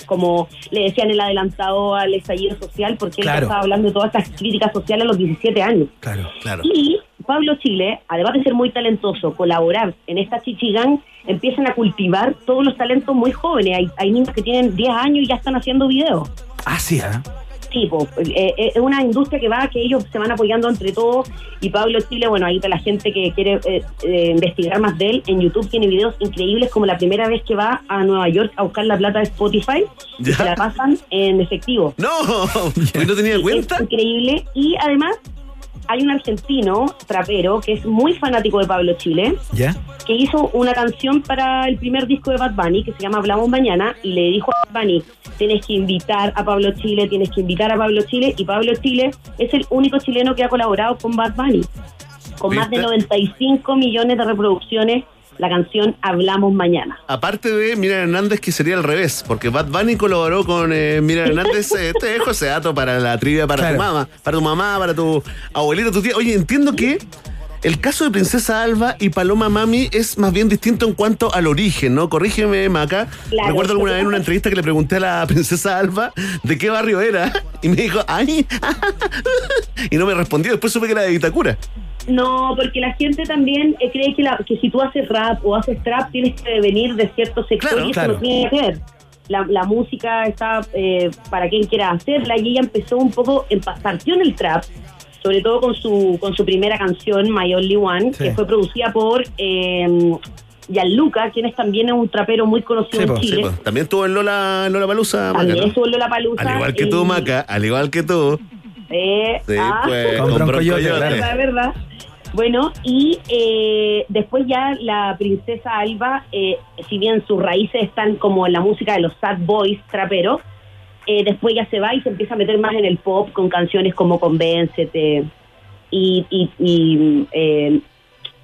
como le decían el adelantado al estallido social porque él estaba hablando de todas estas críticas sociales a los 17 años. Claro. Claro. Y Pablo Chile, además de ser muy talentoso, colaborar en esta chichigán, empiezan a cultivar todos los talentos muy jóvenes. Hay, hay niños que tienen 10 años y ya están haciendo videos. Ah, sí, ¿eh? Sí, po, eh, eh, es una industria que va, que ellos se van apoyando entre todos. Y Pablo Chile, bueno, ahí para la gente que quiere eh, eh, investigar más de él, en YouTube tiene videos increíbles, como la primera vez que va a Nueva York a buscar la plata de Spotify y se la pasan en efectivo. No, [LAUGHS] ¿y no tenía cuenta? Es increíble. Y además, hay un argentino, trapero, que es muy fanático de Pablo Chile, ¿Ya? que hizo una canción para el primer disco de Bad Bunny, que se llama Hablamos Mañana, y le dijo a Bad Bunny, tienes que invitar a Pablo Chile, tienes que invitar a Pablo Chile, y Pablo Chile es el único chileno que ha colaborado con Bad Bunny, con más de ¿Viste? 95 millones de reproducciones, la canción Hablamos Mañana. Aparte de Miriam Hernández, que sería al revés, porque Bad Bunny colaboró con eh, Miriam Hernández. [LAUGHS] eh, te dejo ese dato para la trivia, para Claro. tu mamá, para tu mamá, para tu abuelita, tu tía. Oye, entiendo que el caso de Princesa Alba y Paloma Mami es más bien distinto en cuanto al origen, ¿no? Corrígeme, Maca. Claro, Recuerdo alguna vez en una entrevista que le pregunté a la [LAUGHS] Princesa Alba de qué barrio era y me dijo, ¡ay! [LAUGHS] y no me respondió. Después supe que era de Vitacura. No, porque la gente también eh, cree que, la, que si tú haces rap o haces trap tienes que venir de cierto sector Claro, y eso claro. no tiene que ver. La, la música está eh, para quien quiera hacerla y ella empezó un poco, en, partió en el trap, sobre todo con su con su primera canción, My Only One, Sí. que fue producida por eh, Gianluca, quien es también un trapero muy conocido Sí, en po. Chile. también estuvo en Lola, Lola Palusa, Maca, También ¿no? estuvo en Lollapalooza Al igual que tú, y- Maca, al igual que tú. Eh, Sí, ah. pues, Con con Bronco Yote, Bronco claro. Yote. verdad, verdad. Bueno, y eh, después ya la princesa Alba, eh, si bien sus raíces están como en la música de los sad boys traperos, eh, después ya se va y se empieza a meter más en el pop con canciones como Convéncete y, y, y, eh,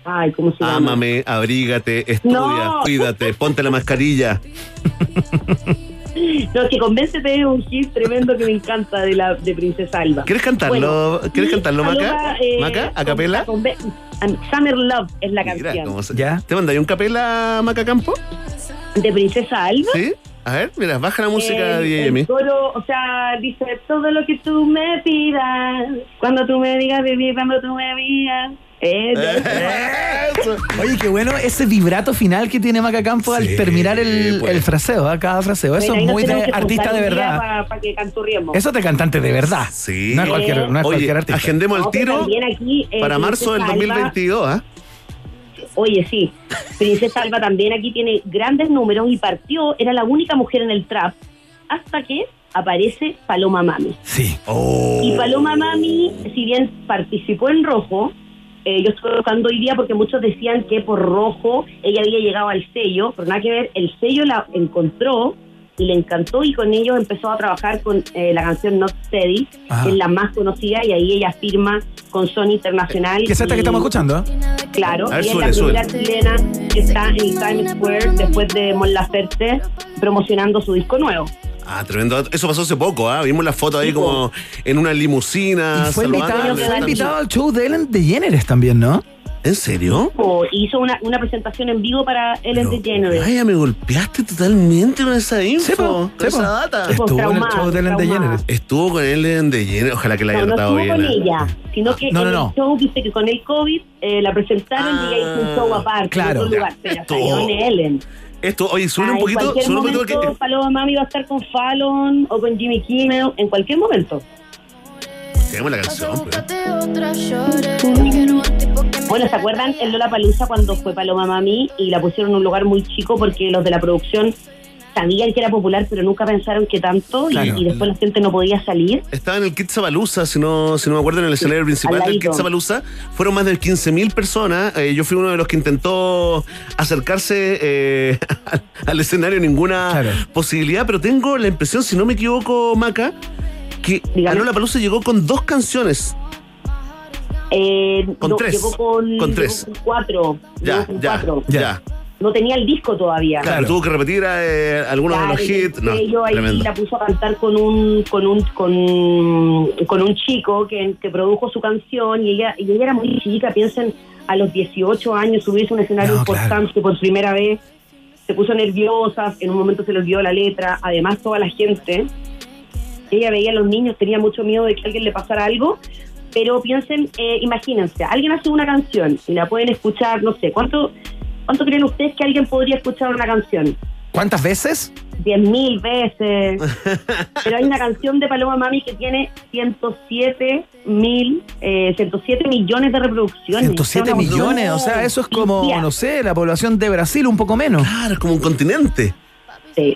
ay, ¿cómo se llama? Ámame, abrígate, estudia, No. cuídate, ponte la mascarilla. [LAUGHS] No, que Convéncete es un hit tremendo que me encanta de la de Princesa Alba. ¿Quieres cantarlo? Bueno, ¿Quieres cantarlo, Maca? Eh, ¿Maca? ¿A capela? Summer Love es la Mira canción. se- ¿Ya? ¿Te mandaría un capela, Maca Campo? De Princesa Alba. ¿Sí? A ver, mira, baja la música, el, DJ el coro, o sea, dice todo lo que tú me pidas, cuando tú me digas vivir, cuando tú me digas, Eh, Eso. Oye, qué bueno ese vibrato final que tiene Maca Campo al terminar el, pues. el fraseo, ¿ah? cada fraseo. Eso es muy de artista de verdad. Para que canturriemos. Eso es de cantante de verdad. Sí. No es cualquier, no es Oye, cualquier artista. agendemos el tiro aquí, eh, para marzo del Princesa Alba- 2022, ¿ah? Oye, sí. Princesa Alba también aquí tiene grandes números y partió, era la única mujer en el trap, hasta que aparece Paloma Mami. Sí. Oh. Y Paloma Mami, si bien participó en rojo, eh, yo estoy tocando hoy día porque muchos decían que por rojo ella había llegado al sello, pero nada que ver, el sello la encontró y le encantó y con ellos empezó a trabajar con eh, la canción Not Steady, Ajá. que es la más conocida y ahí ella firma con Sony Internacional. ¿Qué es esta y- que estamos escuchando? Claro, ver, y es la primera chilena que está en Times Square después de Mon Laferte promocionando su disco nuevo. Ah, tremendo. Eso pasó hace poco, ¿ah? Vimos la foto ahí como en una limusina. Y fue invitado, de fue Dani. invitado al show de Ellen DeGeneres también, ¿no? ¿En serio? Hizo una, una presentación en vivo para Ellen DeGeneres. Vaya, me golpeaste totalmente con esa info, Sí, po, con sí, po. esa data. Estuvo en el traumada, show de Ellen traumada. DeGeneres. Estuvo con él en de lleno. Ojalá que la haya No, no tratado estuvo bien. con ¿eh? ella, sino que No, no, en no. el show, dice que con el COVID eh, la presentaron y ella hizo un show aparte claro, en otro lugar, pero Esto- salió en Ellen. Esto, oye, sube Ah, un en poquito, un poquito momento, porque. Paloma Mami va a estar con Fallon o con Jimmy Kimmel en cualquier momento. Tenemos la canción, pero. Bueno, ¿se acuerdan en Lola Palusa cuando fue Paloma Mami y la pusieron en un lugar muy chico porque los de la producción sabían que era popular, pero nunca pensaron que tanto y- Claro. y, después la gente no podía salir? Estaba en el Kitsabalusa, si no, si no me acuerdo, en el escenario principal al del ladito. Kitsabalusa. Fueron más de 15.000 personas. Eh, yo fui uno de los que intentó acercarse eh, [LAUGHS] al, escenario, ninguna Claro. posibilidad, pero tengo la impresión, si no me equivoco, Maca, que. Lola Palusa llegó con dos canciones. Eh, Con no, tres. Llegó con, Con llegó tres. con cuatro. Ya, con ya, cuatro. ya. No tenía el disco todavía. Claro, tuvo que repetir eh, algunos Claro, de los hits. No, yo ahí tremendo. la puso a cantar con un con un con, con un chico que, que produjo su canción y ella y ella era muy chica piensen a los 18 años subirse a un escenario No, claro. importante por primera vez se puso nerviosa en un momento se le olvidó la letra además toda la gente ella veía a los niños tenía mucho miedo de que a alguien le pasara algo pero piensen eh, imagínense alguien hace una canción y la pueden escuchar no sé cuánto cuánto creen ustedes que alguien podría escuchar una canción ¿Cuántas veces? diez mil veces. [LAUGHS] Pero hay una canción de Paloma Mami que tiene 107 mil, eh, 107 millones de reproducciones. 107 Una millones, o sea, eso es como, no sé, la población de Brasil, un poco menos. Claro, es como un continente. Sí.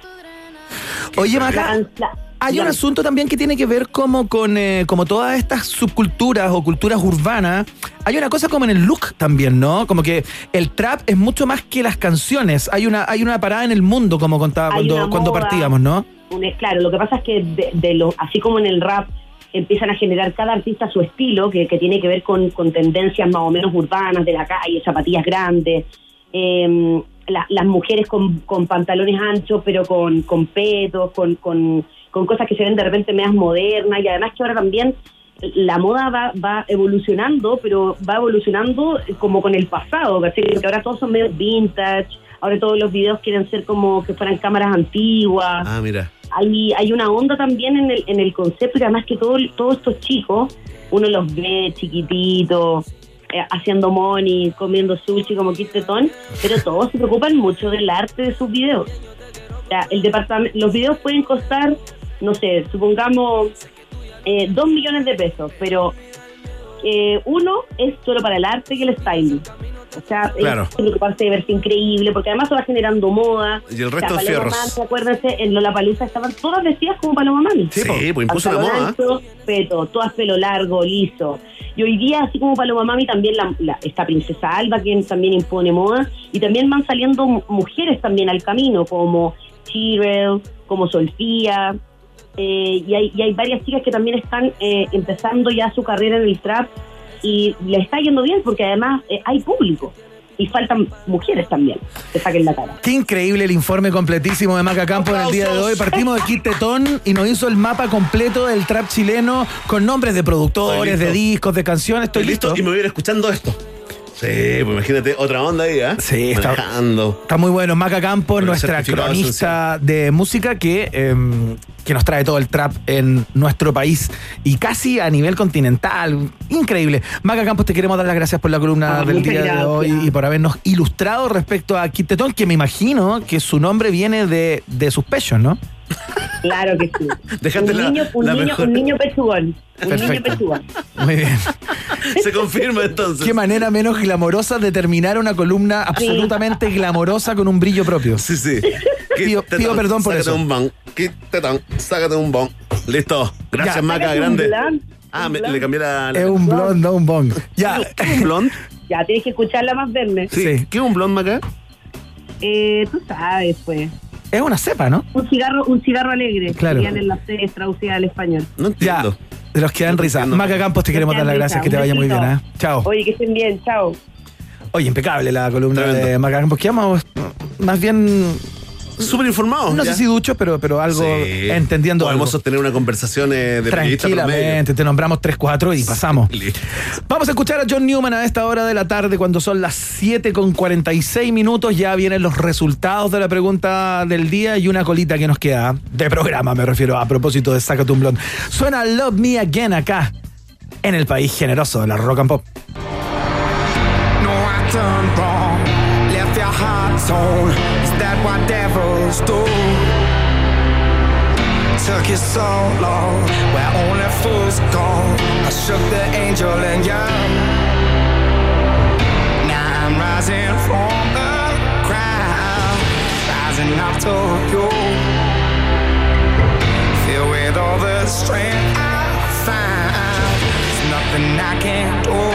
Oye, Maca, la- hay un asunto también que tiene que ver como con eh, como todas estas subculturas o culturas urbanas. Hay una cosa como en el look también, ¿no? Como que el trap es mucho más que las canciones. Hay una hay una parada en el mundo, como contaba Hay cuando, cuando moda. partíamos, ¿no? Un- claro, lo que pasa es que de, de lo, así como en el rap empiezan a generar cada artista su estilo, que, que tiene que ver con, con tendencias más o menos urbanas de la calle, zapatillas grandes, eh, la- las mujeres con, con pantalones anchos pero con, con petos, con, con, con cosas que se ven de repente medias modernas y además que ahora también la moda va, va evolucionando, pero va evolucionando como con el pasado. Porque ahora todos son medio vintage, ahora todos los videos quieren ser como que fueran cámaras antiguas Ah, mira. hay, hay una onda también en el, en el concepto y además que todo, todos estos chicos, uno los ve chiquititos, eh, haciendo money, comiendo sushi como Kit Tetón, pero todos se preocupan mucho del arte de sus videos. O sea, el departamento, los videos pueden costar, no sé, supongamos eh, dos millones de pesos, pero eh, uno es solo para el arte y el styling. O sea, Claro. es preocuparse de verse increíble, porque además se va generando moda. Y el O sea, resto Paloma. Mami, acuérdense, en Lollapalooza estaban todas vestidas como Paloma Mami. Sí, pues impuso la moda. ancho, peto, todas pelo largo, liso. Y hoy día, así como Paloma Mami, también la, la- esta princesa Alba, quien también impone moda, y también van saliendo mu- mujeres también al camino, como Chirel, como Solfía, eh, y, hay, y hay varias chicas que también están eh, empezando ya su carrera en el trap, y le está yendo bien porque además eh, hay público, y faltan mujeres también que saquen la cara. Qué increíble el informe completísimo de Maca Campo en el día de hoy. Partimos de Kit Tetón y nos hizo el mapa completo del trap chileno con nombres de productores, de discos, de canciones. Estoy Estoy listo listo. y me voy a ir escuchando esto. Sí, pues imagínate otra onda ahí, ¿eh? Sí, está-. Está muy bueno. Maca Campos, nuestra cronista de música que, em, que nos trae todo el trap en nuestro país y casi a nivel continental. Increíble. Maca Campos, te queremos dar las gracias por la columna Ah, del día de hoy y por habernos ilustrado respecto a Kid Tetón, que me imagino que su nombre viene de, de sus pechos, ¿no? Claro que sí. [LAUGHS] Dejaste un la- niño, un la niño, mejor. un niño pechugón. Un niño pechugón. Muy bien. [LAUGHS] Se confirma entonces. Qué manera menos glamorosa de terminar una columna absolutamente glamorosa con un brillo propio. Sí, sí. [LAUGHS] Pido- perdón por sácate eso. un bon. Sácate un bon. Listo. Gracias, Ya. Maca, grande. Ah, un me- le cambié la. la- Es un blond, no un bong. Ya. ¿Qué un blond? Ya, tienes que escucharla más verme. Sí. Sí. ¿Qué es un blond, Maca? Eh, tú sabes, pues. Es una cepa, ¿no? Un cigarro, un cigarro alegre. Claro. Serían en las series traducidas al español. No Ya. entiendo. De los que dan risa. Maca Campos, te queremos dar las gracias. Que te vaya muy bien, ¿eh? Chao. Oye, que estén bien, chao. Oye, impecable la columna Tremendo. de Maca Campos. Quedamos más bien, Súper informado. no ya. sé si duchos, pero, pero algo Sí. entendiendo Podemos algo. sostener una conversación eh, de. Tranquilamente, te nombramos 3-4 y pasamos. Vamos a escuchar a John Newman a esta hora de la tarde, cuando son las 7 con 46 minutos. Ya vienen los resultados de la pregunta del día y una colita que nos queda de programa, me refiero a propósito de Sácate un Blond. Suena Love Me Again acá, en el país generoso de la rock and pop. No, I that what devils do? Took you so long, where only fools go. I shook the angel and young. Now I'm rising from the crowd, rising up to you. Filled with all the strength I found, there's nothing I can't do.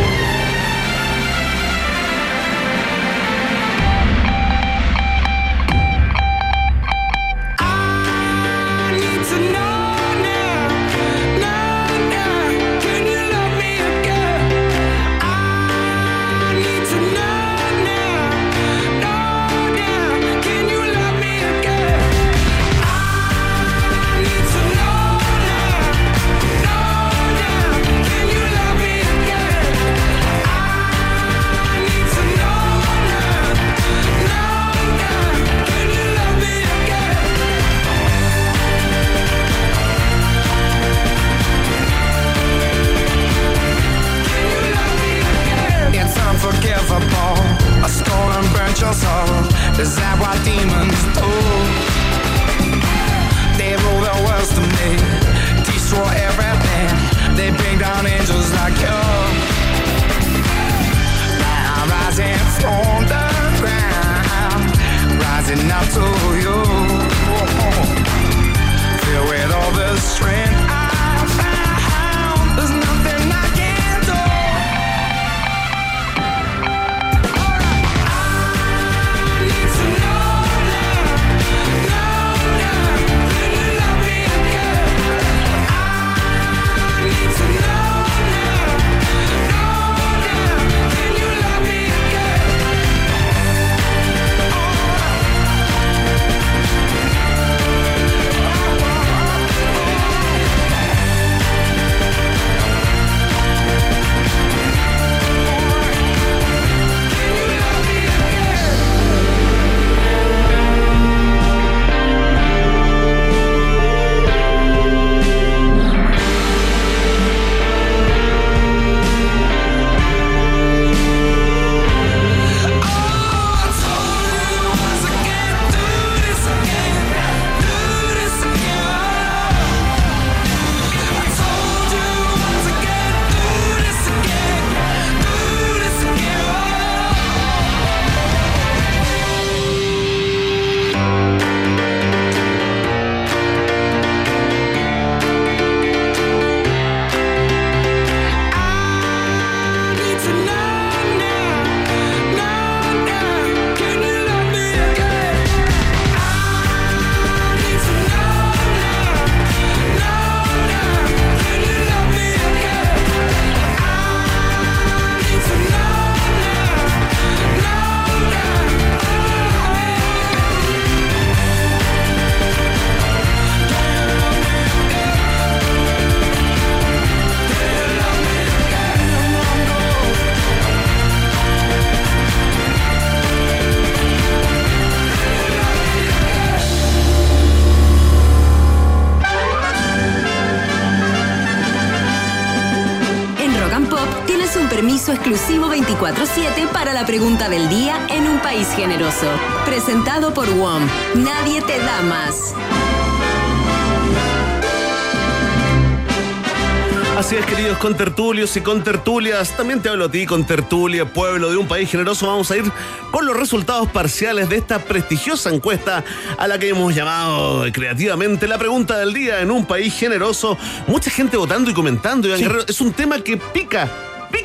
Queridos contertulios y contertulias. También te hablo a ti, contertulia, pueblo de un país generoso. Vamos a ir con los resultados parciales de esta prestigiosa encuesta a la que hemos llamado creativamente la pregunta del día en un país generoso. Mucha gente votando y comentando. Guerrero. Es un tema que pica,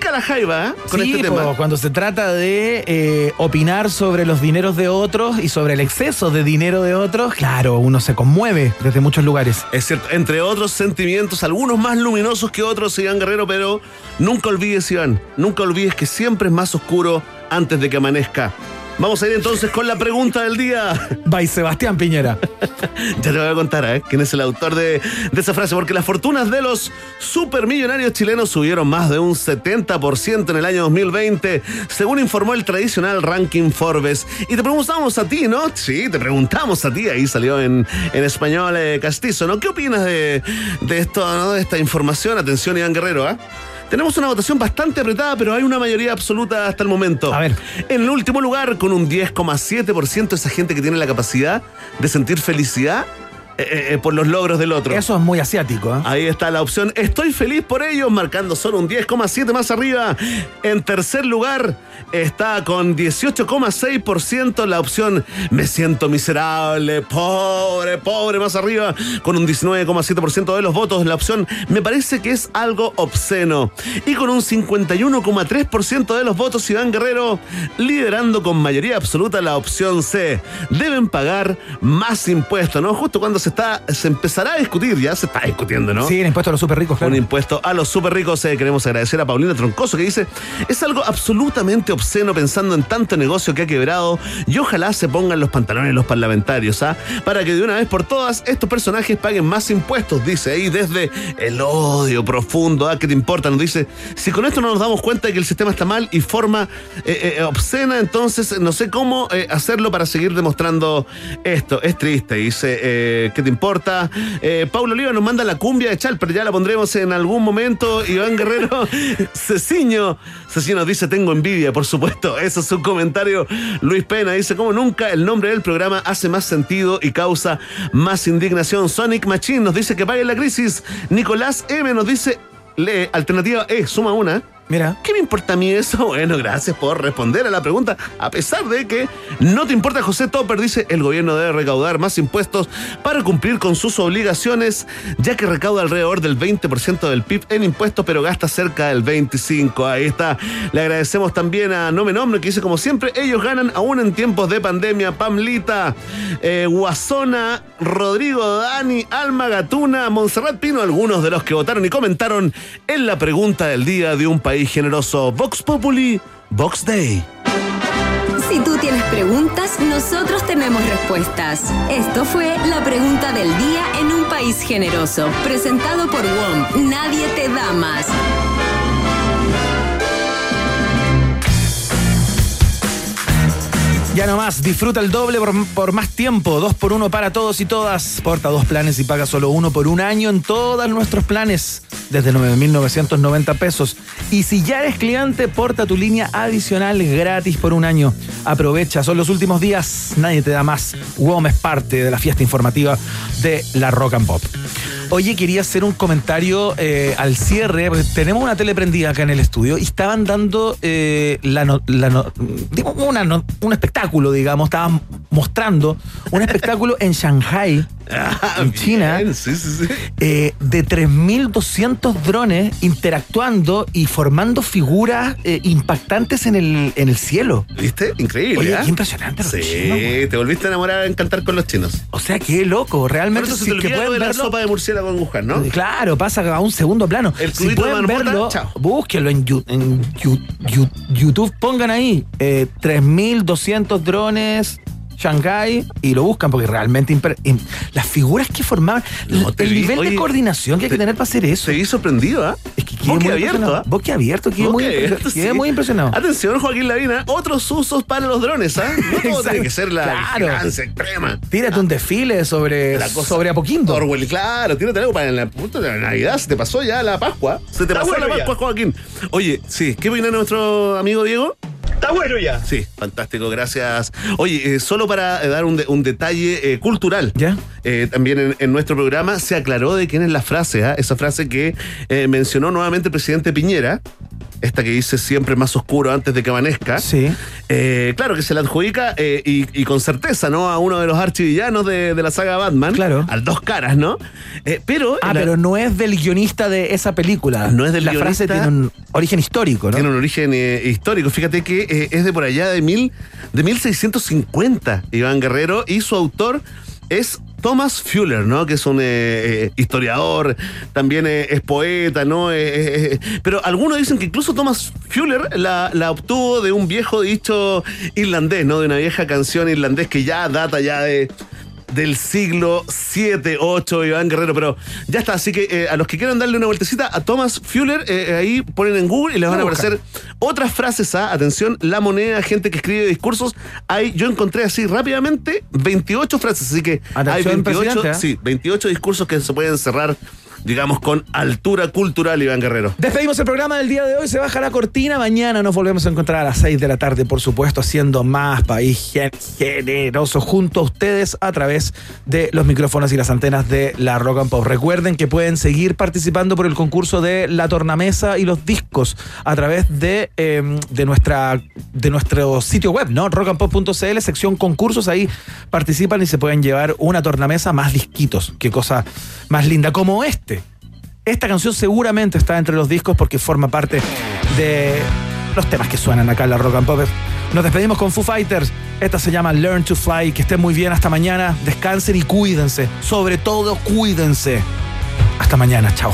pica la jaiba ¿eh? con Sí, este tema. po, cuando se trata de eh, opinar sobre los dineros de otros y sobre el exceso de dinero de otros, claro, uno se conmueve desde muchos lugares. Es cierto, entre otros sentimientos, algunos más luminosos que otros, Iván Guerrero, pero nunca olvides, Iván, nunca olvides que siempre es más oscuro antes de que amanezca. Vamos a ir entonces con la pregunta del día. By Sebastián Piñera. [LAUGHS] ya te voy a contar ¿eh? quién es el autor de, de esa frase, porque las fortunas de los supermillonarios chilenos subieron más de un 70% en el año 2020, según informó el tradicional ranking Forbes. Y te preguntamos a ti, ¿no? Sí, te preguntamos a ti, ahí salió en, en español eh, castizo, ¿no? ¿Qué opinas de, de esto, ¿no? de esta información? Atención, Iván Guerrero, ¿ah? Tenemos una votación bastante apretada, pero hay una mayoría absoluta hasta el momento. A ver. En el último lugar, con un 10,7% esa gente que tiene la capacidad de sentir felicidad eh, eh, por los logros del otro. Eso es muy asiático. ¿eh? Ahí está la opción. Estoy feliz por ellos, marcando solo un 10,7 más arriba. En tercer lugar está con 18,6% la opción Me siento miserable, pobre, pobre, más arriba, con un 19,7% de los votos. La opción Me parece que es algo obsceno. Y con un 51,3% de los votos, Iván Guerrero, liderando con mayoría absoluta la opción C. Deben pagar más impuestos, ¿no? Justo cuando se está, se empezará a discutir, ya se está discutiendo, ¿no? Sí, el impuesto a los súper ricos, claro. Un impuesto a los súper ricos. Eh, queremos agradecer a Paulina Troncoso que dice: Es algo absolutamente obsceno pensando en tanto negocio que ha quebrado y ojalá se pongan los pantalones los parlamentarios, ¿ah? Para que de una vez por todas estos personajes paguen más impuestos, dice ahí desde el odio profundo, ¿ah? ¿Qué te importa? Nos dice: Si con esto no nos damos cuenta de que el sistema está mal y forma eh, eh, obscena, entonces no sé cómo hacerlo para seguir demostrando esto. Es triste, dice: eh, ¿Qué te importa? Eh, Paulo Oliva nos manda la cumbia de Chal, pero ya la pondremos en algún momento. Iván Guerrero, [LAUGHS] Ceciño. Ceciño nos dice, tengo envidia, por supuesto. Eso es un comentario. Luis Pena dice, como nunca, el nombre del programa hace más sentido y causa más indignación. Sonic Machine nos dice que pague la crisis. Nicolás M nos dice, lee, alternativa E, suma una. Mira. ¿Qué me importa a mí eso? [LAUGHS] Bueno, gracias por responder a la pregunta. A pesar de que no te importa, José Topper dice el gobierno debe recaudar más impuestos para cumplir con sus obligaciones, ya que recauda alrededor del 20% del PIB en impuestos, pero gasta cerca del 25%. Ahí está. Le agradecemos también a No Me Nombre, que dice, como siempre, ellos ganan aún en tiempos de pandemia. Pamlita, eh, Guasona, Rodrigo Dani, Alma Gatuna, Monserrat Pino, algunos de los que votaron y comentaron en la pregunta del día de un país generoso. Vox Populi, Vox Day. Si tú tienes preguntas, nosotros tenemos respuestas. Esto fue la pregunta del día en un país generoso, presentado por WOM. Nadie te da más. Ya nomás, disfruta el doble por, más tiempo. Dos por uno para todos y todas. Porta dos planes y paga solo uno por un año en todos nuestros planes. Desde 9,990 pesos. Y si ya eres cliente, porta tu línea adicional gratis por un año. Aprovecha, son los últimos días. Nadie te da más. WOM es parte de la fiesta informativa de la Rock and Pop. Oye, quería hacer un comentario eh, al cierre. tenemos una tele prendida acá en el estudio y estaban dando eh, un espectáculo, digamos. Estaban mostrando un espectáculo en Shanghai, en China, eh, de 3.200 drones interactuando y formando figuras eh, impactantes en el, en el cielo. ¿Viste? Increíble. Oye, ¿ah? qué impresionante. los Sí, chinos, te volviste a enamorar a encantar con los chinos. O sea, qué loco. Por Realmente, eso se si te es que pueden de la verlo- sopa de murciélago en Wuhan, ¿no? Claro, pasa a un segundo plano. El si de pueden marmota, verlo, chao. búsquenlo en, YouTube, pongan ahí eh, 3.200 drones Shanghái y lo buscan porque realmente las figuras que formaban, No, el te vi- nivel de coordinación que hay que te- tener para hacer eso. Se vi sorprendido, ¿ah? Es que quedé muy abierto. ¿ah? Boque abierto, quedé, muy, quedé sí. muy impresionado. Atención, Joaquín Lavina, otros usos para los drones, ¿ah? No todo tiene que ser la Claro. extrema. Tírate un desfile sobre, La cosa- sobre Apoquindo. Orwell, claro, tírate algo para la puta de la Navidad. Se te pasó ya la Pascua. Se te pasó la ya. Pascua, Joaquín. Oye, sí, ¿qué opina nuestro amigo Diego? Está bueno ya. Sí, fantástico, gracias. Oye, eh, solo para eh, dar un, de- un detalle eh, cultural. ¿Ya? También en, en nuestro programa se aclaró de quién es la frase, ¿ah? esa frase que mencionó nuevamente el presidente Piñera, esta que dice siempre más oscuro antes de que amanezca. Sí. Eh, claro que se la adjudica eh, y, y con certeza, ¿no? A uno de los archivillanos de, de la saga Batman. Claro. Al dos caras, ¿no? Eh, pero. Ah, la- pero no es del guionista de esa película. No es del La frase guionista. tiene un origen histórico, ¿no? Tiene un origen histórico. Fíjate que es de por allá de, mil, de 1650, Iván Guerrero, y su autor es Thomas Fuller, ¿no? Que es un eh, eh, historiador, también eh, es poeta, ¿no? Pero algunos dicen que incluso Thomas Fuller la, la obtuvo de un viejo dicho irlandés, ¿no? De una vieja canción irlandés que ya data ya de del siglo 7, 8, Iván Guerrero, pero ya está, así que eh, a los que quieran darle una vueltecita a Thomas Fuller, eh, ahí ponen en Google y les van a aparecer otras frases, ¿ah? atención, la moneda, gente que escribe discursos, ahí yo encontré así rápidamente 28 frases, así que hay Atención, 28, presidente, ¿ah? sí, 28 discursos que se pueden cerrar, digamos, con altura cultural, Iván Guerrero. Despedimos el programa del día de hoy, se baja la cortina, mañana nos volvemos a encontrar a las 6 de la tarde, por supuesto, haciendo más país gen- generoso junto a ustedes a través de los micrófonos y las antenas de la Rock and Pop. Recuerden que pueden seguir participando por el concurso de la tornamesa y los discos a través de, eh, de, nuestra, de nuestro sitio web, ¿no? rockandpop.cl, sección concursos, ahí participan y se pueden llevar una tornamesa más disquitos. Qué cosa más linda, como este. Esta canción seguramente está entre los discos porque forma parte de los temas que suenan acá en la Rock and Pop. Nos despedimos con Foo Fighters. Esta se llama Learn to Fly. Que estén muy bien hasta mañana. Descansen y cuídense. Sobre todo, cuídense. Hasta mañana. Chao.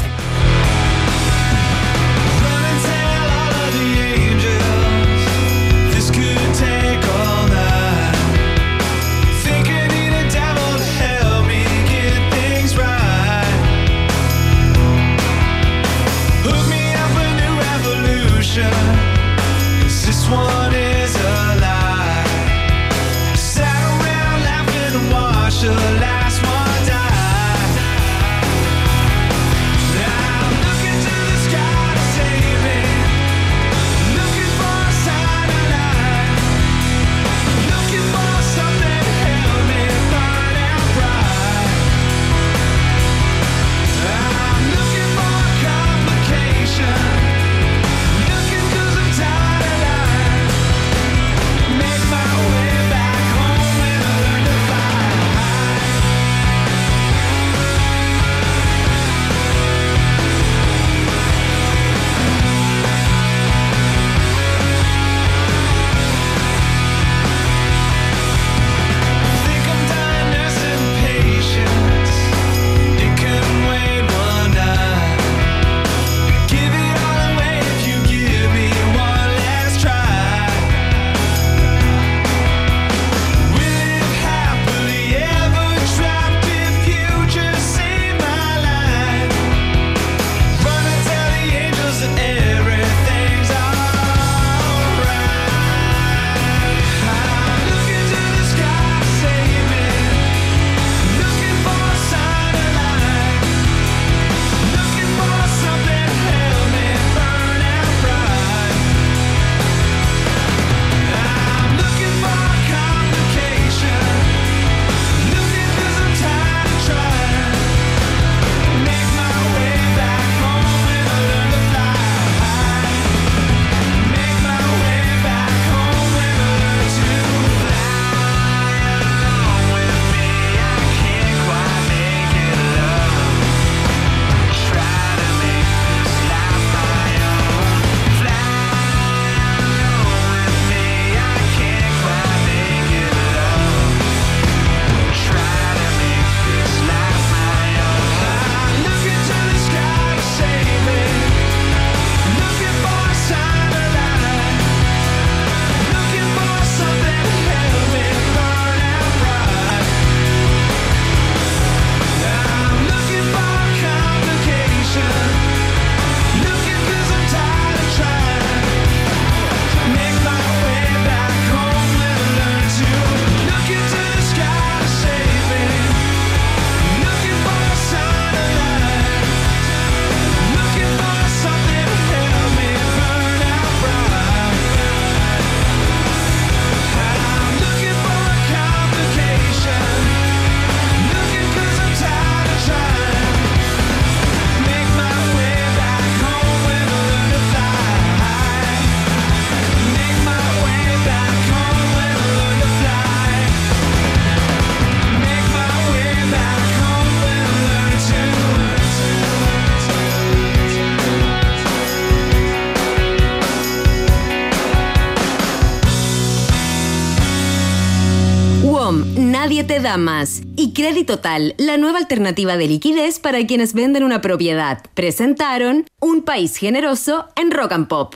Más. Y Crédito Tal, la nueva alternativa de liquidez para quienes venden una propiedad. Presentaron Un País Generoso en Rock and Pop.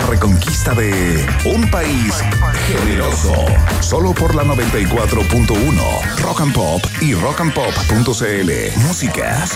reconquista de un país generoso. Solo por la 94.1 Rock and Pop y rockandpop.cl. Música